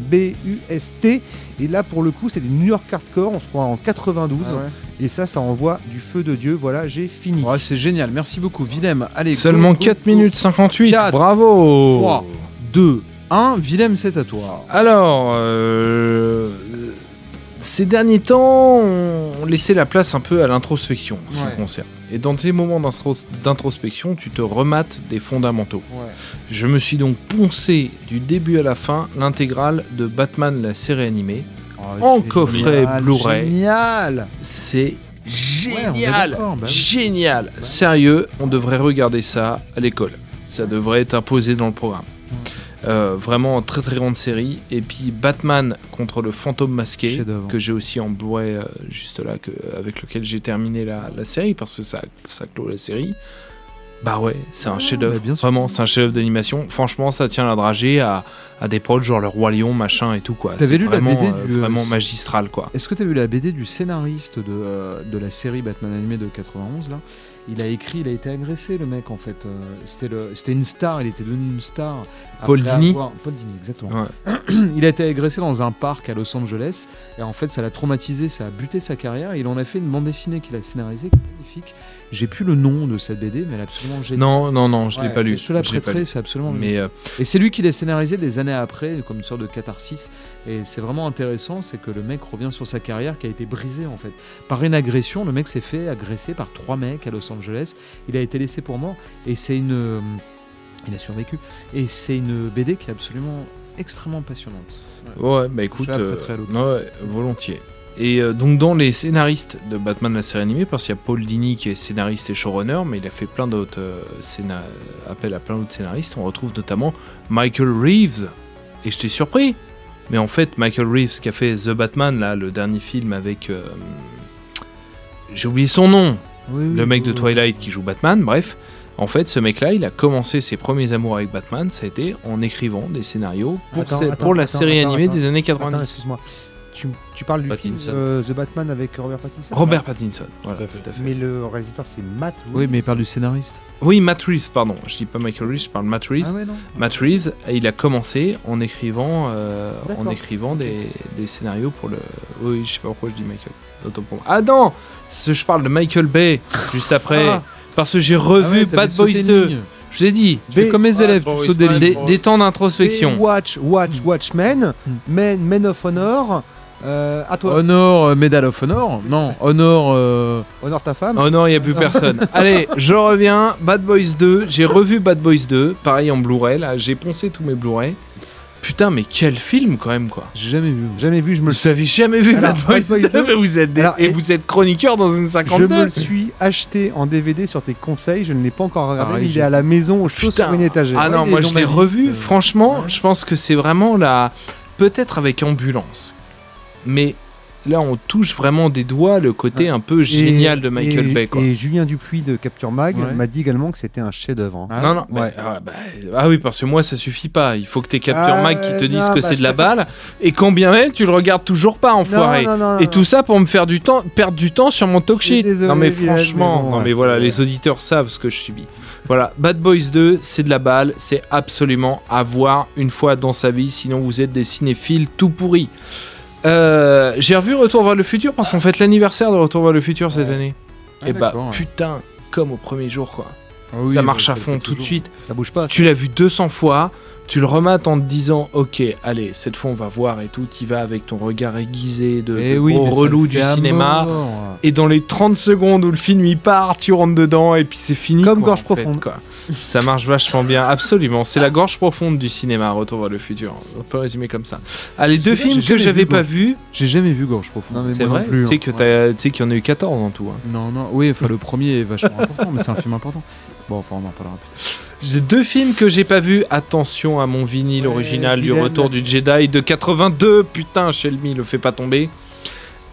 C-O-M-B-U-S-T. Et là, pour le coup, c'est du New York Hardcore, on se croit en 92. Ah ouais. Et ça, ça envoie du feu de Dieu. Voilà, j'ai fini. Ouais, c'est génial. Merci beaucoup, Willem. Allez, Seulement go, 4 go. minutes 58. Quatre, Bravo 3, 2, 1. Willem, c'est à toi. Alors, euh, ces derniers temps, on laissait la place un peu à l'introspection en ce qui me concerne. Et dans tes moments d'introspection, tu te remates des fondamentaux. Ouais. Je me suis donc poncé du début à la fin l'intégrale de Batman la série animée. En c'est coffret génial, Blu-ray. Génial. C'est génial bah oui. Génial Sérieux, on devrait regarder ça à l'école. Ça devrait être imposé dans le programme. Euh, vraiment très très grande série. Et puis Batman contre le fantôme masqué, Chef-d'œuvre. que j'ai aussi en Blu-ray euh, juste là, que, avec lequel j'ai terminé la, la série parce que ça, ça clôt la série. Bah ouais, c'est un chef-d'œuvre. bah bien sûr. Vraiment, c'est un chef-d'œuvre d'animation. Franchement, ça tient la dragée à, à des prods genre le Roi Lion, machin et tout quoi. T'avais C'est lu la vraiment, BD euh, du, vraiment magistral quoi. Est-ce que tu as vu la BD du scénariste de, euh, de la série Batman animé de 91 là? Il a écrit, il a été agressé le mec en fait. Euh, C'était une star, il était devenu une star. Paul Dini avoir- Paul Dini, exactement. Ouais. il a été agressé dans un parc à Los Angeles et en fait ça l'a traumatisé, ça a buté sa carrière. Et il en a fait une bande dessinée qu'il a scénarisée, qui est magnifique. J'ai plus le nom de cette BD, mais elle est absolument géniale. Non, non, non, je l'ai Ouais, pas lu. Je te la l'ai prêterai, c'est absolument Mais euh, et c'est lui qui l'a scénarisé des années après, comme une sorte de catharsis. Et c'est vraiment intéressant, c'est que le mec revient sur sa carrière qui a été brisée en fait. Par une agression, le mec s'est fait agresser par trois mecs à Los Angeles. Il a été laissé pour mort. Et c'est une. euh, Il a survécu. Et c'est une BD qui est absolument extrêmement passionnante. Ouais, bah écoute, Je la euh, prêterai à l'occasion. ouais, volontiers. Et euh, donc dans les scénaristes de Batman la série animée, parce qu'il y a Paul Dini qui est scénariste et showrunner, mais il a fait plein d'autres euh, appels à plein d'autres scénaristes. On retrouve notamment Michael Reeves. Et j'étais surpris. Mais en fait, Michael Reeves qui a fait The Batman, là, le dernier film avec... euh, J'ai oublié son nom. Oui, oui, le mec de oui. Twilight qui joue Batman, bref. En fait, ce mec-là, il a commencé ses premiers amours avec Batman, ça a été en écrivant des scénarios pour, Attends, ce- attends, pour la attends, série animée des années Attends, 90. excuse-moi. Tu, tu parles du Pattinson. film euh, The Batman avec Robert Pattinson Robert Pattinson, voilà, Tout à fait. tout à fait. Mais le réalisateur, c'est Matt Reeves. Oui, mais il parle du scénariste. Oui, Matt Reeves, pardon. Je dis pas Michael Reeves, je parle Matt Reeves. Ah ouais, non Matt Reeves, il a commencé en écrivant, euh, en écrivant des, des scénarios pour le. Oui, je sais pas pourquoi je dis Michael. Ah non Je parle de Michael Bay juste après. Ah. Parce que j'ai Ah revu ouais, t'avais Bad Boys une 2. ligne. Je vous ai dit, Tu B- comme mes élèves, tu Boys, sautes des des, des temps d'introspection. Watch, Watch, Watchmen, Hmm. Men, Men of Honor. Euh, à toi, Honor, euh, Medal of Honor Non, Honor. euh, honore ta femme. Oh non, il n'y a plus personne. Allez, je reviens. Bad Boys 2. J'ai revu Bad Boys 2. Pareil en Blu-ray. Là, j'ai poncé tous mes Blu-ray. Putain, mais quel film quand même, quoi. J'ai jamais vu. Jamais vu, je me le Vous avez jamais vu Alors, Bad Boys Bad Boys 2 2, mais vous êtes des- alors, Et et- vous êtes chroniqueur dans une Je 52 me le suis acheté en DVD sur tes conseils, je ne l'ai pas encore regardé, mais il est à la maison au chaud sur une étagère. Ah non, moi je l'ai revu. c'est- Franchement, je pense que c'est vraiment la. Peut-être avec ambulance. Mais là, on touche vraiment des doigts le côté un peu Et- génial de Michael et, Bay. Quoi. Et Julien Dupuis de Capture Mag Ouais. m'a dit également que c'était un chef-d'œuvre. hein. Ah, non, non, mais- ouais. ah, bah, ah oui, parce que moi, ça suffit pas. Il faut que tes Capture Ah, Mag qui te disent non, que bah, c'est de la balle, et quand bien même, tu le regardes toujours pas, enfoiré. Non, non, non, Et non. tout ça pour me faire du temps, perdre du temps sur mon talk désolé, non mais franchement, mais bon, non mais voilà, vrai. les auditeurs savent ce que je subis. Voilà, Bad Boys 2, c'est de la balle, c'est absolument à voir une fois dans sa vie, sinon vous êtes des cinéphiles tout pourris. Euh, J'ai revu Retour vers le futur parce qu'on fête l'anniversaire de Retour vers le futur cette année. Ah, et bah d'accord, ouais. putain, comme au premier jour quoi. Ah oui, ça bah, marche à fond tout de suite. Ça bouge pas. Tu l'as vu 200 fois, tu le remates en te disant ok, allez, cette fois on va voir et tout, tu vas avec ton regard aiguisé de, Eh de oui, gros relou du cinéma. mort. Et dans les 30 secondes où le film il part, tu rentres dedans et puis c'est fini. Comme quoi, Gorge fait, profonde. quoi. Ça marche vachement bien, absolument. C'est la gorge profonde du cinéma, Retour vers le futur. On peut résumer comme ça. Ah, les deux films que j'avais vu pas Gorge vus, J'ai jamais vu Gorge Profonde. C'est vrai. Tu sais hein. que tu sais qu'il y en a eu 14 en tout. hein. Non, non, oui, enfin le premier est vachement important, mais c'est un film important. Bon, enfin on en parlera plus tard. J'ai deux films que j'ai pas vus. Attention à mon vinyle Ouais, original du. Retour du Jedi de 82. Putain, Shelmy le fait pas tomber.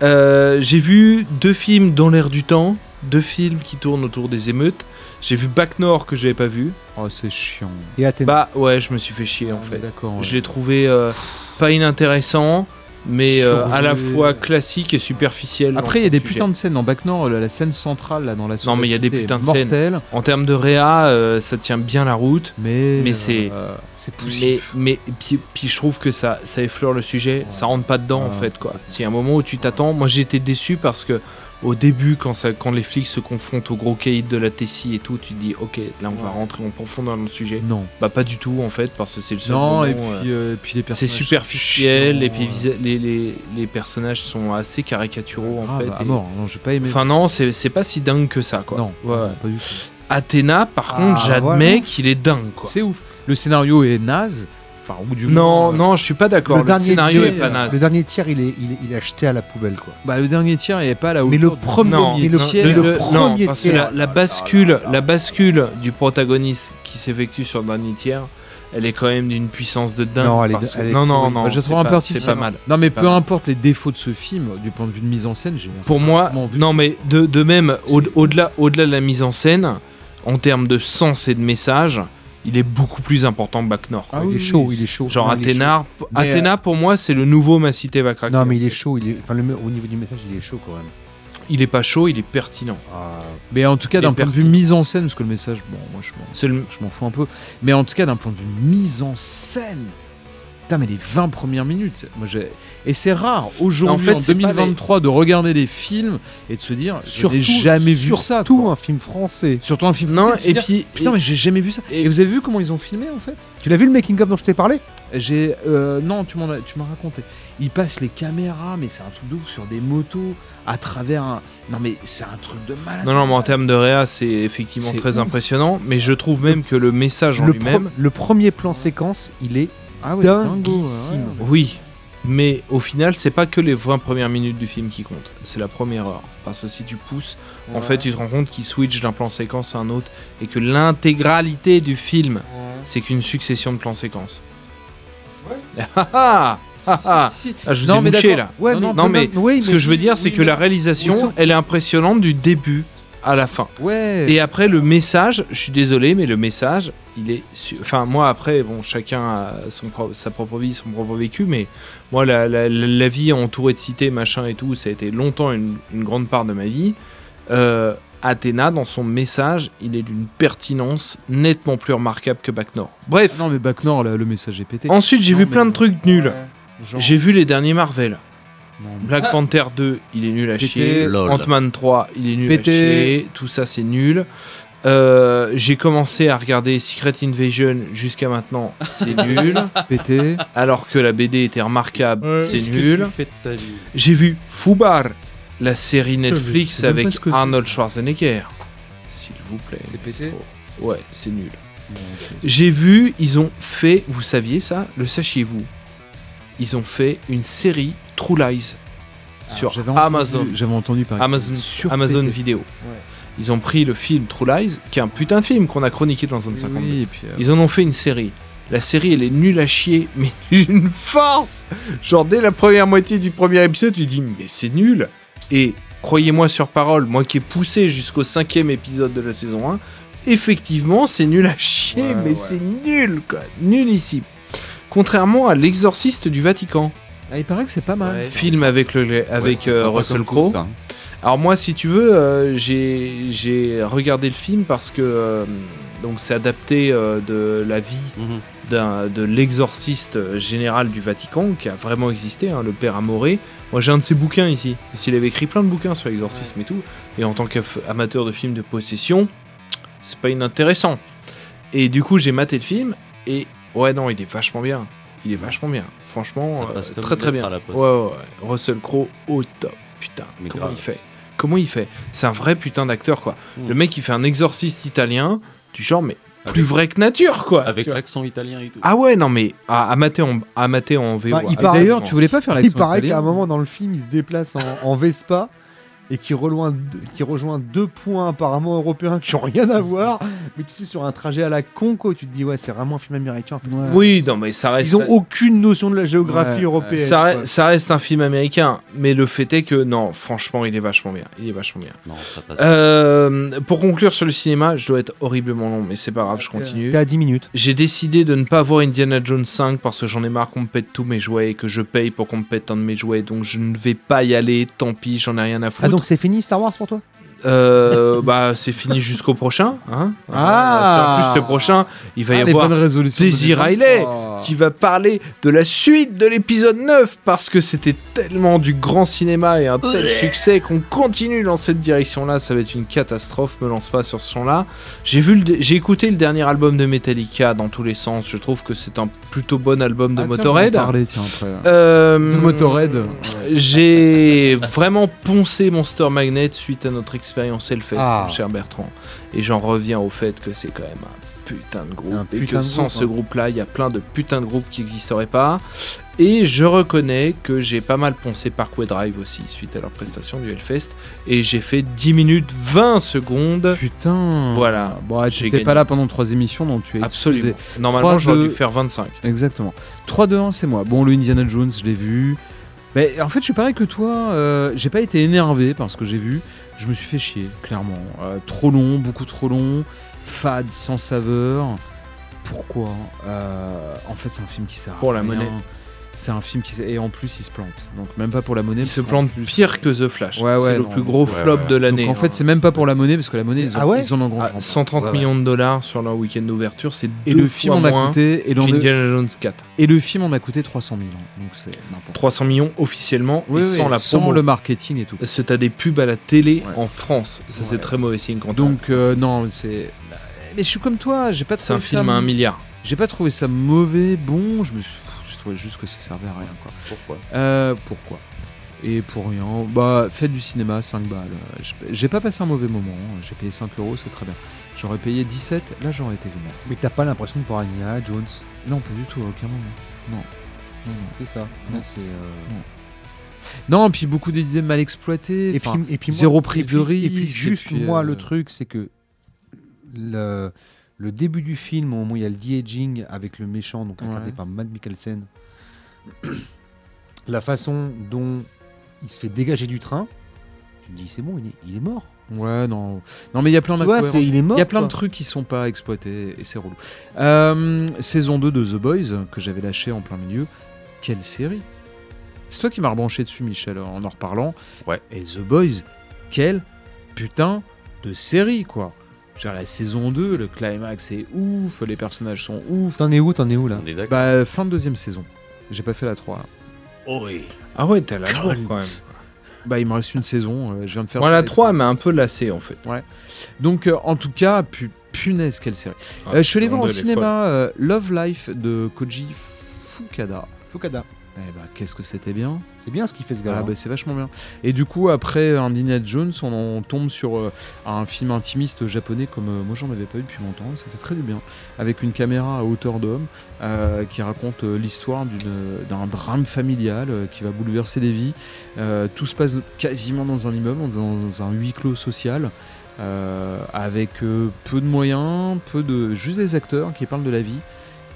Euh, j'ai vu deux films dans l'air du temps, deux films qui tournent autour des émeutes. J'ai vu Back North que j'avais pas vu. Oh, c'est chiant. Et Athéna. Bah ouais, je me suis fait chier en est fait. D'accord. ouais. Je l'ai trouvé euh, pas inintéressant, mais euh, à la fois classique et superficiel. Après, il y a des sujet. putins de scènes dans Back North, la, la scène centrale là, dans la Non, mais il y a des putains de scènes. mortelle, En termes de réa, euh, ça tient bien la route. mais, Mais c'est- euh, c'est Mais, poussif. mais puis, puis je trouve que ça, ça effleure le sujet, ça rentre pas dedans en fait quoi. S'il y a un moment où tu t'attends, moi été déçu parce que au début quand, ça, quand les flics se confrontent au gros caïd de la Tessie et tout, tu te dis ok là on va rentrer en profondeur dans le sujet. Non. Bah pas du tout en fait parce que c'est le seul Non, moment, et euh, puis, euh, puis les c'est personnages. sont superficiel et puis visa- les, les, les personnages sont assez caricaturaux en grave, fait. à et- mort. Non, j'ai pas aimé. Enfin non, c'est c'est pas si dingue que ça quoi. non, Ouais. non, pas du tout. Athéna par Ah, contre j'admets voilà. qu'il est dingue quoi. C'est ouf. Le scénario est naze. Enfin, ou du Non, moins, euh, non, je suis pas d'accord. Le, scénario tiers, est pas naze. Le dernier tiers, il est, il est, il est acheté à la poubelle, quoi. Bah, le dernier tiers, il est pas là Mais le premier- Non, mais le- tiers. mais le, le le- premier non, parce que tiers. la, la bascule, la bascule du protagoniste qui s'effectue sur le dernier tiers, elle est quand même d'une puissance de dingue. Non, elle est- parce que- elle est non, non, non, je trouve un peu c'est pas mal. Non, mais peu mal. importe les défauts de ce film, du point de vue de mise en scène, j'ai Pour moi, non, mais de, de même, au- au-delà au-delà de la mise en scène, en termes de sens et de message, il est beaucoup plus important que North. quoi. Ah il est chaud, il est chaud. Genre Non, il est Athéna, Athéna pour moi c'est le nouveau Ma Cité va chaud. craquer. Non, mais il est chaud. Il est... Enfin, le- au niveau du message, il est chaud quand même. Il est pas chaud, il est pertinent. Ah, Mais en tout cas, d'un point de vue mise en scène, parce que le message, bon, moi je m'en, C'est le- je m'en fous un peu, mais en tout cas, d'un point de vue mise en scène, putain, mais les 20 premières minutes, moi j'ai. Et c'est rare aujourd'hui, En en, fait, c'est pas 2023, de regarder des films et de se dire, surtout, j'ai jamais vu ça. Surtout un film français. Surtout un film Non, français, et dire, puis. Putain, mais j'ai jamais vu ça. et- Et, vous avez vu comment ils ont filmé en fait? Tu l'as vu le making of dont je t'ai parlé? J'ai euh, non, tu m'en as, tu m'as raconté. Ils passent les caméras, mais c'est un truc de ouf sur des motos à travers un. Non mais c'est un truc de malade. Non, non, mais en termes de réa, c'est effectivement C'est très ouf. impressionnant. Mais je trouve même que le message en le, lui-même, pro- le premier plan séquence, il est ah ouais, dinguissime. dingo, ouais, ouais. oui. Mais au final, c'est pas que les 20 premières minutes du film qui comptent. C'est la première heure. Parce que si tu pousses, en fait, tu te rends compte qu'il switch d'un plan séquence à un autre. Et que l'intégralité du film, c'est qu'une succession de plans séquences. Ah ah ah ah Si, si. Ah, je vous Non, ai mais mouché là. Ouais, Non, mais, non, non, mais oui, Ce mais- que je veux dire, c'est oui, que mais- la réalisation, mais elle est impressionnante du début à la fin. Ouais. Et après, le message, je suis désolé, mais le message, il est. su- Enfin, moi, après, bon, chacun a son sa propre vie, son propre vécu, mais moi, la, la- la- vie entourée de cités, machin et tout, ça a été longtemps une, une grande part de ma vie. Euh, Athéna, dans son message, il est d'une pertinence nettement plus remarquable que Bac Nord. Bref, Non mais Bac Nord, là, le message est pété. ensuite, j'ai vu mais- plein de trucs nuls. Ouais, J'ai vu les derniers Marvel. Black Panther 2, il est nul à Pété. chier. Ant-Man 3, il est nul Pété. à chier. Tout ça, c'est nul. Euh, J'ai commencé à regarder Secret Invasion jusqu'à maintenant, c'est nul. pété. Alors que la BD était remarquable, c'est nul. J'ai vu Fubar, la série Netflix avec Arnold. Schwarzenegger. S'il vous plaît. C'est pété. Ouais, c'est nul. J'ai vu, ils ont fait, vous saviez ça Le sachiez-vous Ils ont fait une série True Lies sur entendu- Amazon. J'avais entendu parler. Amazon, Sur Amazon. Vidéo. Ils ont pris le film True Lies, qui est un putain de film qu'on a chroniqué dans Zone 52. Oui, et puis, euh, Ils en ont fait une série. La série, elle est nulle à chier, mais d'une force Genre, dès la première moitié du premier épisode, tu dis, mais c'est nul Et croyez-moi sur parole, moi qui ai poussé jusqu'au cinquième épisode de la saison 1, effectivement, c'est nul à chier, Ouais, mais ouais. c'est nul, quoi. Nul ici. Contrairement à L'Exorciste du Vatican, Ah, il paraît que c'est pas mal. Ouais. film avec, le, avec euh, Russell Crowe. hein. Alors moi, si tu veux, euh, j'ai j'ai regardé le film parce que euh, donc c'est adapté euh, de la vie Mhm. de l'exorciste général du Vatican qui a vraiment existé, hein, le père Amoré. Moi, j'ai un de ses bouquins ici. S'il avait écrit plein de bouquins sur l'exorcisme et tout, et en tant qu'amateur de films de possession, c'est pas inintéressant. Et du coup, j'ai maté le film et ouais, non, il est vachement bien. Il est vachement bien. Franchement, euh, très très bien. à la poste. Ouais, ouais, ouais. Russell Crowe au top. Putain, Mais comment grave. il fait? Comment il fait? C'est un vrai putain d'acteur quoi. Mm. Le mec il fait un exorciste italien, du genre mais plus Avec- vrai que nature quoi. Avec l'accent italien et tout. Ah ouais non mais à, à mater en à mater en VO. Enfin, il ah, paraît- D'ailleurs, tu voulais pas faire Il paraît qu'à un moment dans le film, il se déplace en, en Vespa et qui rejoint, deux- qui rejoint deux points apparemment européens qui ont rien à voir, mais tu sais, sur un trajet à la con, quoi, tu te dis, ouais, c'est vraiment un film américain. en fait. Oui non mais ça reste Ils ont aucune notion de la géographie Ouais, européenne. ça, quoi. reste, ça reste un film américain, mais le fait est que non, franchement, il est vachement bien. Il est vachement bien. Non, ça passe. Euh, pour conclure sur le cinéma, je dois être horriblement long, mais c'est pas grave, je continue. T'es à 10 minutes. J'ai décidé de ne pas voir Indiana Jones 5 parce que j'en ai marre qu'on me pète tous mes jouets et que je paye pour qu'on me pète un de mes jouets, donc je ne vais pas y aller, tant pis, j'en ai rien à foutre. Ah, donc c'est fini Star Wars pour toi? Euh, bah c'est fini jusqu'au prochain. Hein Ah. En plus le prochain, il va y Ah, avoir Daisy 2023. Riley qui va parler de la suite de l'épisode 9 parce que c'était tellement du grand cinéma et un tel succès qu'on continue dans cette direction-là. Ça va être une catastrophe. Me lance pas sur ce son-là. J'ai vu, j'ai écouté le dernier album de Metallica dans tous les sens. Je trouve que c'est un plutôt bon album de Ah, tiens, on va Motorhead. en parler, tiens, après. Euh, De Motorhead. J'ai vraiment poncé Monster Magnet suite à notre expérience Hellfest, Ah. mon cher Bertrand. Et j'en reviens au fait que c'est quand même un putain de groupe. Un et putain que de sans groupe, ce hein. groupe-là, il y a plein de putains de groupes qui n'existeraient pas. Et je reconnais que j'ai pas mal poncé Parkway Drive aussi suite à leur prestation du Hellfest. Et j'ai fait 10 minutes 20 secondes. Putain. Voilà. Bon, gagné. pas là pendant trois émissions, donc tu es Absolument. excusé. Normalement, 3, j'aurais 2. dû faire 25. Exactement. 3-2-1, c'est moi. Bon, le Indiana Jones, je l'ai vu. Mais en fait, je suis pareil que toi. euh, j'ai pas été énervé par ce que j'ai vu. Je me suis fait chier, clairement. Euh, trop long, beaucoup trop long. Fade, sans saveur. Pourquoi Euh, En fait, c'est un film qui sert à Pour la rien. monnaie. C'est un film qui. Et en plus, il se plante. Donc, même pas pour la monnaie. Il se plante plus- pire que The Flash. Ouais, ouais, c'est le non, plus gros ouais, flop ouais. de Donc, l'année. en fait, hein. c'est même pas pour la monnaie, parce que la monnaie, ils, ont, Ah ouais ils en ont grand. Ah, 130 Ouais, ouais. millions de dollars sur leur week-end d'ouverture, c'est Et deux le film fois en a moins coûté. Et, qu'Indiana Jones 4. et le film en a coûté 300 000. Donc, c'est n'importe 300 millions officiellement Oui, et oui, sans la sans promo. le marketing et tout. Parce que t'as des pubs à la télé Ouais. en France. Ça, c'est très mauvais signe quand Donc euh, non, c'est. Mais je suis comme toi, j'ai pas c'est un trouvé ça. film à un milliard. J'ai pas trouvé ça mauvais, bon. Je me suis, j'ai trouvé juste que ça servait à rien quoi. Pourquoi? Euh, pourquoi? Et pour rien. Bah faites du cinéma, 5 balles. J'ai- pas passé un mauvais moment. hein. J'ai payé 5 euros, c'est très bien. J'aurais payé 17, là j'aurais été vénère. Mais t'as pas l'impression de voir Indiana Jones? Non, pas du tout, à aucun moment. Non. Non, non. C'est ça. Non. c'est, euh, Non, puis beaucoup d'idées mal exploitées. Et puis, et puis moi- zéro prise et puis- de risque. Et puis juste et puis, moi, euh, le truc, c'est que le, le début du film, au moment où il y a le de-aging avec le méchant, donc incarné Ouais. par Matt Mikkelsen, la façon dont il se fait dégager du train, tu te dis c'est bon, il est, il est mort. Ouais, non. Non, mais il y a plein c'est, il y a plein de trucs qui sont pas exploités et c'est relou. Euh, saison 2 de The Boys, que j'avais lâché en plein milieu. Quelle série C'est toi qui m'as rebranché dessus, Michel, en en reparlant. Ouais. Et The Boys, quelle putain de série, quoi. Genre la saison 2, le climax est ouf, les personnages sont ouf. T'en es où T'en es où là On est d'accord Bah, fin de deuxième saison. J'ai pas fait la 3. là. Oh oui. Ah ouais, t'as la quand même. Bah, il me reste une saison, euh, je viens de faire. Moi, la ça. 3 m'a un peu lassé en fait. Donc, euh, en tout cas, pu- punaise, quelle série. Ah, Euh, je suis allé voir au cinéma euh, Love Life de Koji Fukada. Fukada. Eh bah, qu'est-ce que c'était bien. C'est bien ce qu'il fait ce gars. Ah, bah, c'est vachement bien. Et du coup, après Indiana Jones, on, on tombe sur euh, un film intimiste japonais comme euh, moi j'en avais pas eu depuis longtemps. Ça fait très du bien. Avec une caméra à hauteur d'homme euh, qui raconte l'histoire d'un drame familial qui va bouleverser des vies. Tout se passe quasiment dans un immeuble, dans, dans un huis clos social. avec peu de moyens, peu de juste des acteurs qui parlent de la vie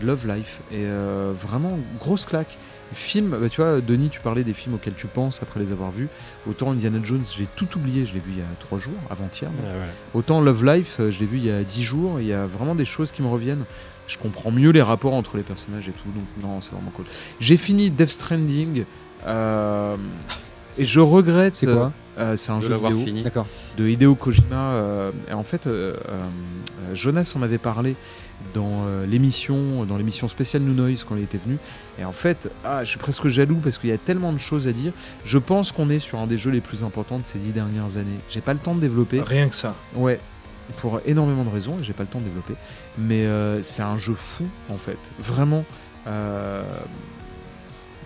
Love Life. Et vraiment, grosse claque. Film, bah, tu vois, Denis, tu parlais des films auxquels tu penses après les avoir vus. Autant Indiana Jones, j'ai tout oublié, je l'ai vu il y a trois jours, avant-hier. Ouais. Autant Love Life, euh, je l'ai vu il y a 10 jours, il y a vraiment des choses qui me reviennent. Je comprends mieux les rapports entre les personnages et tout, donc non, c'est vraiment cool. J'ai fini Death Stranding, euh, et je regrette. C'est quoi? Euh, C'est un De jeu vidéo fini. D'accord. de Hideo Kojima. euh, et en fait, euh, euh, Jonas en avait parlé dans euh, l'émission, dans l'émission spéciale New Noise quand il était venu. Et en fait, ah, je suis presque jaloux parce qu'il y a tellement de choses à dire. Je pense qu'on est sur un des jeux les plus importants de ces dix dernières années. J'ai pas le temps de développer. Rien que ça. Ouais, pour énormément de raisons, et j'ai pas le temps de développer. Mais euh, c'est un jeu fou, en fait. Vraiment.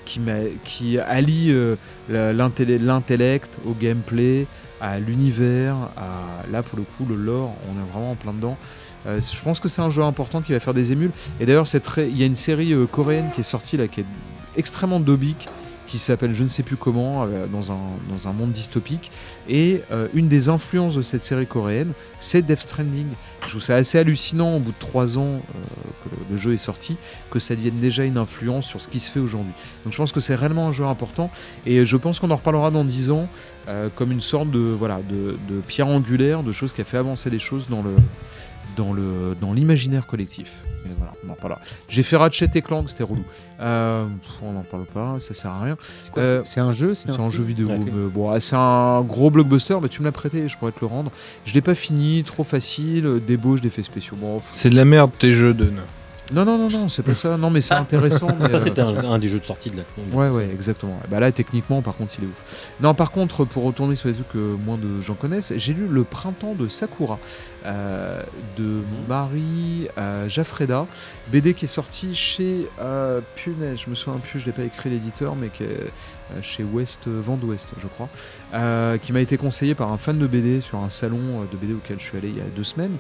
Qui, allie euh, l'intellect au gameplay, à l'univers, là pour le coup le lore, on est vraiment en plein dedans. Euh, je pense que c'est un jeu important qui va faire des émules. Et d'ailleurs, il y a une série euh, coréenne qui est sortie là, qui est extrêmement dobique, qui s'appelle je ne sais plus comment, euh, dans, un, dans un monde dystopique. Et euh, une des influences de cette série coréenne, c'est Death Stranding. Je trouve ça assez hallucinant au bout de trois ans euh, que le, jeu est sorti, que ça devienne déjà une influence sur ce qui se fait aujourd'hui. Donc je pense que c'est réellement un jeu important. Et je pense qu'on en reparlera dans dix ans comme une sorte de voilà de, de pierre angulaire, de chose qui a fait avancer les choses dans le dans le dans l'imaginaire collectif. Voilà, on en. J'ai fait Ratchet et Clank, c'était relou. Euh, on n'en parle pas, ça sert à rien. C'est quoi, Euh, un jeu C'est un jeu vidéo. Bon, c'est un gros blockbuster, mais tu me l'as prêté, je pourrais te le rendre. Je l'ai pas fini, trop facile, débauche d'effets spéciaux. Bon. C'est de la merde tes jeux de. Non, non, non, non, c'est pas ça. Non, mais c'est intéressant. mais, Ça, euh, c'était un, un des jeux de sortie de la. Ouais, ouais, exactement. Bah là, techniquement, par contre, il est ouf. Non, par contre, pour retourner sur les trucs que moins de gens connaissent, j'ai lu Le Printemps de Sakura euh, de Marie euh, Jaffreda, BD qui est sorti chez. Euh, punaise, je me souviens plus, je l'ai pas écrit l'éditeur, mais qui est chez West, Vent d'Ouest, je crois, euh, qui m'a été conseillé par un fan de BD sur un salon de BD auquel je suis allé il y a deux semaines,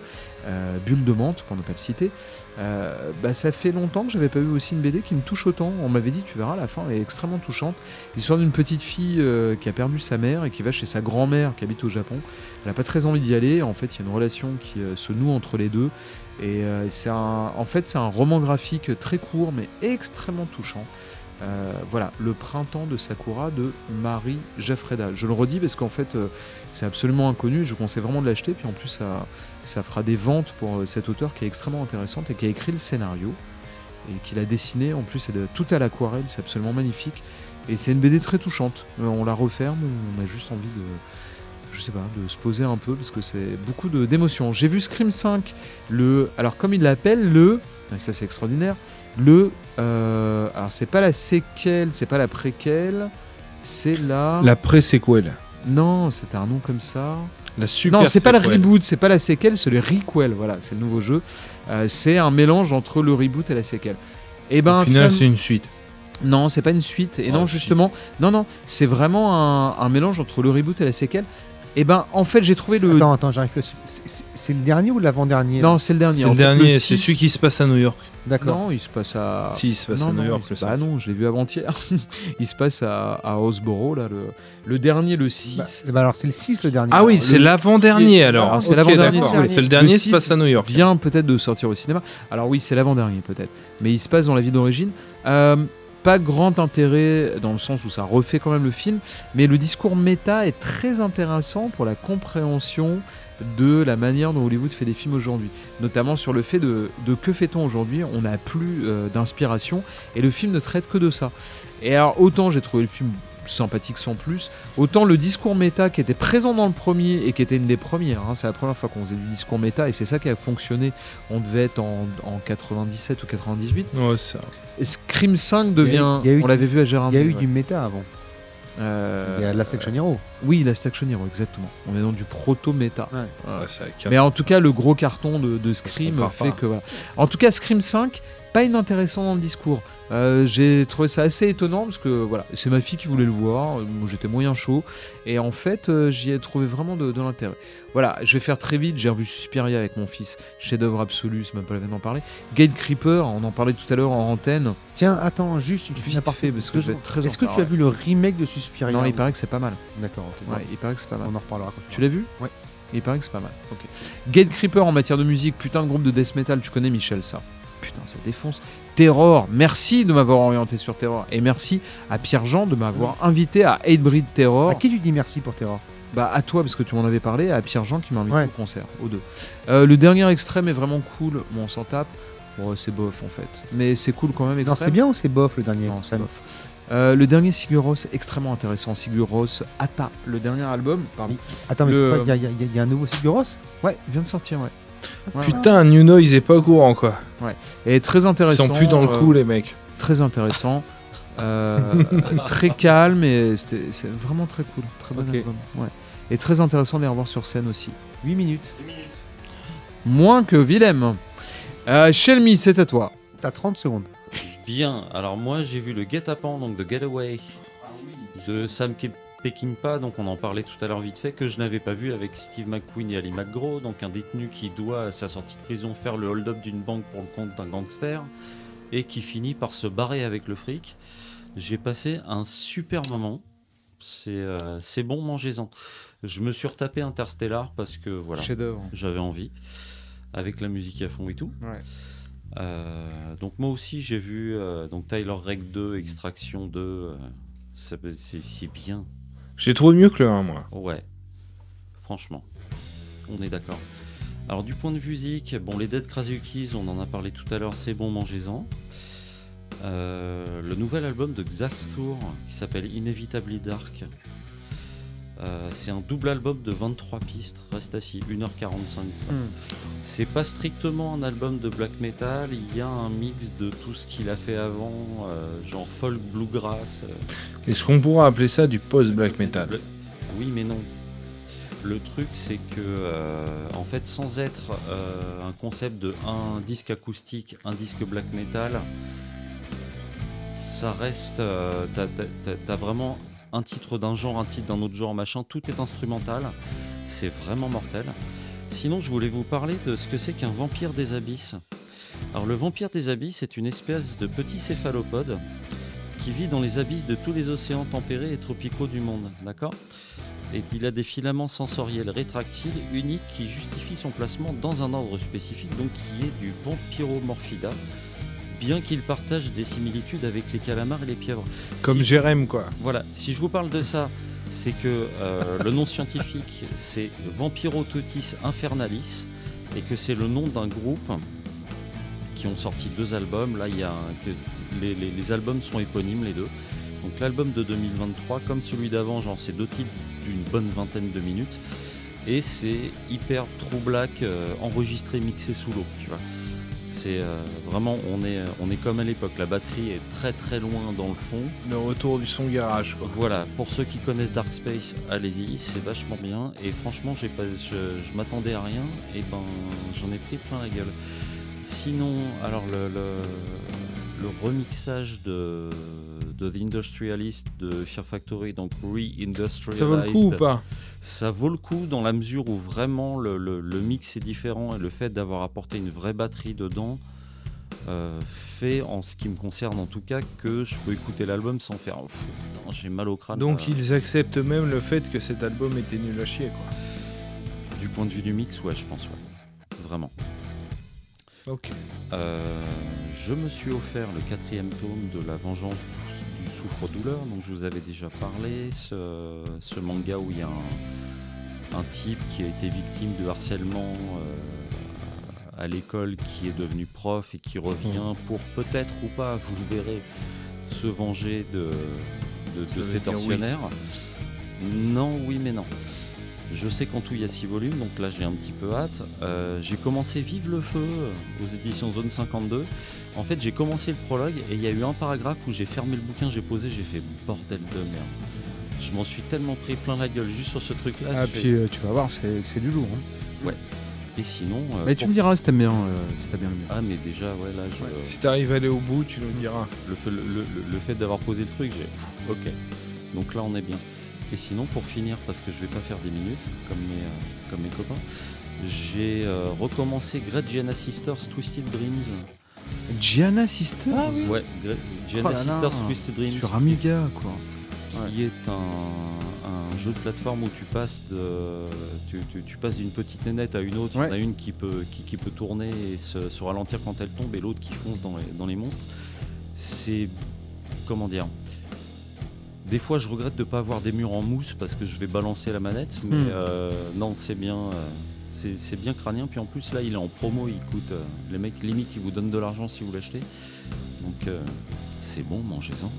euh, Bulle de Menthe, pour ne pas le citer. Euh, bah, ça fait longtemps que j'avais pas vu aussi une BD qui me touche autant. On m'avait dit, tu verras, la fin est extrêmement touchante. L'histoire d'une petite fille euh, qui a perdu sa mère et qui va chez sa grand-mère qui habite au Japon. Elle n'a pas très envie d'y aller. En fait, il y a une relation qui se noue entre les deux. Et c'est un, en fait, c'est un roman graphique très court mais extrêmement touchant. Voilà, Le printemps de Sakura de Marie Jaffreda. Je le redis parce qu'en fait, c'est absolument inconnu. Je vous conseille vraiment de l'acheter. Puis en plus, ça, ça fera des ventes pour euh, cet auteur qui est extrêmement intéressante et qui a écrit le scénario et qui l'a dessiné. En plus, c'est de- tout à l'aquarelle, c'est absolument magnifique. Et c'est une BD très touchante. Euh, on la referme, on a juste envie de, je sais pas, de se poser un peu parce que c'est beaucoup de- d'émotions. J'ai vu Scream 5, le, alors comme il l'appelle, le, et ça c'est extraordinaire, le, euh, alors c'est pas la séquelle, c'est pas la préquelle, c'est la, La pré-séquelle. non, c'était un nom comme ça. La super Non, c'est pas le reboot, c'est pas la séquelle, c'est le requel. Voilà, c'est le nouveau jeu. Euh, c'est un mélange entre le reboot et la séquelle. Et ben, Au final, finalement- c'est une suite. non, c'est pas une suite. Et Ah, non, si. justement, non, non, c'est vraiment un, un mélange entre le reboot et la séquelle. Et ben, en fait, j'ai trouvé le. Attends, attends, j'arrive plus. C'est- le dernier ou l'avant-dernier Non, c'est le dernier. C'est le fait, dernier, c'est celui qui se passe à New York. D'accord. Non, il se passe à. Si, il se passe non, à New non, York, le Bah non, je l'ai vu avant-hier. il se passe à, à Houseboro, là, le, le dernier, le 6. Bah, bah alors c'est le 6 le dernier. Ah oui, c'est l'avant-dernier alors. C'est l'avant-dernier, c'est le C'est le dernier. Le il se passe à New York. vient peut-être de sortir au cinéma. Alors oui, c'est l'avant-dernier peut-être, mais il se passe dans la vie d'origine. Euh, pas grand intérêt dans le sens où ça refait quand même le film, mais le discours méta est très intéressant pour la compréhension de la manière dont Hollywood fait des films aujourd'hui, notamment sur le fait de, que fait-on aujourd'hui, on n'a plus euh, d'inspiration et le film ne traite que de ça. Et alors autant j'ai trouvé le film sympathique sans plus, autant le discours méta qui était présent dans le premier et qui était une des premières, hein, c'est la première fois qu'on faisait du discours méta et c'est ça qui a fonctionné, on devait être en, en 97 ou 98. Ouais, ça. Et Scream 5 devient, il y a eu on l'avait vu à Gérard Il y a eu ouais. du méta avant. Euh, Il y a Last Action Hero. Oui, la Action Hero, exactement. On est dans du proto-méta. Ouais. Ouais, Mais en tout cas, le gros carton de, de Scream fait pas. que voilà. En tout cas, Scream 5, pas inintéressant dans le discours. Euh, j'ai trouvé ça assez étonnant parce que voilà, c'est ma fille qui voulait le voir. euh, Moi, j'étais moyen chaud et en fait, euh, j'y ai trouvé vraiment de, de l'intérêt. Voilà, je vais faire très vite. J'ai revu Suspiria avec mon fils, chef-d'œuvre absolu, c'est même pas la peine d'en parler. Gate Creeper, on en parlait tout à l'heure en antenne. Tiens, attends, juste une Vite fait, parce que je vais être très Est-ce que tu as vu le remake de Suspiria Non, il paraît que c'est pas mal. D'accord, ok. Ouais, il paraît que c'est pas mal. On en reparlera. quand Tu l'as vu? Ouais. Il paraît que c'est pas mal. Ok. Gate Creeper en matière de musique, putain de groupe de death metal, tu connais Michel ça? Putain, ça défonce. Terror. Merci de m'avoir orienté sur Terror. Et merci à Pierre-Jean de m'avoir invité à Hatebreed Terror. À qui tu dis merci pour Terror Bah à toi parce que tu m'en avais parlé, à Pierre-Jean qui m'a invité Ouais. au concert, aux deux. Euh, le dernier extrême est vraiment cool, bon on s'en tape. Bon c'est bof en fait, mais c'est cool quand même Non, extrême. c'est bien ou c'est bof le dernier Non, c'est Extrême bof. Euh, le dernier Sigur Rós, extrêmement intéressant. Sigur Rós Ata, le dernier album. Pardon. Attends, mais Le- y, y il y a un nouveau Sigur Rós Ouais, il vient de sortir, ouais. Ouais, ouais. Putain, New Noise est pas au courant quoi. Et très Ils intéressant. sont plus dans le euh, coup les mecs. Très intéressant. Euh, très calme et c'était- c'est vraiment très cool. Très bon album. Ouais. Et très intéressant de les revoir sur scène aussi. 8 minutes. Moins que Willem. Euh, Shelmy, c'est à toi. T'as 30 secondes. Bien, alors moi j'ai vu le Guet-apens, donc The Getaway de Sam Ke- Peckinpah, donc on en parlait tout à l'heure vite fait, que je n'avais pas vu avec Steve McQueen et Ali McGraw, donc un détenu qui doit à sa sortie de prison faire le hold-up d'une banque pour le compte d'un gangster et qui finit par se barrer avec le fric. J'ai passé un super moment. C'est euh, c'est bon, mangez-en. Je me suis retapé Interstellar parce que voilà, j'avais envie, avec la musique à fond et tout. Ouais. Euh, donc moi aussi j'ai vu euh, donc Tyler Rake 2, Extraction 2, euh, c'est bien. J'ai trouvé mieux que le 1 moi. Ouais, franchement, on est d'accord. Alors du point de vue musique, bon les Dead Krasukis, on en a parlé tout à l'heure, c'est bon, mangez-en. Euh, le nouvel album de Xastur qui s'appelle Inevitably Dark. Euh, c'est un double album de 23 pistes, reste assis, 1h45. C'est pas strictement un album de black metal, il y a un mix de tout ce qu'il a fait avant, euh, genre folk, bluegrass. euh, Est-ce qu'on pourra appeler ça du post-black metal Bla- Oui, mais non. Le truc, c'est que, en fait, sans être un concept de un disque acoustique, un disque black metal, ça reste. T'as vraiment un titre d'un genre, un titre d'un autre genre, machin, tout est instrumental. C'est vraiment mortel. Sinon, je voulais vous parler de ce que c'est qu'un vampire des abysses. Alors, le vampire des abysses est une espèce de petit céphalopode qui vit dans les abysses de tous les océans tempérés et tropicaux du monde, d'accord? Et il a des filaments sensoriels rétractiles uniques qui justifient son placement dans un ordre spécifique, donc qui est du Vampiromorphida, bien qu'il partage des similitudes avec les calamars et les pieuvres. Comme Si- Jérém quoi. voilà, si je vous parle de ça, c'est que euh, le nom scientifique c'est Vampirototis infernalis et que c'est le nom d'un groupe qui ont sorti deux albums. Là, il y a un- que les, les- les albums sont éponymes les deux. Donc l'album de 2023, comme celui d'avant, genre c'est deux titres d'une bonne vingtaine de minutes et c'est hyper true black euh, enregistré mixé sous l'eau, tu vois. C'est euh, vraiment on est on est comme à l'époque. La batterie est très très loin dans le fond. Le retour du son garage quoi. Voilà, pour ceux qui connaissent Dark Space, allez-y, c'est vachement bien. Et franchement, j'ai pas, je, je m'attendais à rien, et ben j'en ai pris plein la gueule. Sinon, alors le, le, le remixage de, de The Industrialist de Fear Factory, donc re-industrialized. Ça vaut le coup ou pas? Ça vaut le coup dans la mesure où vraiment le, le- le mix est différent et le fait d'avoir apporté une vraie batterie dedans euh, fait, en ce qui me concerne en tout cas, que je peux écouter l'album sans faire oh, j'ai mal au crâne. Donc Euh, ils acceptent même le fait que cet album était nul à chier quoi. Du point de vue du mix, ouais, je pense, ouais. Vraiment. Ok. Euh, je me suis offert le quatrième tome de La Vengeance du, du souffre-douleur, donc je vous avais déjà parlé. Ce, ce manga où il y a un, un type qui a été victime de harcèlement euh, à l'école, qui est devenu prof et qui revient pour peut-être ou pas, vous le verrez, se venger de, de, oui. tortionnaires. Non, oui, mais non. Je sais qu'en tout il y a 6 volumes, donc là j'ai un petit peu hâte. Euh, j'ai commencé Vive le Feu aux éditions Zone 52. En fait, j'ai commencé le prologue et il y a eu un paragraphe où j'ai fermé le bouquin, j'ai posé, j'ai fait bordel de merde. Je m'en suis tellement pris plein la gueule juste sur ce truc-là. Ah, j'ai fait- puis euh, tu vas voir, c'est c'est du lourd. hein. Et sinon. euh, Mais tu pour- me diras si t'aimes bien, euh, si t'as bien aimé. Ah, mais déjà, ouais, là, je- Si t'arrives à aller au bout, tu nous diras. le, fait- le- le- le fait d'avoir posé le truc, j'ai. Ok. Donc là, on est bien. Et sinon, pour finir, parce que je vais pas faire des minutes, comme mes, euh, comme mes copains, j'ai euh, recommencé Great Gianna Sisters Twisted Dreams. Gianna Sister Ouais, Gre- Gianna Oh là, Sisters Twisted Dreams. Sur Amiga, quoi. qui est un, un jeu de plateforme où tu passes de, tu, tu- tu passes d'une petite nénette à une autre. Il Ouais. y en a une qui peut, qui, qui peut tourner et se, se ralentir quand elle tombe, et l'autre qui fonce dans les, dans les monstres. C'est comment dire Des fois, je regrette de ne pas avoir des murs en mousse parce que je vais balancer la manette, mais Hmm. euh, non, c'est bien. euh, c'est bien crânien, puis en plus là il est en promo, il coûte. euh, les mecs limite ils vous donnent de l'argent si vous l'achetez. Donc euh, c'est bon, mangez-en.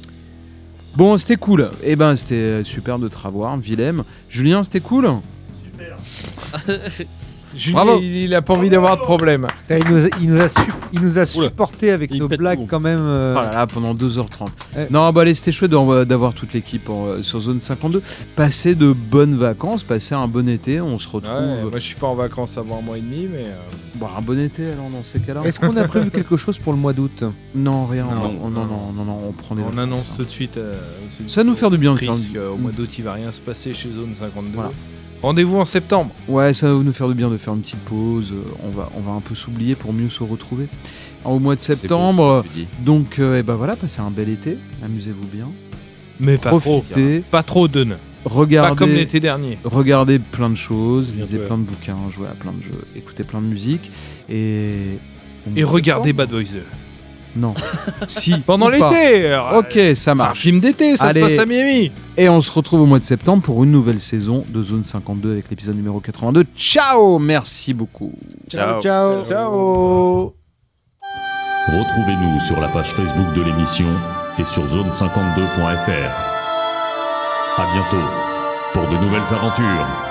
Bon, c'était cool. Eh ben, c'était super de te revoir, Willem. Julien, c'était cool? Super. Julien, Bravo. il, il a pas envie d'avoir de problème. Il nous a, il nous a, su- il nous a Oula. supporté avec Il nos blagues tout. quand même. euh, Oh là là, pendant 2h30. Ouais. Non, bah allez, c'était chouette d'avoir toute l'équipe en- sur Zone 52. Passer de bonnes vacances, passer un bon été. On se retrouve. Ouais, moi, je suis pas en vacances avant un mois et demi, mais. euh, Bon, un bon été alors dans ces cas-là. Est-ce qu'on a prévu quelque chose pour le mois d'août? Non, rien. Non, Non, non, non, non, non, on prend des on vacances, annonce là. tout de suite. euh, Ça va nous faire du bien de Chris, faire du- qu'au mois d'août, il va rien se passer chez Zone 52. Voilà. Rendez-vous en septembre. Ouais, ça va nous faire du bien de faire une petite pause. On va, on va un peu s'oublier pour mieux se retrouver. Au mois de septembre, beau, donc, euh, eh ben voilà, passez un bel été. Amusez-vous bien. Mais pas trop. Profitez. Pas trop de ne. Regardez. Pas comme l'été dernier. Regardez plein de choses, Bien lisez peu. plein de bouquins, jouez à plein de jeux, écoutez plein de musique et. Et regardez Bad Boys. Non. si. Pendant l'été. alors, Ok, ça C'est un marche. film d'été, ça Allez. se passe à Miami. Et on se retrouve au mois de septembre pour une nouvelle saison de Zone 52 avec l'épisode numéro 82. Ciao Merci beaucoup. Ciao. ciao. Ciao Retrouvez-nous sur la page Facebook de l'émission et sur zone52.fr. À bientôt pour de nouvelles aventures.